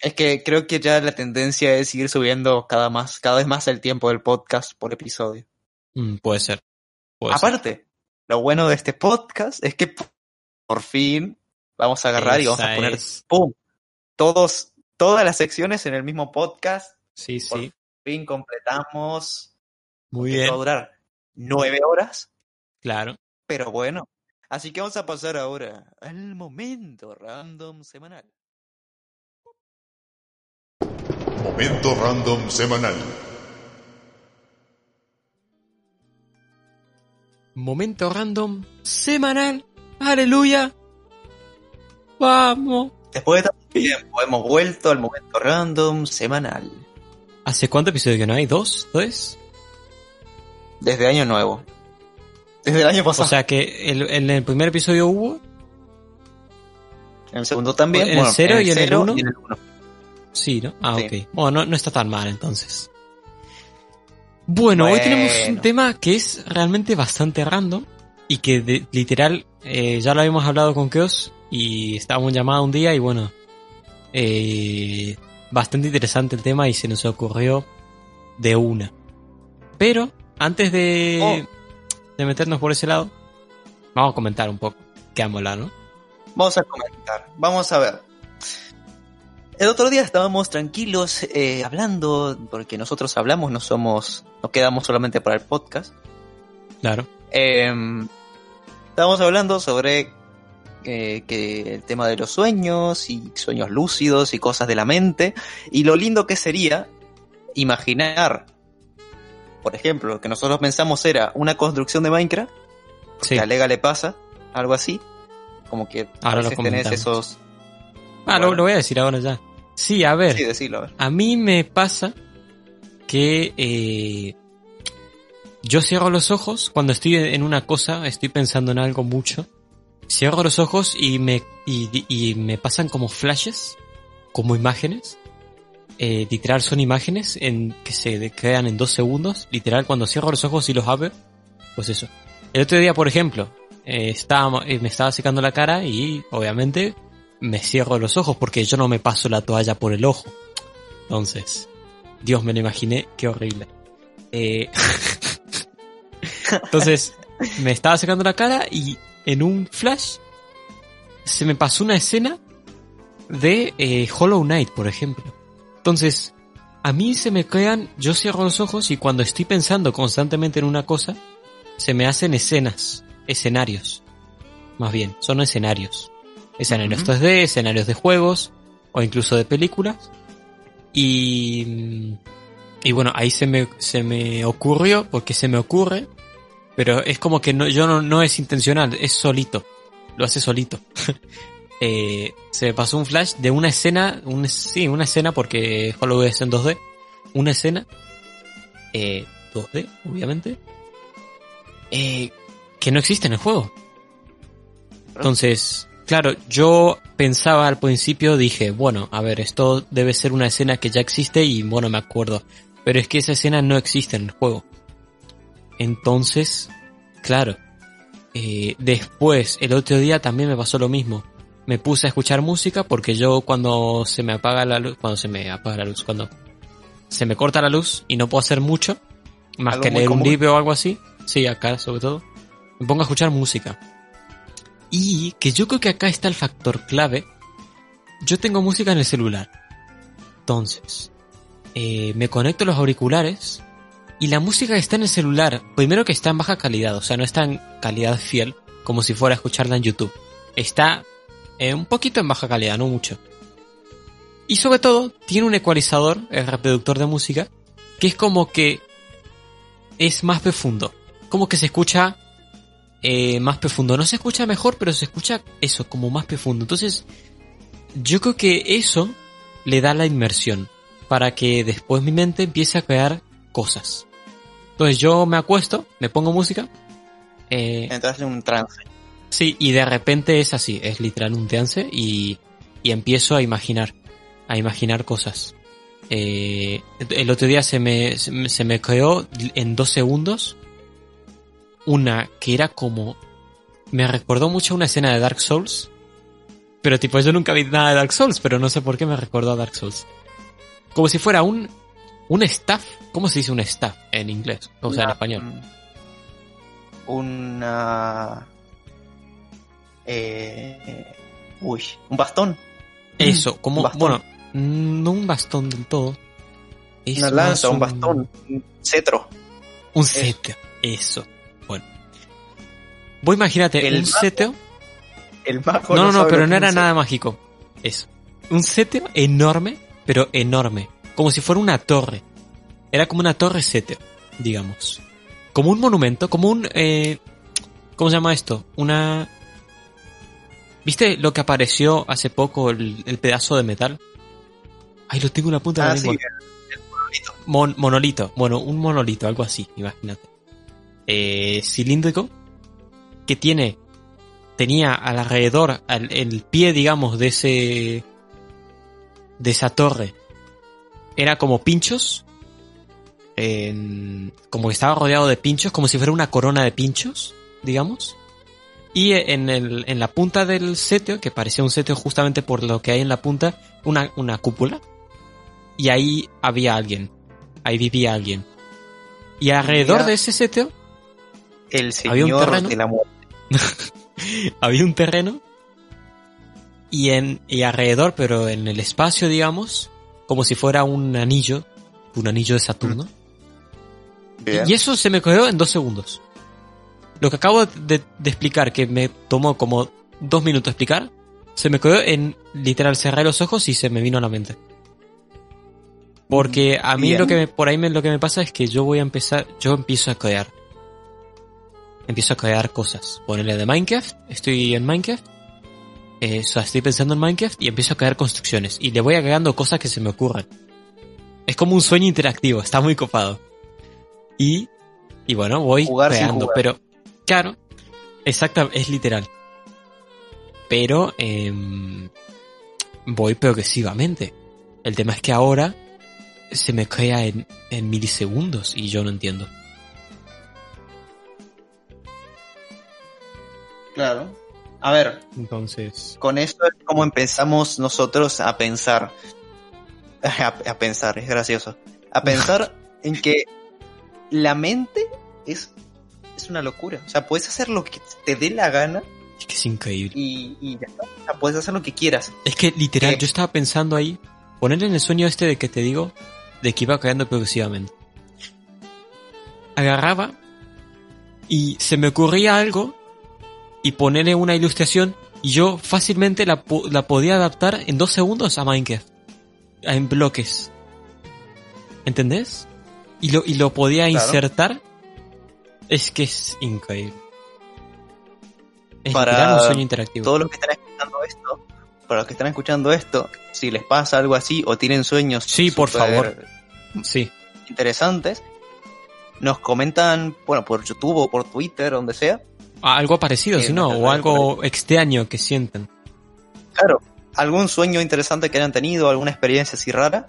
A: Es que creo que ya la tendencia es seguir subiendo cada más, cada vez más el tiempo del podcast por episodio.
B: Mm, puede ser. Puede ser.
A: Lo bueno de este podcast es que por fin vamos a agarrar y vamos a poner
B: es-
A: ¡pum! Todos, todas las secciones en el mismo podcast.
B: Sí,
A: Por
B: sí.
A: fin completamos.
B: Muy
A: Esto va a
B: bien.
A: durar nueve horas,
B: Claro.
A: pero bueno. Así que vamos a pasar ahora al momento random semanal.
C: Momento random semanal.
B: Momento random semanal. Aleluya. Vamos.
A: Después de tanto tiempo, hemos vuelto al momento random semanal.
B: ¿Hace cuánto episodio que no hay? ¿Dos? ¿Tres?
A: Desde año nuevo. Desde el año
B: O
A: pasado.
B: sea que el- en el primer episodio hubo.
A: en el segundo también.
B: ¿En el
A: bueno,
B: cero y en el uno?
A: y en el uno.
B: Sí, ¿no? Ah,
A: Sí.
B: ok. Bueno, no, no está tan mal entonces. Bueno, hoy tenemos un tema que es realmente bastante random y que de- literal eh, ya lo habíamos hablado con Keos y estábamos llamados un día y bueno, eh, bastante interesante el tema y se nos ocurrió de una. Pero antes de,
A: Oh.
B: de meternos por ese lado, vamos a comentar un poco qué vamos a hablar, ¿no?
A: Vamos a comentar. Vamos a ver. El otro día estábamos tranquilos eh, hablando, porque nosotros hablamos, no somos, no quedamos solamente para el podcast.
B: Claro.
A: Em, estábamos hablando sobre eh, que el tema de los sueños y sueños lúcidos y cosas de la mente y lo lindo que sería imaginar, por ejemplo, lo que nosotros pensamos era una construcción de Minecraft,
B: Sí.
A: que a Lega le pasa, algo así, como que a
B: Ahora lo
A: veces tenés esos...
B: Ah, lo voy a decir ahora ya. Sí, a ver.
A: Sí, decirlo, a ver.
B: A mí me pasa que eh, yo cierro los ojos cuando estoy en una cosa, estoy pensando en algo mucho. Cierro los ojos y me, y, y me pasan como flashes, como imágenes. Eh, literal son imágenes en, que se crean en dos segundos. Literal cuando cierro los ojos y los abro, pues eso. El otro día, por ejemplo, eh, estaba, eh, me estaba secando la cara y obviamente me cierro los ojos porque yo no me paso la toalla por el ojo. Entonces, Dios me lo imaginé, qué horrible. Eh, Entonces, me estaba secando la cara y en un flash se me pasó una escena de eh, Hollow Knight, por ejemplo. Entonces, a mí se me crean, yo cierro los ojos y cuando estoy pensando constantemente en una cosa, se me hacen escenas, escenarios. Más bien, son escenarios. Escenarios
A: Ujú.
B: 3D, escenarios de juegos o incluso de películas. Y, y bueno, ahí se me, se me ocurrió, porque se me ocurre, pero es como que no, yo no, no es intencional, es solito. Lo hace solito. Eh, se me pasó un flash de una escena, un, sí, una escena porque Hollow es en 2D. Una escena, eh, 2D, obviamente, eh, que no existe en el juego. Entonces, claro, yo pensaba al principio, dije, bueno, a ver, esto debe ser una escena que ya existe y bueno, me acuerdo. Pero es que esa escena no existe en el juego. Entonces, claro, eh, después, el otro día también me pasó lo mismo. Me puse a escuchar música porque yo cuando se me apaga la luz, cuando se me apaga la luz, cuando se me corta la luz y no puedo hacer mucho, más que leer un libro o algo así, sí, acá sobre todo, me pongo a escuchar música. Y que yo creo que acá está el factor clave yo tengo música en el celular. Entonces, eh, me conecto los auriculares y la música está en el celular, primero que está en baja calidad, o sea, no está en calidad fiel, como si fuera a escucharla en YouTube. Está eh, un poquito en baja calidad, no mucho. Y sobre todo, tiene un ecualizador, el reproductor de música, que es como que es más profundo. Como que se escucha eh, más profundo. No se escucha mejor, pero se escucha eso, como más profundo. Entonces, yo creo que eso le da la inmersión para que después mi mente empiece a crear cosas. Entonces yo me acuesto, me pongo música. Eh,
A: Entras en un trance.
B: sí, y de repente es así, es literal un trance y, y empiezo a imaginar, a imaginar cosas. Eh, el otro día se me, se me- se me creó en dos segundos una que era como... Me recordó mucho una escena de Dark Souls. Pero tipo, yo nunca vi nada de Dark Souls, pero no sé por qué me recordó a Dark Souls. Como si fuera un... Un staff. ¿Cómo se dice un staff en inglés? O sea, en español.
A: Una. Eh, uy, un bastón.
B: Eso, como...
A: un bastón.
B: Bueno, mm, no un bastón del todo. Es
A: una lanza, un bastón, un cetro.
B: Un
A: Eso.
B: seteo. Eso. Vos imagínate
A: El
B: un
A: mago
B: seteo.
A: El mago
B: No, no, no, pero no era
A: es
B: nada mágico. Eso. Un seteo enorme, pero enorme. Como si fuera una torre. Era como una torre seteo, digamos. Como un monumento, como un... Eh, ¿Cómo se llama esto? Una... ¿Viste lo que apareció hace poco, el, el pedazo de metal? Ay, lo tengo en la punta de
A: Ah,
B: la
A: sí,
B: lengua. Mon- monolito, bueno, un monolito, algo así, imagínate. Eh, cilíndrico, que tiene, tenía alrededor, al, el pie, digamos, de ese, de esa torre, era como pinchos, en- como que estaba rodeado de pinchos, como si fuera una corona de pinchos, digamos. Y en, el, en la punta del seteo, que parecía un seteo justamente por lo que hay en la punta, una, una cúpula. Y ahí había alguien. Ahí vivía alguien. Y alrededor de ese seteo
A: El
B: Había un
A: señor
B: terreno.
A: de la muerte.
B: había un terreno. Y, en, y alrededor, pero en el espacio, digamos, como si fuera un anillo. Un anillo de Saturno.
A: Bien.
B: Y eso se me quedó en dos segundos. Lo que acabo de, de explicar, que me tomó como dos minutos explicar, se me quedó en literal cerré los ojos y se me vino a la mente. Porque a mí
A: Bien.
B: lo que me, por ahí me- lo que me pasa es que yo voy a empezar, yo empiezo a crear. Empiezo a crear cosas. Ponerle de Minecraft, estoy en Minecraft. eh, estoy pensando en Minecraft y empiezo a crear construcciones. Y le voy agregando cosas que se me ocurren. Es como un sueño interactivo, está muy copado. Y, y bueno, voy
A: Jugar
B: creando, pero, claro, exacta, es literal. Pero, em, voy progresivamente. El tema es que ahora se me crea en, en milisegundos y yo no entiendo.
A: Claro. A ver,
B: Entonces,
A: con eso es como empezamos nosotros a pensar. A, a pensar, es gracioso. A pensar en que la mente es, es una locura. O sea, puedes hacer lo que te dé la gana
B: es que es increíble.
A: y, y ya está. O sea, puedes hacer lo que quieras.
B: Es que literal,
A: ¿Qué?
B: yo estaba pensando ahí, ponerle en el sueño este de que te digo, de que iba creando progresivamente. Agarraba y se me ocurría algo y ponerle una ilustración y yo fácilmente la, la podía adaptar en dos segundos a Minecraft. En bloques. ¿Entendés? Y lo, y lo podía
A: Claro.
B: insertar. Es que es increíble. Es
A: Para
B: un sueño interactivo.
A: Todos los que están escuchando esto, para los que están escuchando esto, si les pasa algo así o tienen sueños
B: Sí, por favor. Sí.
A: interesantes, nos comentan, bueno, por YouTube o por Twitter, donde sea.
B: Algo parecido,
A: Sí,
B: si no, o algo extraño que sientan.
A: Claro, algún sueño interesante que hayan tenido, alguna experiencia así rara,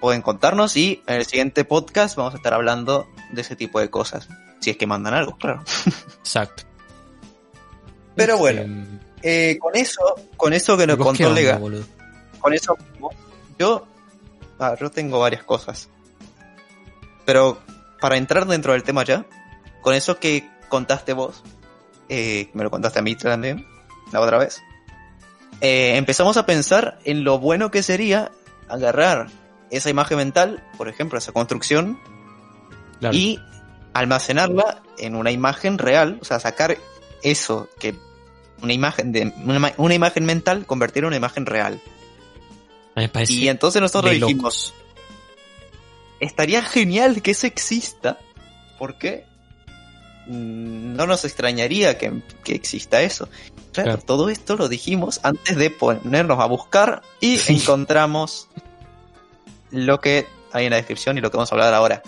A: pueden contarnos y en el siguiente podcast vamos a estar hablando de ese tipo de cosas. Si es que mandan algo, claro.
B: Exacto.
A: Pero
B: Este,
A: bueno, Eh, con eso, con eso que
B: ¿y
A: nos contó Lega, con eso yo, ah, yo tengo varias cosas. Pero para entrar dentro del tema ya, con eso que contaste vos, eh, me lo contaste a mí también, la otra vez, eh, empezamos a pensar en lo bueno que sería agarrar esa imagen mental, por ejemplo, esa construcción,
B: Claro.
A: y almacenarla en una imagen real, o sea, sacar eso que una imagen de una, una imagen mental, convertirla en una imagen real.
B: me parece
A: Y entonces nosotros dijimos,
B: locos.
A: estaría genial que eso exista, porque no nos extrañaría que, que exista eso. Claro,
B: Claro.
A: todo esto lo dijimos antes de ponernos a buscar y
B: Sí.
A: encontramos lo que hay en la descripción y lo que vamos a hablar ahora,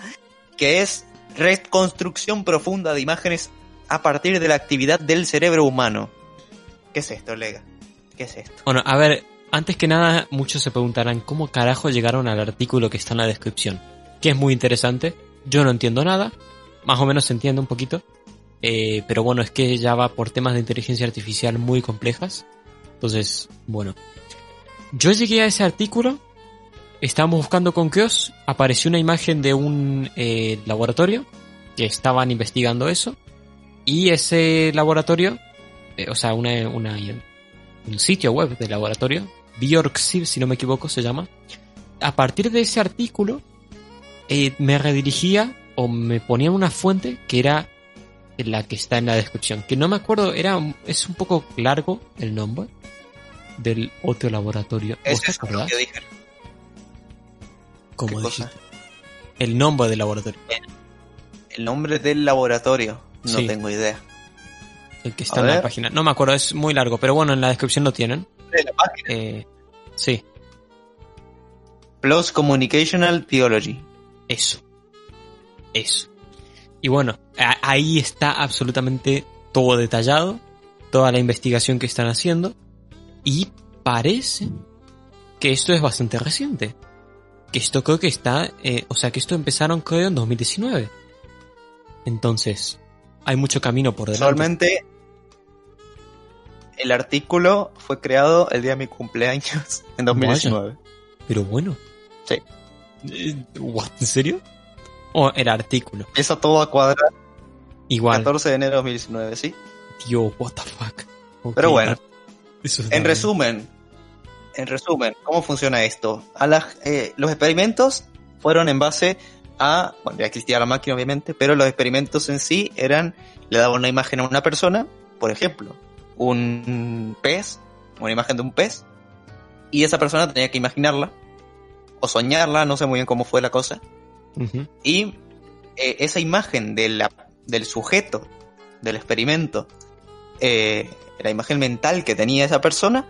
A: que es reconstrucción profunda de imágenes a partir de la actividad del cerebro humano. ¿Qué es esto, Lega? ¿Qué es esto?
B: Bueno, a ver, antes que nada, muchos se preguntarán cómo carajo llegaron al artículo que está en la descripción. Que es muy interesante. Yo no entiendo nada. Más o menos se entiende un poquito. Eh, pero bueno, es que ya va por temas de inteligencia artificial muy complejas. Entonces, bueno. Yo llegué a ese artículo. Estábamos buscando con Kios. Apareció una imagen de un eh, laboratorio. Que estaban investigando eso. Y ese laboratorio. eh, o sea, una, una, un sitio web de laboratorio, Bjorkseed, si no me equivoco, se llama. A partir de ese artículo, me redirigía o me ponía una fuente que era la que está en la descripción. Que no me acuerdo, era es un poco largo el nombre del otro laboratorio. ¿Vos
A: Es
B: te
A: eso lo
B: acordás?
A: que dije.
B: Como
A: ¿Qué cosa?
B: dijiste. El nombre del laboratorio,
A: El nombre del laboratorio, no
B: Sí.
A: tengo idea.
B: el que
A: A
B: está en la página. No me acuerdo, es muy largo, pero bueno, en la descripción lo tienen.
A: De la página.
B: Eh, sí,
A: Plus Communicational Theology.
B: Eso. Eso. Y bueno, ahí está absolutamente todo detallado, toda la investigación que están haciendo, y parece que esto es bastante reciente. Que esto creo que está, eh, o sea, que esto empezaron creo en 2019. Entonces, hay mucho camino por delante.
A: Solamente el artículo fue creado el día de mi cumpleaños, en 2019.
B: Pero bueno.
A: Sí.
B: What, ¿En serio? O el artículo.
A: Empieza todo a cuadrar
B: Igual.
A: 14 de enero de 2019, ¿sí?
B: Tío, what the fuck.
A: Pero bueno.
B: eso está
A: En resumen, en resumen, ¿cómo funciona esto? A las- eh, los experimentos fueron en base a, bueno, ya existía la máquina obviamente, pero los experimentos en sí eran, le daban una imagen a una persona, por ejemplo, un pez, una imagen de un pez, y esa persona tenía que imaginarla, o soñarla, no sé muy bien cómo fue la cosa, Y eh, esa imagen de la- del sujeto del experimento, eh, la imagen mental que tenía esa persona,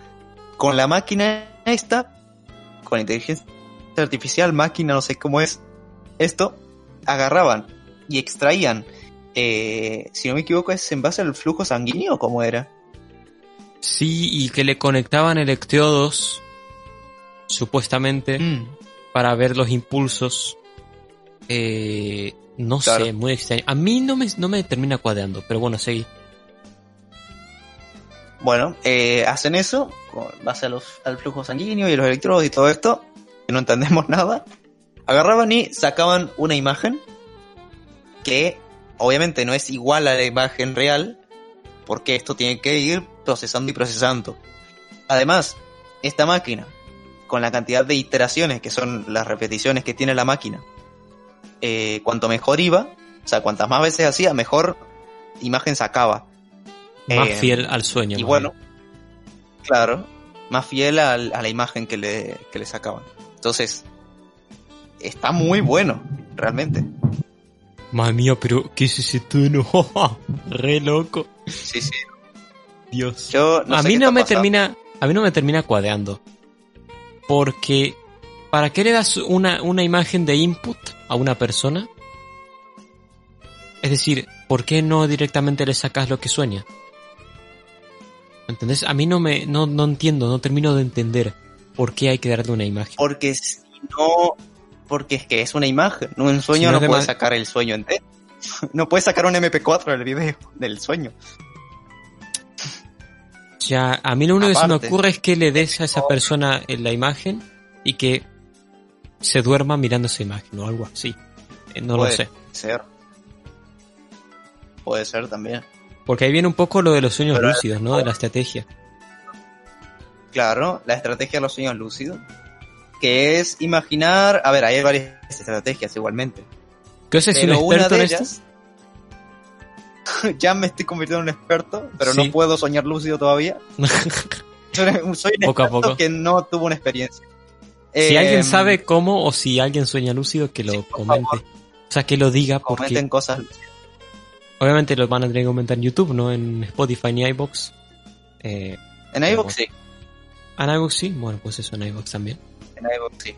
A: con la máquina esta, con inteligencia artificial, máquina, no sé cómo es esto, agarraban y extraían, eh, si no me equivoco, es en base al flujo sanguíneo, ¿cómo era?
B: Sí, y que le conectaban electrodos, supuestamente,
A: Mm,
B: para ver los impulsos. Eh, no
A: Claro.
B: sé, muy extraño. A mí no me, no me termina cuadrando, pero bueno, seguí.
A: Bueno, eh, hacen eso con base a los, al flujo sanguíneo y los electrodos y todo esto, que no entendemos nada. Agarraban y sacaban una imagen que obviamente no es igual a la imagen real, porque esto tiene que ir procesando y procesando. Además, esta máquina, con la cantidad de iteraciones que son las repeticiones que tiene la máquina, eh, cuanto mejor iba, o sea, cuantas más veces hacía, mejor imagen sacaba.
B: Más
A: Eh,
B: fiel al sueño.
A: y bueno,
B: bien.
A: claro, más fiel a, la imagen que le, que le sacaban. Entonces, está muy bueno, realmente.
B: Madre mía, pero ¿qué es ese tono? Re loco.
A: Sí, sí.
B: Dios.
A: Yo no
B: a
A: sé
B: mí no me
A: pasando.
B: termina, a mí no me termina cuadrando. Porque, ¿para qué le das una, una imagen de input a una persona? Es decir, ¿por qué no directamente le sacas lo que sueña? ¿Entendés? A mí no me, no, no entiendo, no termino de entender por qué hay que darle una imagen.
A: Porque si no, porque es que es una imagen. Un
B: Si
A: sueño
B: no
A: no,
B: es de
A: puede
B: ma-
A: sacar el sueño entero. No puede sacar un MP4 del video, del sueño.
B: Ya, a mí lo único que se me ocurre es que le des a esa persona eh, la imagen y que se duerma mirando esa imagen o algo así. Eh, No
A: puede
B: lo sé.
A: ser. Puede ser también.
B: Porque ahí viene un poco lo de los sueños
A: Pero-
B: lúcidos, ¿no? De la estrategia.
A: claro, la estrategia de los sueños lúcidos, que es imaginar, a ver, hay varias estrategias igualmente,
B: ¿Qué sé si un experto
A: de
B: en esto?
A: ellas, ya me estoy convirtiendo en un experto, pero
B: Sí.
A: no puedo soñar lúcido todavía. Soy un
B: Poco a
A: experto
B: poco.
A: que no tuvo una experiencia.
B: Si
A: Eh,
B: alguien sabe cómo o si alguien sueña lúcido, que lo
A: Sí,
B: comente.
A: favor.
B: O sea, que lo diga porque
A: comenten cosas lúcidas.
B: obviamente lo van a tener que comentar en YouTube, no en Spotify ni iBox. Eh,
A: En iVoox sí,
B: ¿En iVoox sí? Bueno, pues eso en iVoox también.
A: en iVoox sí.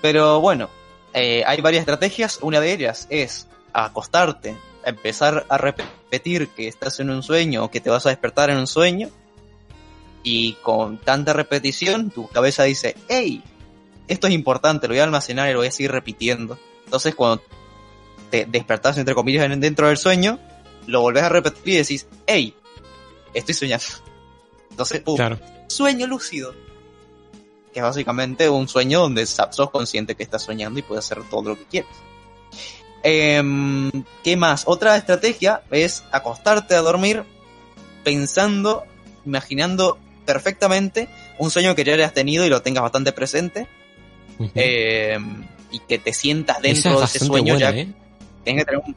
A: Pero bueno, eh, hay varias estrategias. Una de ellas es acostarte, empezar a repetir que estás en un sueño o que te vas a despertar en un sueño. Y con tanta repetición, tu cabeza dice, hey, esto es importante, lo voy a almacenar y lo voy a seguir repitiendo. Entonces, cuando te despertás, entre comillas, en- dentro del sueño, lo volvés a repetir y decís, hey, estoy soñando. Entonces,
B: Claro.
A: sueño lúcido. Que es básicamente un sueño donde sos consciente que estás soñando y puedes hacer todo lo que quieres. Em, ¿Qué más? Otra estrategia es acostarte a dormir pensando, imaginando perfectamente un sueño que ya hayas tenido y lo tengas bastante presente. Em, y que te sientas
B: es
A: dentro de ese sueño
B: buena,
A: ya
B: ¿eh?
A: tienes que tener un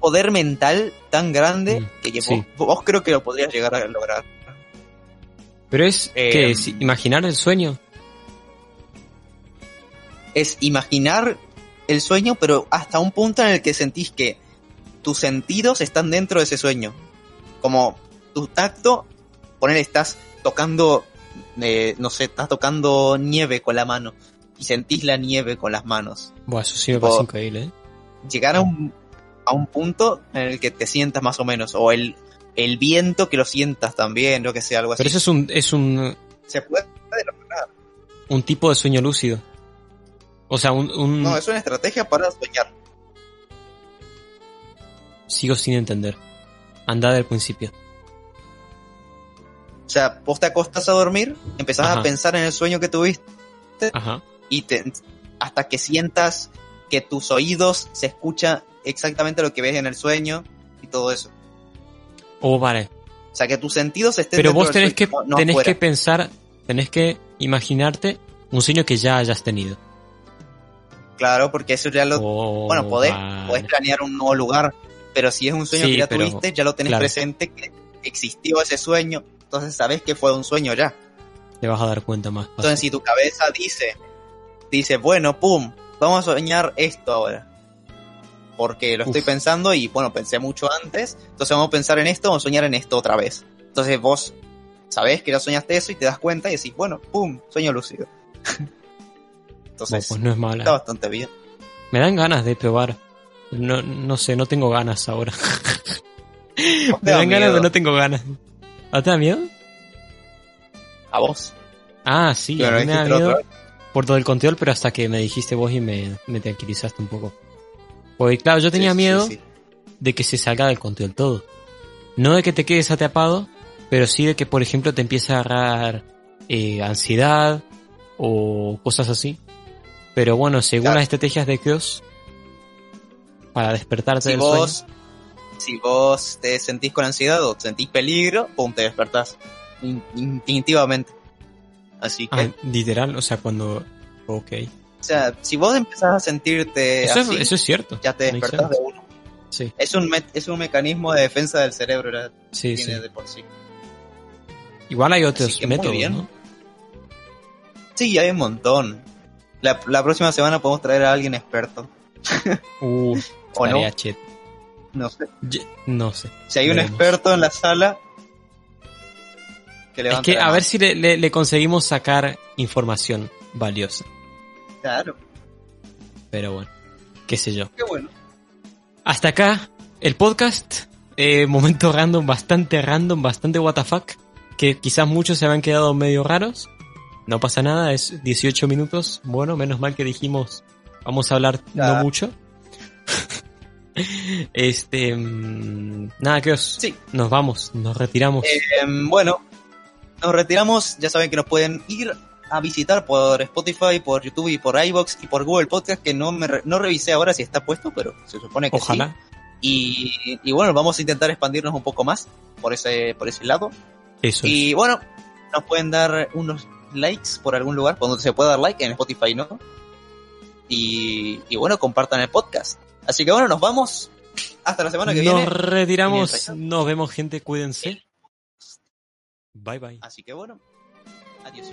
A: poder mental tan grande
B: Mm,
A: que, que
B: sí.
A: vos, vos creo que lo podrías llegar a lograr.
B: Pero es
A: Eh,
B: que es imaginar el sueño.
A: es imaginar el sueño, pero hasta un punto en el que sentís que tus sentidos están dentro de ese sueño. Como tu tacto, poner estás tocando, eh, no sé, estás tocando nieve con la mano y sentís la nieve con las manos.
B: Buah, eso sí me
A: Tipo,
B: parece increíble, ¿eh?
A: Llegar a un, a un punto en el que te sientas más o menos, o el, el viento que lo sientas también, lo que sea, algo así.
B: Pero eso es un, es un,
A: Se puede lograr.
B: un tipo de sueño lúcido. O sea, un, un-
A: No, es una estrategia para soñar.
B: sigo sin entender. Anda del principio.
A: O sea, vos te acostás a dormir, empezás
B: Ajá.
A: a pensar en el sueño que tuviste
B: Ajá.
A: y te, hasta que sientas que tus oídos se escucha exactamente lo que ves en el sueño y todo eso.
B: Oh, vale.
A: O sea, que tus sentidos estén
B: Pero vos tenés que,
A: sueño, no- no
B: tenés que pensar, tenés que imaginarte un sueño que ya hayas tenido.
A: Claro, porque eso ya lo...
B: Oh,
A: bueno, podés,
B: vale.
A: podés planear un nuevo lugar, pero si es un sueño
B: Sí,
A: que ya
B: pero-
A: tuviste, ya lo tenés
B: claro.
A: presente que existió ese sueño, entonces sabés que fue un sueño ya.
B: Te vas a dar cuenta más. fácil.
A: Entonces, si tu cabeza dice, dice, bueno, pum, vamos a soñar esto ahora. Porque lo estoy pensando y, bueno, pensé mucho antes. Entonces vamos a pensar en esto, vamos a soñar en esto otra vez. Entonces vos sabés que ya soñaste eso y te das cuenta y decís, bueno, pum, sueño lúcido. Entonces,
B: pues no es mala.
A: está bastante bien.
B: Me dan ganas de probar. No, no sé, no tengo ganas ahora. Me dan ganas, pero no tengo ganas. ¿A te da miedo?
A: A vos.
B: Ah, sí, a mí me da miedo por todo el control, pero hasta que me dijiste vos y me, me tranquilizaste un poco. Porque claro, yo tenía
A: Sí,
B: miedo
A: sí.
B: de que se salga del control todo. No de que te quedes atrapado, pero sí de que, por ejemplo, te empiece a agarrar eh, ansiedad o cosas así. Pero bueno, según
A: Claro.
B: las estrategias de Cross, para despertarte
A: Si
B: del
A: vos, si vos te sentís con ansiedad o sentís peligro, pum, te despertás. In- instintivamente. Así que.
B: Ah, literal, o sea, cuando... Ok.
A: o sea, si vos empezás a sentirte
B: Eso, es,
A: así,
B: eso es cierto.
A: ya te despertás de uno.
B: Sí,
A: Es un, me- es un mecanismo de defensa del cerebro, ya
B: sí,
A: tiene
B: sí.
A: de por sí.
B: Igual hay otros métodos,
A: bien.
B: ¿no?
A: Sí, hay un montón. La, la próxima semana podemos traer a alguien experto.
B: Uh,
A: ¿O no? No sé.
B: No sé.
A: Si hay un
B: Veremos.
A: experto en la sala, que
B: Es que a ver si le, le- le conseguimos sacar información valiosa.
A: Claro,
B: Pero bueno, qué sé yo.
A: qué bueno.
B: Hasta acá el podcast. Eh, momento random, bastante random, bastante WTF. Que quizás muchos se habían quedado medio raros. No pasa nada, es 18 minutos. Bueno, menos mal que dijimos vamos a hablar
A: Ya.
B: no mucho. este. mm, nada, que os.
A: Sí.
B: Nos vamos, nos retiramos.
A: Em, bueno, nos retiramos. Ya saben que nos pueden ir a visitar por Spotify, por YouTube y por iBox y por Google Podcast, que no me re- no revisé ahora si está puesto, pero se supone que
B: Ojalá.
A: sí. Y, y bueno, vamos a intentar expandirnos un poco más por ese, por ese lado.
B: Eso es.
A: Y bueno, nos pueden dar unos likes por algún lugar, cuando se pueda dar like, en Spotify no. Y, y bueno, compartan el podcast. Así que bueno, nos vamos. Hasta la semana que
B: Nos
A: viene.
B: retiramos.
A: Mientras-
B: Nos vemos, gente. Cuídense. Bye bye.
A: Así que bueno, adiós.